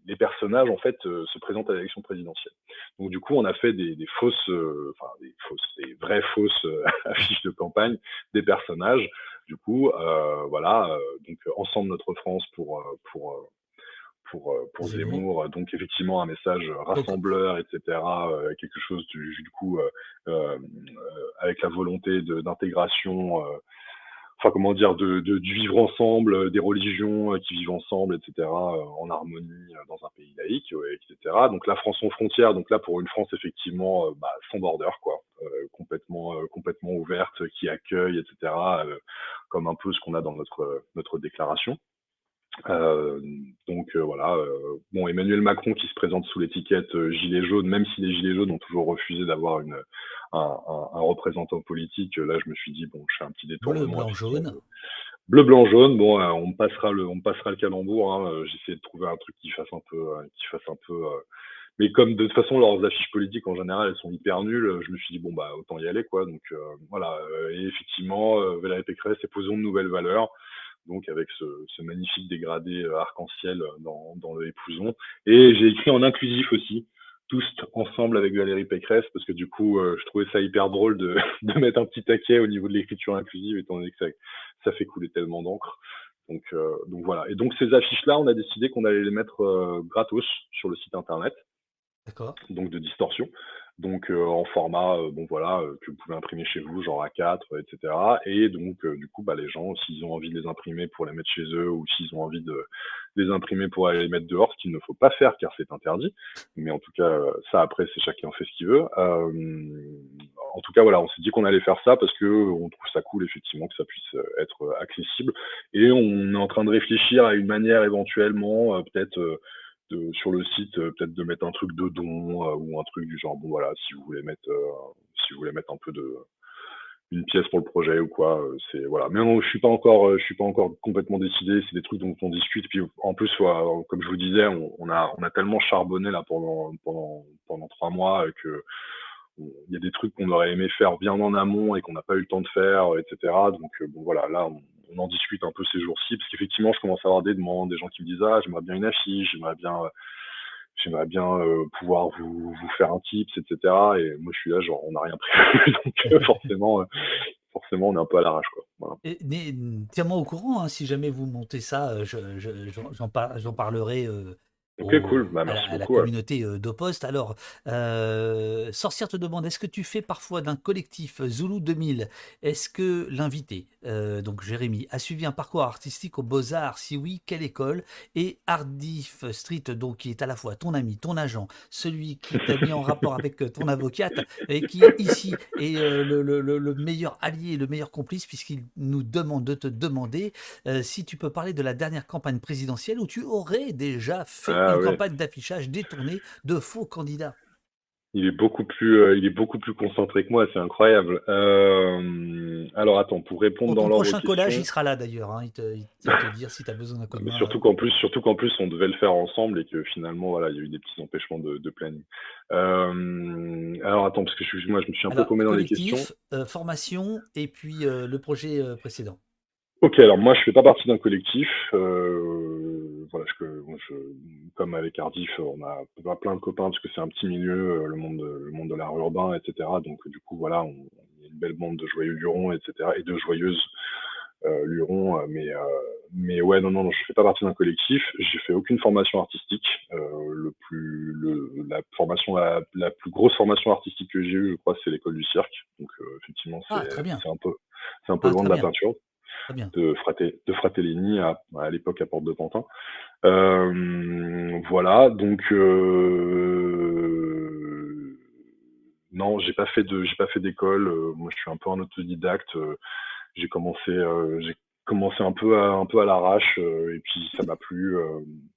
les personnages en fait euh, se présentent à l'élection présidentielle. Donc du coup, on a fait des, fausses, euh, enfin des fausses, des vraies fausses euh, affiches de campagne des personnages. Du coup, voilà, donc ensemble notre France pour pour pour, pour Zemmour. Donc effectivement un message rassembleur, etc. quelque chose du, du coup avec la volonté d'intégration enfin comment dire, de, du vivre ensemble, euh, des religions euh, qui vivent ensemble, etc., euh, en harmonie dans un pays laïque, etc. Donc la France sans frontières, donc là pour une France effectivement bah, sans border, quoi, complètement complètement ouverte, qui accueille, etc., comme un peu ce qu'on a dans notre déclaration. Euh, donc euh, voilà, euh, bon Emmanuel Macron qui se présente sous l'étiquette gilet jaune, même si les gilets jaunes ont toujours refusé d'avoir une un, un, représentant politique, là je me suis dit bon je fais un petit détour.
Bleu blanc jaune.
Bleu blanc jaune, bon on passera le on passera le calembour. Hein, J'essaie de trouver un truc qui fasse un peu qui fasse un peu mais comme de toute façon leurs affiches politiques en général elles sont hyper nulles, je me suis dit bon bah autant y aller quoi. Donc voilà, et effectivement Valérie Pécresse est posant de nouvelles valeurs donc avec ce, magnifique dégradé euh, arc-en-ciel euh, dans, dans le épouson. Et j'ai écrit en inclusif aussi, tous ensemble avec Valérie Pécresse, parce que du coup, euh, je trouvais ça hyper drôle de, de, mettre un petit taquet au niveau de l'écriture inclusive, étant donné que ça, ça fait couler tellement d'encre. Donc, donc voilà. Et donc ces affiches-là, on a décidé qu'on allait les mettre gratos sur le site internet.
D'accord.
Donc de distorsion donc euh, en format euh, bon voilà euh, que vous pouvez imprimer chez vous genre A4 etc et donc du coup bah les gens s'ils ont envie de les imprimer pour les mettre chez eux ou s'ils ont envie de les imprimer pour aller les mettre dehors ce qu'il ne faut pas faire car c'est interdit. Mais en tout cas ça après c'est chacun fait ce qu'il veut. En tout cas voilà on s'est dit qu'on allait faire ça parce que on trouve ça cool effectivement que ça puisse être accessible. Et on est en train de réfléchir à une manière éventuellement peut-être sur le site euh, peut-être de mettre un truc de don euh, ou un truc du genre bon voilà si vous voulez mettre euh, si vous voulez mettre un peu de une pièce pour le projet ou quoi c'est voilà. Mais non, je suis pas encore je suis pas encore complètement décidé c'est des trucs dont on discute puis en plus comme je vous disais on, a on a tellement charbonné là pendant pendant pendant trois mois que il y a des trucs qu'on aurait aimé faire bien en amont et qu'on n'a pas eu le temps de faire etc donc bon voilà là on en discute un peu ces jours-ci, parce qu'effectivement, je commence à avoir des demandes, des gens qui me disent ah j'aimerais bien une affiche, j'aimerais bien, euh, j'aimerais bien euh, pouvoir vous, vous faire un tips, etc. Et moi je suis là genre on n'a rien prévu, donc euh, forcément. forcément, on est un peu à l'arrache. Voilà.
mais tiens-moi au courant, hein, si jamais vous montez ça, j'en parlerai
Ok, cool. Bah, merci
à, la,
beaucoup,
communauté euh, d'Opost. Alors, euh, Sorcière te demande est-ce que tu fais parfois d'un collectif Zulu 2000 Est-ce que l'invité, euh, donc Jérémy, a suivi un parcours artistique aux Beaux-Arts? Si oui, quelle école? Et Ardif Street, donc, qui est à la fois ton ami, ton agent, celui qui t'a mis en rapport avec ton avocate, et qui ici est le, le, le, meilleur allié, le meilleur complice, puisqu'il nous demande de te demander si tu peux parler de la dernière campagne présidentielle où tu aurais déjà fait. Ah une campagne d'affichage détournée de faux candidats.
Il est beaucoup plus, euh, il est beaucoup plus concentré que moi, c'est incroyable. Euh, alors attends, pour répondre dans l'ordre.
Le prochain collage, il sera là d'ailleurs. Hein. Il, va te dire si tu as besoin d'un coup de
Surtout qu'en plus, surtout qu'en plus, on devait le faire ensemble et que finalement, voilà, il y a eu des petits empêchements de, de planning. Euh, alors attends, parce que je, moi, je me suis un peu paumé dans les questions.
formation et puis le projet précédent.
Ok, alors moi je fais pas partie d'un collectif. Voilà, je, je, comme avec Ardif, on a plein de copains parce que c'est un petit milieu, euh, le monde, le monde de l'art urbain, etc. Donc du coup voilà, on, a une belle bande de joyeux lurons, etc. et de joyeuses euh, lurons. Euh, mais euh, mais ouais, non, non, non, je fais pas partie d'un collectif. J'ai fait aucune formation artistique. le plus, le, la formation, la, la, plus grosse formation artistique que j'ai eue, je crois, c'est l'école du cirque. Donc effectivement,
ah,
c'est un peu, c'est un peu ah, loin de la peinture de, de Fratellini à, à l'époque à Porte de Pantin. Euh, voilà, donc euh, non, j'ai pas fait de, j'ai pas fait d'école. Euh, moi, je suis un peu un autodidacte. j'ai commencé, j'ai commencé un peu à, un peu à l'arrache et puis ça m'a plu.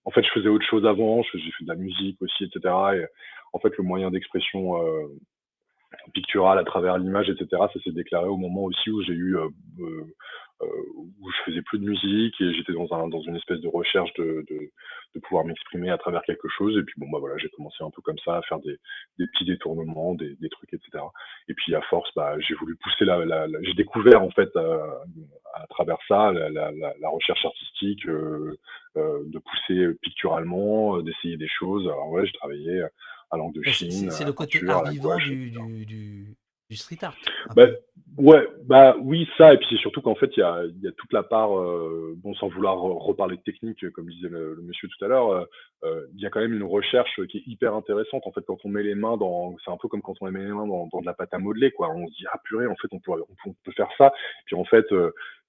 en fait, je faisais autre chose avant. J'ai fait de la musique aussi, etc. Et en fait, le moyen d'expression pictural à travers l'image, etc. Ça s'est déclaré au moment aussi où j'ai eu euh, où je faisais plus de musique et j'étais dans, un, dans une espèce de recherche de, de, de pouvoir m'exprimer à travers quelque chose. Et puis bon, bah voilà, j'ai commencé un peu comme ça à faire des, des petits détournements, des, des, trucs, etc. Et puis à force, bah, j'ai voulu pousser la, la, j'ai découvert en fait euh, à travers ça la, la recherche artistique, euh, euh, de pousser picturalement, d'essayer des choses. Alors ouais, j'ai travaillé à langue de Chine.
C'est le côté art vivant du, du, du, du street art.
Bah, ouais, bah oui, ça, et puis c'est surtout qu'en fait, il y a, y a, toute la part, euh, bon, sans vouloir reparler de technique, comme disait le, monsieur tout à l'heure, euh, euh, il y a quand même une recherche qui est hyper intéressante. En fait, quand on met les mains dans, c'est un peu comme quand on met les mains dans, dans, de la pâte à modeler, quoi. On se dit, ah purée, en fait, on peut, on peut faire ça. Puis en fait,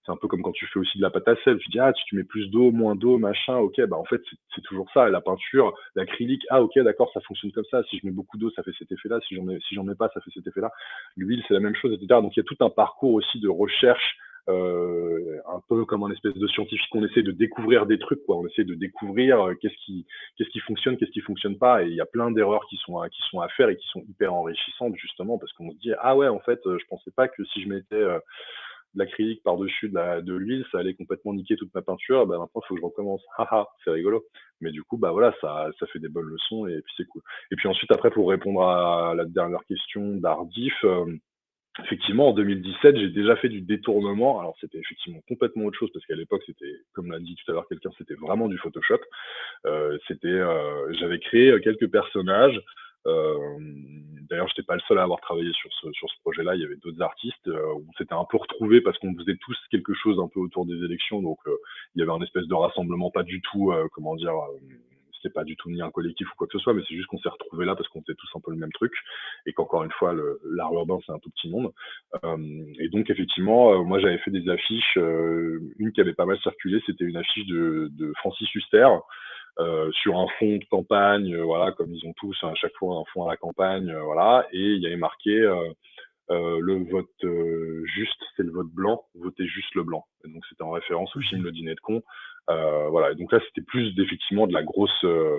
c'est un peu comme quand tu fais aussi de la pâte à sel. Tu dis, ah, si tu mets plus d'eau, moins d'eau, machin, ok, bah en fait, c'est toujours ça. La peinture, l'acrylique, ah, ok, d'accord, ça fonctionne comme ça. Si je mets beaucoup d'eau, ça fait cet effet-là. Si j'en mets, si j'en mets pas, ça fait cet effet-là. L'huile, c'est la même chose, etc. Donc, il y a tout un parcours aussi de recherche euh, un peu comme un espèce de scientifique, on essaie de découvrir des trucs, quoi. On essaie de découvrir euh, qu'est-ce qui, qu'est-ce qui fonctionne, qu'est-ce qui fonctionne pas. Et il y a plein d'erreurs qui sont, à, qui sont à faire et qui sont hyper enrichissantes, justement, parce qu'on se dit, ah ouais, en fait, je pensais pas que si je mettais l'acrylique par-dessus de, l'huile, ça allait complètement niquer toute ma peinture. Bah, maintenant, il faut que je recommence. Haha, c'est rigolo. Mais du coup, bah voilà, ça, fait des bonnes leçons et puis c'est cool. Et puis ensuite, après, pour répondre à la dernière question d'Ardif, effectivement, en 2017, j'ai déjà fait du détournement. Alors, c'était effectivement complètement autre chose parce qu'à l'époque, c'était, comme l'a dit tout à l'heure quelqu'un, c'était vraiment du Photoshop. Euh, c'était, euh, j'avais créé quelques personnages. Euh, D'ailleurs, j'étais pas le seul à avoir travaillé sur ce, sur ce projet-là. Il y avait d'autres artistes. Euh, on s'était un peu retrouvés parce qu'on faisait tous quelque chose un peu autour des élections. Donc, euh, il y avait un espèce de rassemblement, pas du tout, comment dire c'est pas du tout ni un collectif ou quoi que ce soit, mais c'est juste qu'on s'est retrouvés là parce qu'on faisait tous un peu le même truc et qu'encore une fois, l'art urbain c'est un tout petit monde. Et donc effectivement, moi j'avais fait des affiches. Une qui avait pas mal circulé, c'était une affiche de, de Francis Huster. Euh, sur un fond de campagne, voilà, comme ils ont tous à chaque fois un fond à la campagne, voilà, et il y avait marqué le vote juste, c'est le vote blanc, votez juste le blanc. Et donc c'était en référence au film Le Dîner de con, euh, voilà. Et donc là, c'était plus effectivement de la grosse euh, euh,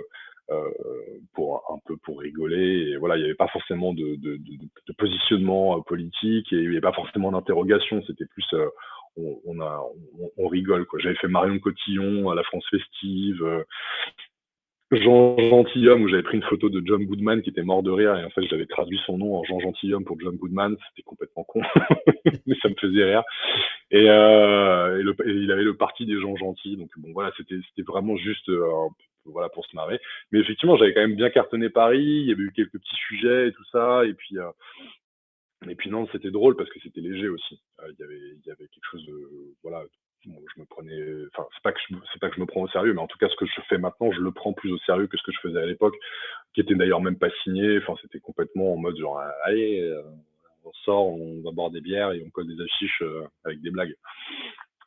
pour un peu pour rigoler. Et voilà, il n'y avait pas forcément de, positionnement politique et il n'y avait pas forcément d'interrogation. C'était plus on, on, rigole quoi. J'avais fait Marion Cotillon à la France festive. Jean Gentilhomme, où j'avais pris une photo de John Goodman qui était mort de rire, et en fait j'avais traduit son nom en Jean Gentilhomme pour John Goodman, c'était complètement con, mais ça me faisait rire. Et, euh, et, il avait le parti des gens gentils, donc bon voilà, c'était vraiment juste euh, voilà pour se marrer. Mais effectivement, j'avais quand même bien cartonné Paris, il y avait eu quelques petits sujets et tout ça, et puis euh, et puis non, c'était drôle parce que c'était léger aussi. Euh, il y avait il y avait quelque chose de voilà je me prenais, enfin, c'est pas que c'est pas que je me prends au sérieux, mais en tout cas, ce que je fais maintenant, je le prends plus au sérieux que ce que je faisais à l'époque, qui était d'ailleurs même pas signé. Enfin, c'était complètement en mode genre, allez, euh, on sort, on va boire des bières et on colle des affiches euh, avec des blagues.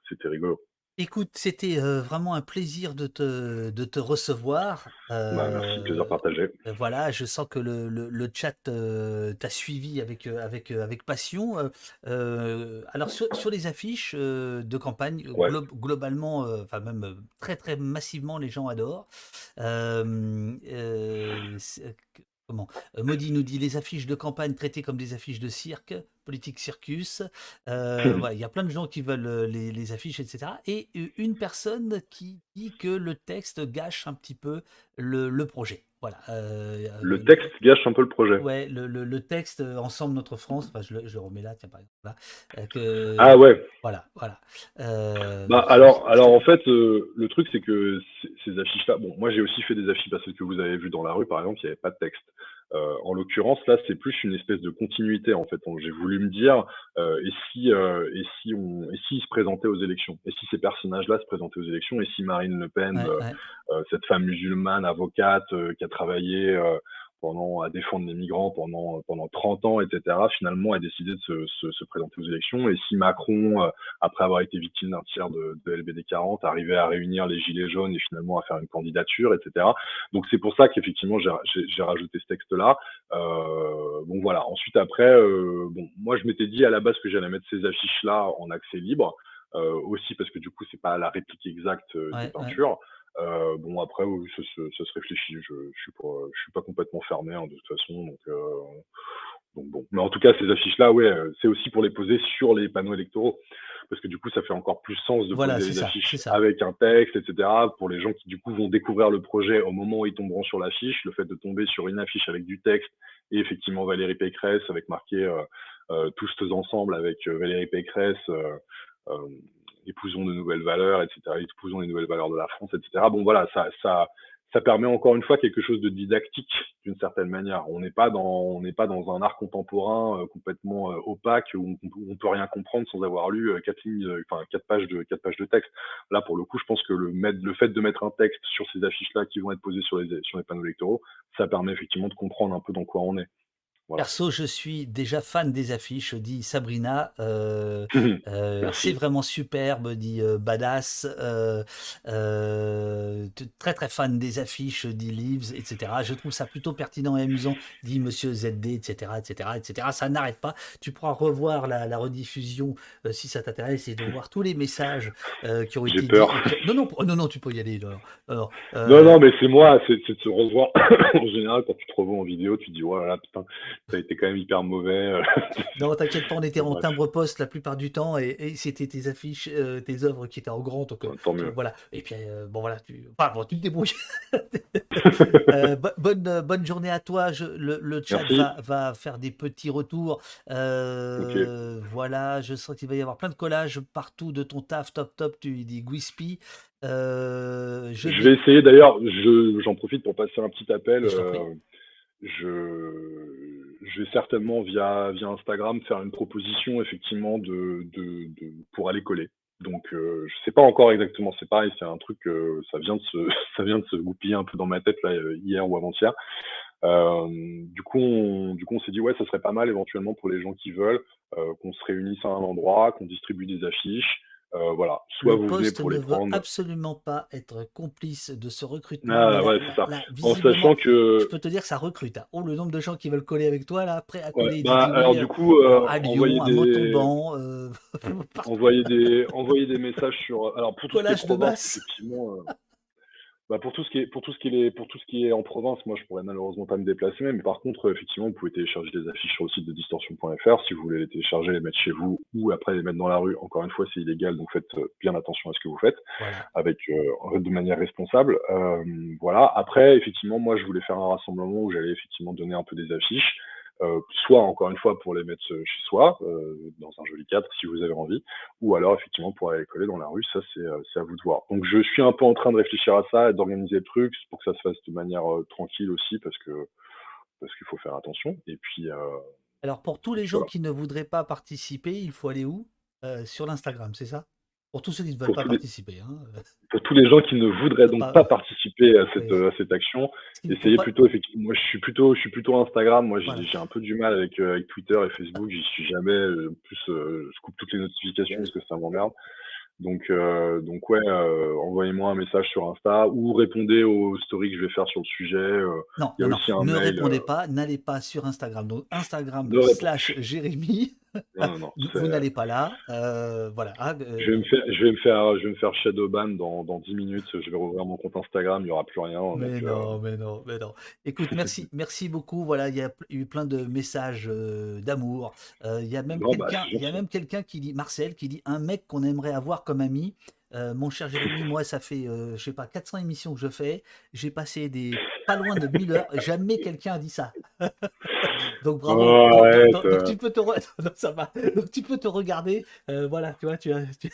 C'était rigolo.
Écoute, c'était euh, vraiment un plaisir de te, de te recevoir.
Bah, merci, plaisir partagé.
Euh, voilà, je sens que le, le, le chat euh, t'a suivi avec, euh, avec, euh, avec passion. Euh, euh, alors, sur, sur les affiches euh, de campagne,
Ouais.
glo- globalement, euh, enfin même euh, très très massivement, les gens adorent. Comment? Euh, Maudit nous dit les affiches de campagne traitées comme des affiches de cirque, politique circus. Euh, il y a plein de gens qui veulent euh, les, les affiches, etc. Et une personne qui dit que le texte gâche un petit peu le, le projet. Voilà. euh,
Le
euh,
texte gâche un peu le projet.
Ouais, le, le, le texte euh, Ensemble Notre France, enfin, je, le, je le remets là, tiens, par exemple. Là, que,
Ah ouais.
Voilà, voilà. Euh,
Bah alors, alors en fait, euh, le truc c'est que ces affiches-là, bon, moi j'ai aussi fait des affiches, parce que vous avez vu dans la rue, par exemple, il n'y avait pas de texte. Euh, en l'occurrence, là, c'est plus une espèce de continuité en fait. J'ai voulu me dire, euh, et si, euh, et si on, et s'ils se présentaient aux élections, et si ces personnages-là se présentaient aux élections, et si Marine Le Pen,
ouais, ouais.
cette femme musulmane, avocate, euh, qui a travaillé euh, pendant à défendre les migrants pendant pendant 30 ans, etc. Finalement, a décidé de se, se, se présenter aux élections. Et si Macron, euh, après avoir été victime d'un tir de, de LBD 40, arrivait à réunir les gilets jaunes et finalement à faire une candidature, etc. Donc c'est pour ça qu'effectivement j'ai rajouté ce texte-là. Euh, bon voilà. Ensuite après, euh, bon, moi je m'étais dit à la base que j'allais mettre ces affiches-là en accès libre. Euh, aussi parce que du coup c'est pas la réplique exacte euh,
Ouais,
des
ouais.
Euh, bon après oui, ça, se- ça se réfléchit. Je, je suis pas, je suis pas complètement fermé hein, de toute façon. Donc, euh, donc bon. Mais en tout cas ces affiches-là, ouais, euh, c'est aussi pour les poser sur les panneaux électoraux parce que du coup ça fait encore plus sens de
Voilà,
poser les
ça,
affiches
ça.
avec un texte, etc. Pour les gens qui du coup vont découvrir le projet au moment où ils tomberont sur l'affiche, le fait de tomber sur une affiche avec du texte et effectivement Valérie Pécresse avec marqué euh, euh, tous ensemble avec euh, Valérie Pécresse. euh, épousons de nouvelles valeurs, etc. Épousons les nouvelles valeurs de la France, etc. Bon, voilà, ça, ça, ça permet encore une fois quelque chose de didactique d'une certaine manière. On n'est pas dans, on n'est pas dans un art contemporain euh, complètement euh, opaque où on, on peut rien comprendre sans avoir lu euh, quatre lignes, euh, enfin quatre pages de quatre pages de texte. Là, pour le coup, je pense que le, mettre, le fait de mettre un texte sur ces affiches-là qui vont être posées sur les sur les panneaux électoraux, ça permet effectivement de comprendre un peu dans quoi on est. Voilà.
Perso, je suis déjà fan des affiches, dit Sabrina. Euh, euh, c'est vraiment superbe, dit euh, Badass. Euh, euh, très très fan des affiches, dit Leaves, etc. Je trouve ça plutôt pertinent et amusant, dit Monsieur ZD, etc., etc., etc. Ça n'arrête pas. Tu pourras revoir la, la rediffusion euh, si ça t'intéresse et de voir tous les messages qui ont été
peur.
Non, non, non, non, tu peux y aller. Non, non, non.
Mais c'est moi, c'est de se revoir. en général, quand tu te revois en vidéo, tu te dis, oh là là, putain, ça a été quand même hyper mauvais. euh.
Non, t'inquiète pas, on était en timbre-poste la plupart du temps et, et c'était tes affiches, euh, tes œuvres qui étaient en grand. Donc, euh,
Tant mieux.
voilà. Et puis, euh, bon, voilà, tu, enfin, bon, tu te débrouilles. Bo- bonne, bonne journée à toi. Je- le, le chat va, va faire des petits retours. Euh, Voilà, je sens qu'il va y avoir plein de collages partout de ton taf. Top, top, tu dis Guispi. Je
Je vais essayer d'ailleurs, je- j'en profite pour passer un petit appel.
Je
je, vais certainement via, via Instagram faire une proposition effectivement de, de, de- pour aller coller. Donc euh, je sais pas encore exactement, c'est pareil, c'est un truc, euh, ça vient de se, ça vient de se goupiller un peu dans ma tête là euh, hier ou avant-hier. Euh, du coup, on, du coup, on s'est dit ouais, ça serait pas mal éventuellement pour les gens qui veulent euh, qu'on se réunisse à un endroit, qu'on distribue des affiches. Euh, voilà, soit
Le
vous venez pour
ne
les
veut
prendre.
absolument pas être complice de ce recrutement.
Ah ouais, c'est ça.
là,
En sachant que
je peux te dire que ça recrute. hein. Oh, le nombre de gens qui veulent coller avec toi, là, prêt à
Ouais,
coller
bah,
des
alors
kiwis,
du coup, euh,
à Lyon,
envoyer
à
des,
Montauban, euh,
envoyer des, envoyer des messages sur. Alors pour tout ce qui est
Collage de
province,
masse.
effectivement. Bah, pour tout ce qui est, pour tout ce qui est, pour tout ce qui est en province, moi je pourrais malheureusement pas me déplacer, mais par contre, effectivement, vous pouvez télécharger des affiches sur le site de distorsion.fr si vous voulez les télécharger, les mettre chez vous ou après les mettre dans la rue. Encore une fois, c'est illégal, donc faites euh, bien attention à ce que vous faites.
Voilà.
avec euh, de manière responsable. Euh, voilà. Après, effectivement, moi, je voulais faire un rassemblement où j'allais effectivement donner un peu des affiches, euh, soit encore une fois pour les mettre chez soi, euh, dans un joli cadre, si vous avez envie, ou alors effectivement pour aller les coller dans la rue. Ça, c'est euh, c'est à vous de voir. Donc, je suis un peu en train de réfléchir à ça et d'organiser le truc pour que ça se fasse de manière tranquille aussi, parce que parce qu'il faut faire attention. Et puis,
Alors, pour tous les gens
voilà.
qui ne voudraient pas participer, il faut aller où? Sur l'Instagram, c'est ça? Pour tous ceux qui ne veulent pas
tous les-
participer. Hein. euh,
pour tous les gens qui ne voudraient donc
Pas-
pas participer à cette,
Oui.
euh, à cette action, Essayez
pas-
plutôt effectivement. Moi, je suis plutôt, je suis plutôt Instagram. Moi, j'ai
Voilà.
un peu du mal avec euh, avec Twitter et Facebook. J'y suis jamais. euh, En plus, euh, je coupe toutes les notifications parce que ça m'emmerde. Donc, euh, donc ouais, euh, envoyez-moi un message sur Insta ou répondez aux stories que je vais faire sur le sujet. euh,
Non,
un
ne
mail,
répondez
euh,
pas, n'allez pas sur Instagram. Donc, Instagram slash Jérémy,
non, non, non,
vous n'allez pas là. euh, voilà. ah, euh,
je vais me faire, je vais me faire, je vais me faire shadowban dans dans 10 minutes. Je vais rouvrir mon compte Instagram. Il y aura plus rien.
Mais
euh,
non, mais non, mais non. Écoute, merci, merci beaucoup. Voilà, il y a eu plein de messages euh, d'amour. Il y a même
bah,
même quelqu'un qui dit, Marcel, qui dit un mec qu'on aimerait avoir comme ami. Euh, mon cher Jérémy, moi, ça fait, euh, je sais pas, 400 émissions que je fais. J'ai passé des pas loin de 1000 heures. Jamais quelqu'un a dit ça. donc bravo.
Oh,
Donc-
arrête,
donc- donc tu peux te, re- non, ça va. Donc tu peux te regarder. Euh, voilà, tu vois, tu, as- tu,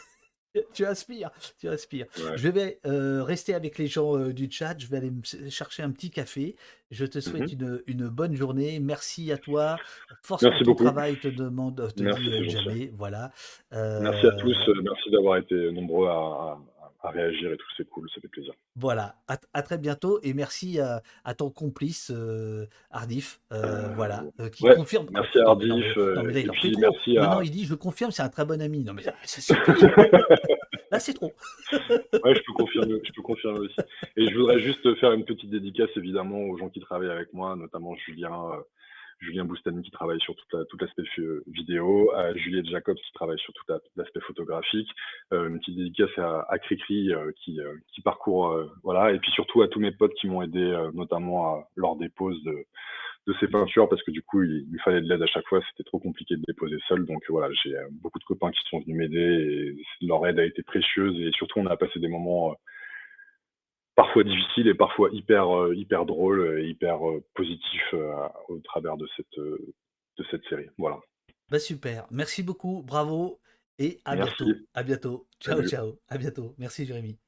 tu aspires, tu aspires.
ouais.
Je vais euh, rester avec les gens euh, du chat. Je vais aller me chercher un petit café. Je te souhaite une, une bonne journée. Merci à toi. Force.
Merci
pour ton travail, te demande, te
Merci,
dit euh, jamais. Voilà.
Merci à tous. Merci d'avoir été nombreux à, à- réagir et tout. C'est cool. Ça fait plaisir.
Voilà. À, à très bientôt et merci à, à ton complice euh, Ardif. euh,
Euh,
voilà, euh, qui
ouais,
confirme.
merci à Ardif,
mais- non, mais là, il
puis merci à-
dit je confirme, c'est un très bon ami. Non, mais. Là, c'est trop.
Ouais, je peux confirmer, je peux confirmer aussi. Et je voudrais juste faire une petite dédicace évidemment aux gens qui travaillent avec moi, notamment Julien, Julien Boustani qui travaille sur tout l'aspect euh, vidéo, à Juliette Jacobs qui travaille sur tout la- tout l'aspect photographique, euh, une petite dédicace à, à Cricri euh, qui, parcourt, voilà, et puis surtout à tous mes potes qui m'ont aidé, notamment à- lors des pauses de, ces peintures parce que du coup il, il fallait de l'aide à chaque fois, c'était trop compliqué de déposer seul. Donc voilà, j'ai beaucoup de copains qui sont venus m'aider et leur aide a été précieuse et surtout on a passé des moments parfois difficiles et parfois hyper euh, hyper drôles et hyper euh, positifs euh, au travers de cette de cette série. Voilà.
Bah super. Merci beaucoup. Bravo. Et à
Merci.
bientôt. À bientôt. Ciao,
Salut.
ciao. À bientôt. Merci, Jérémy.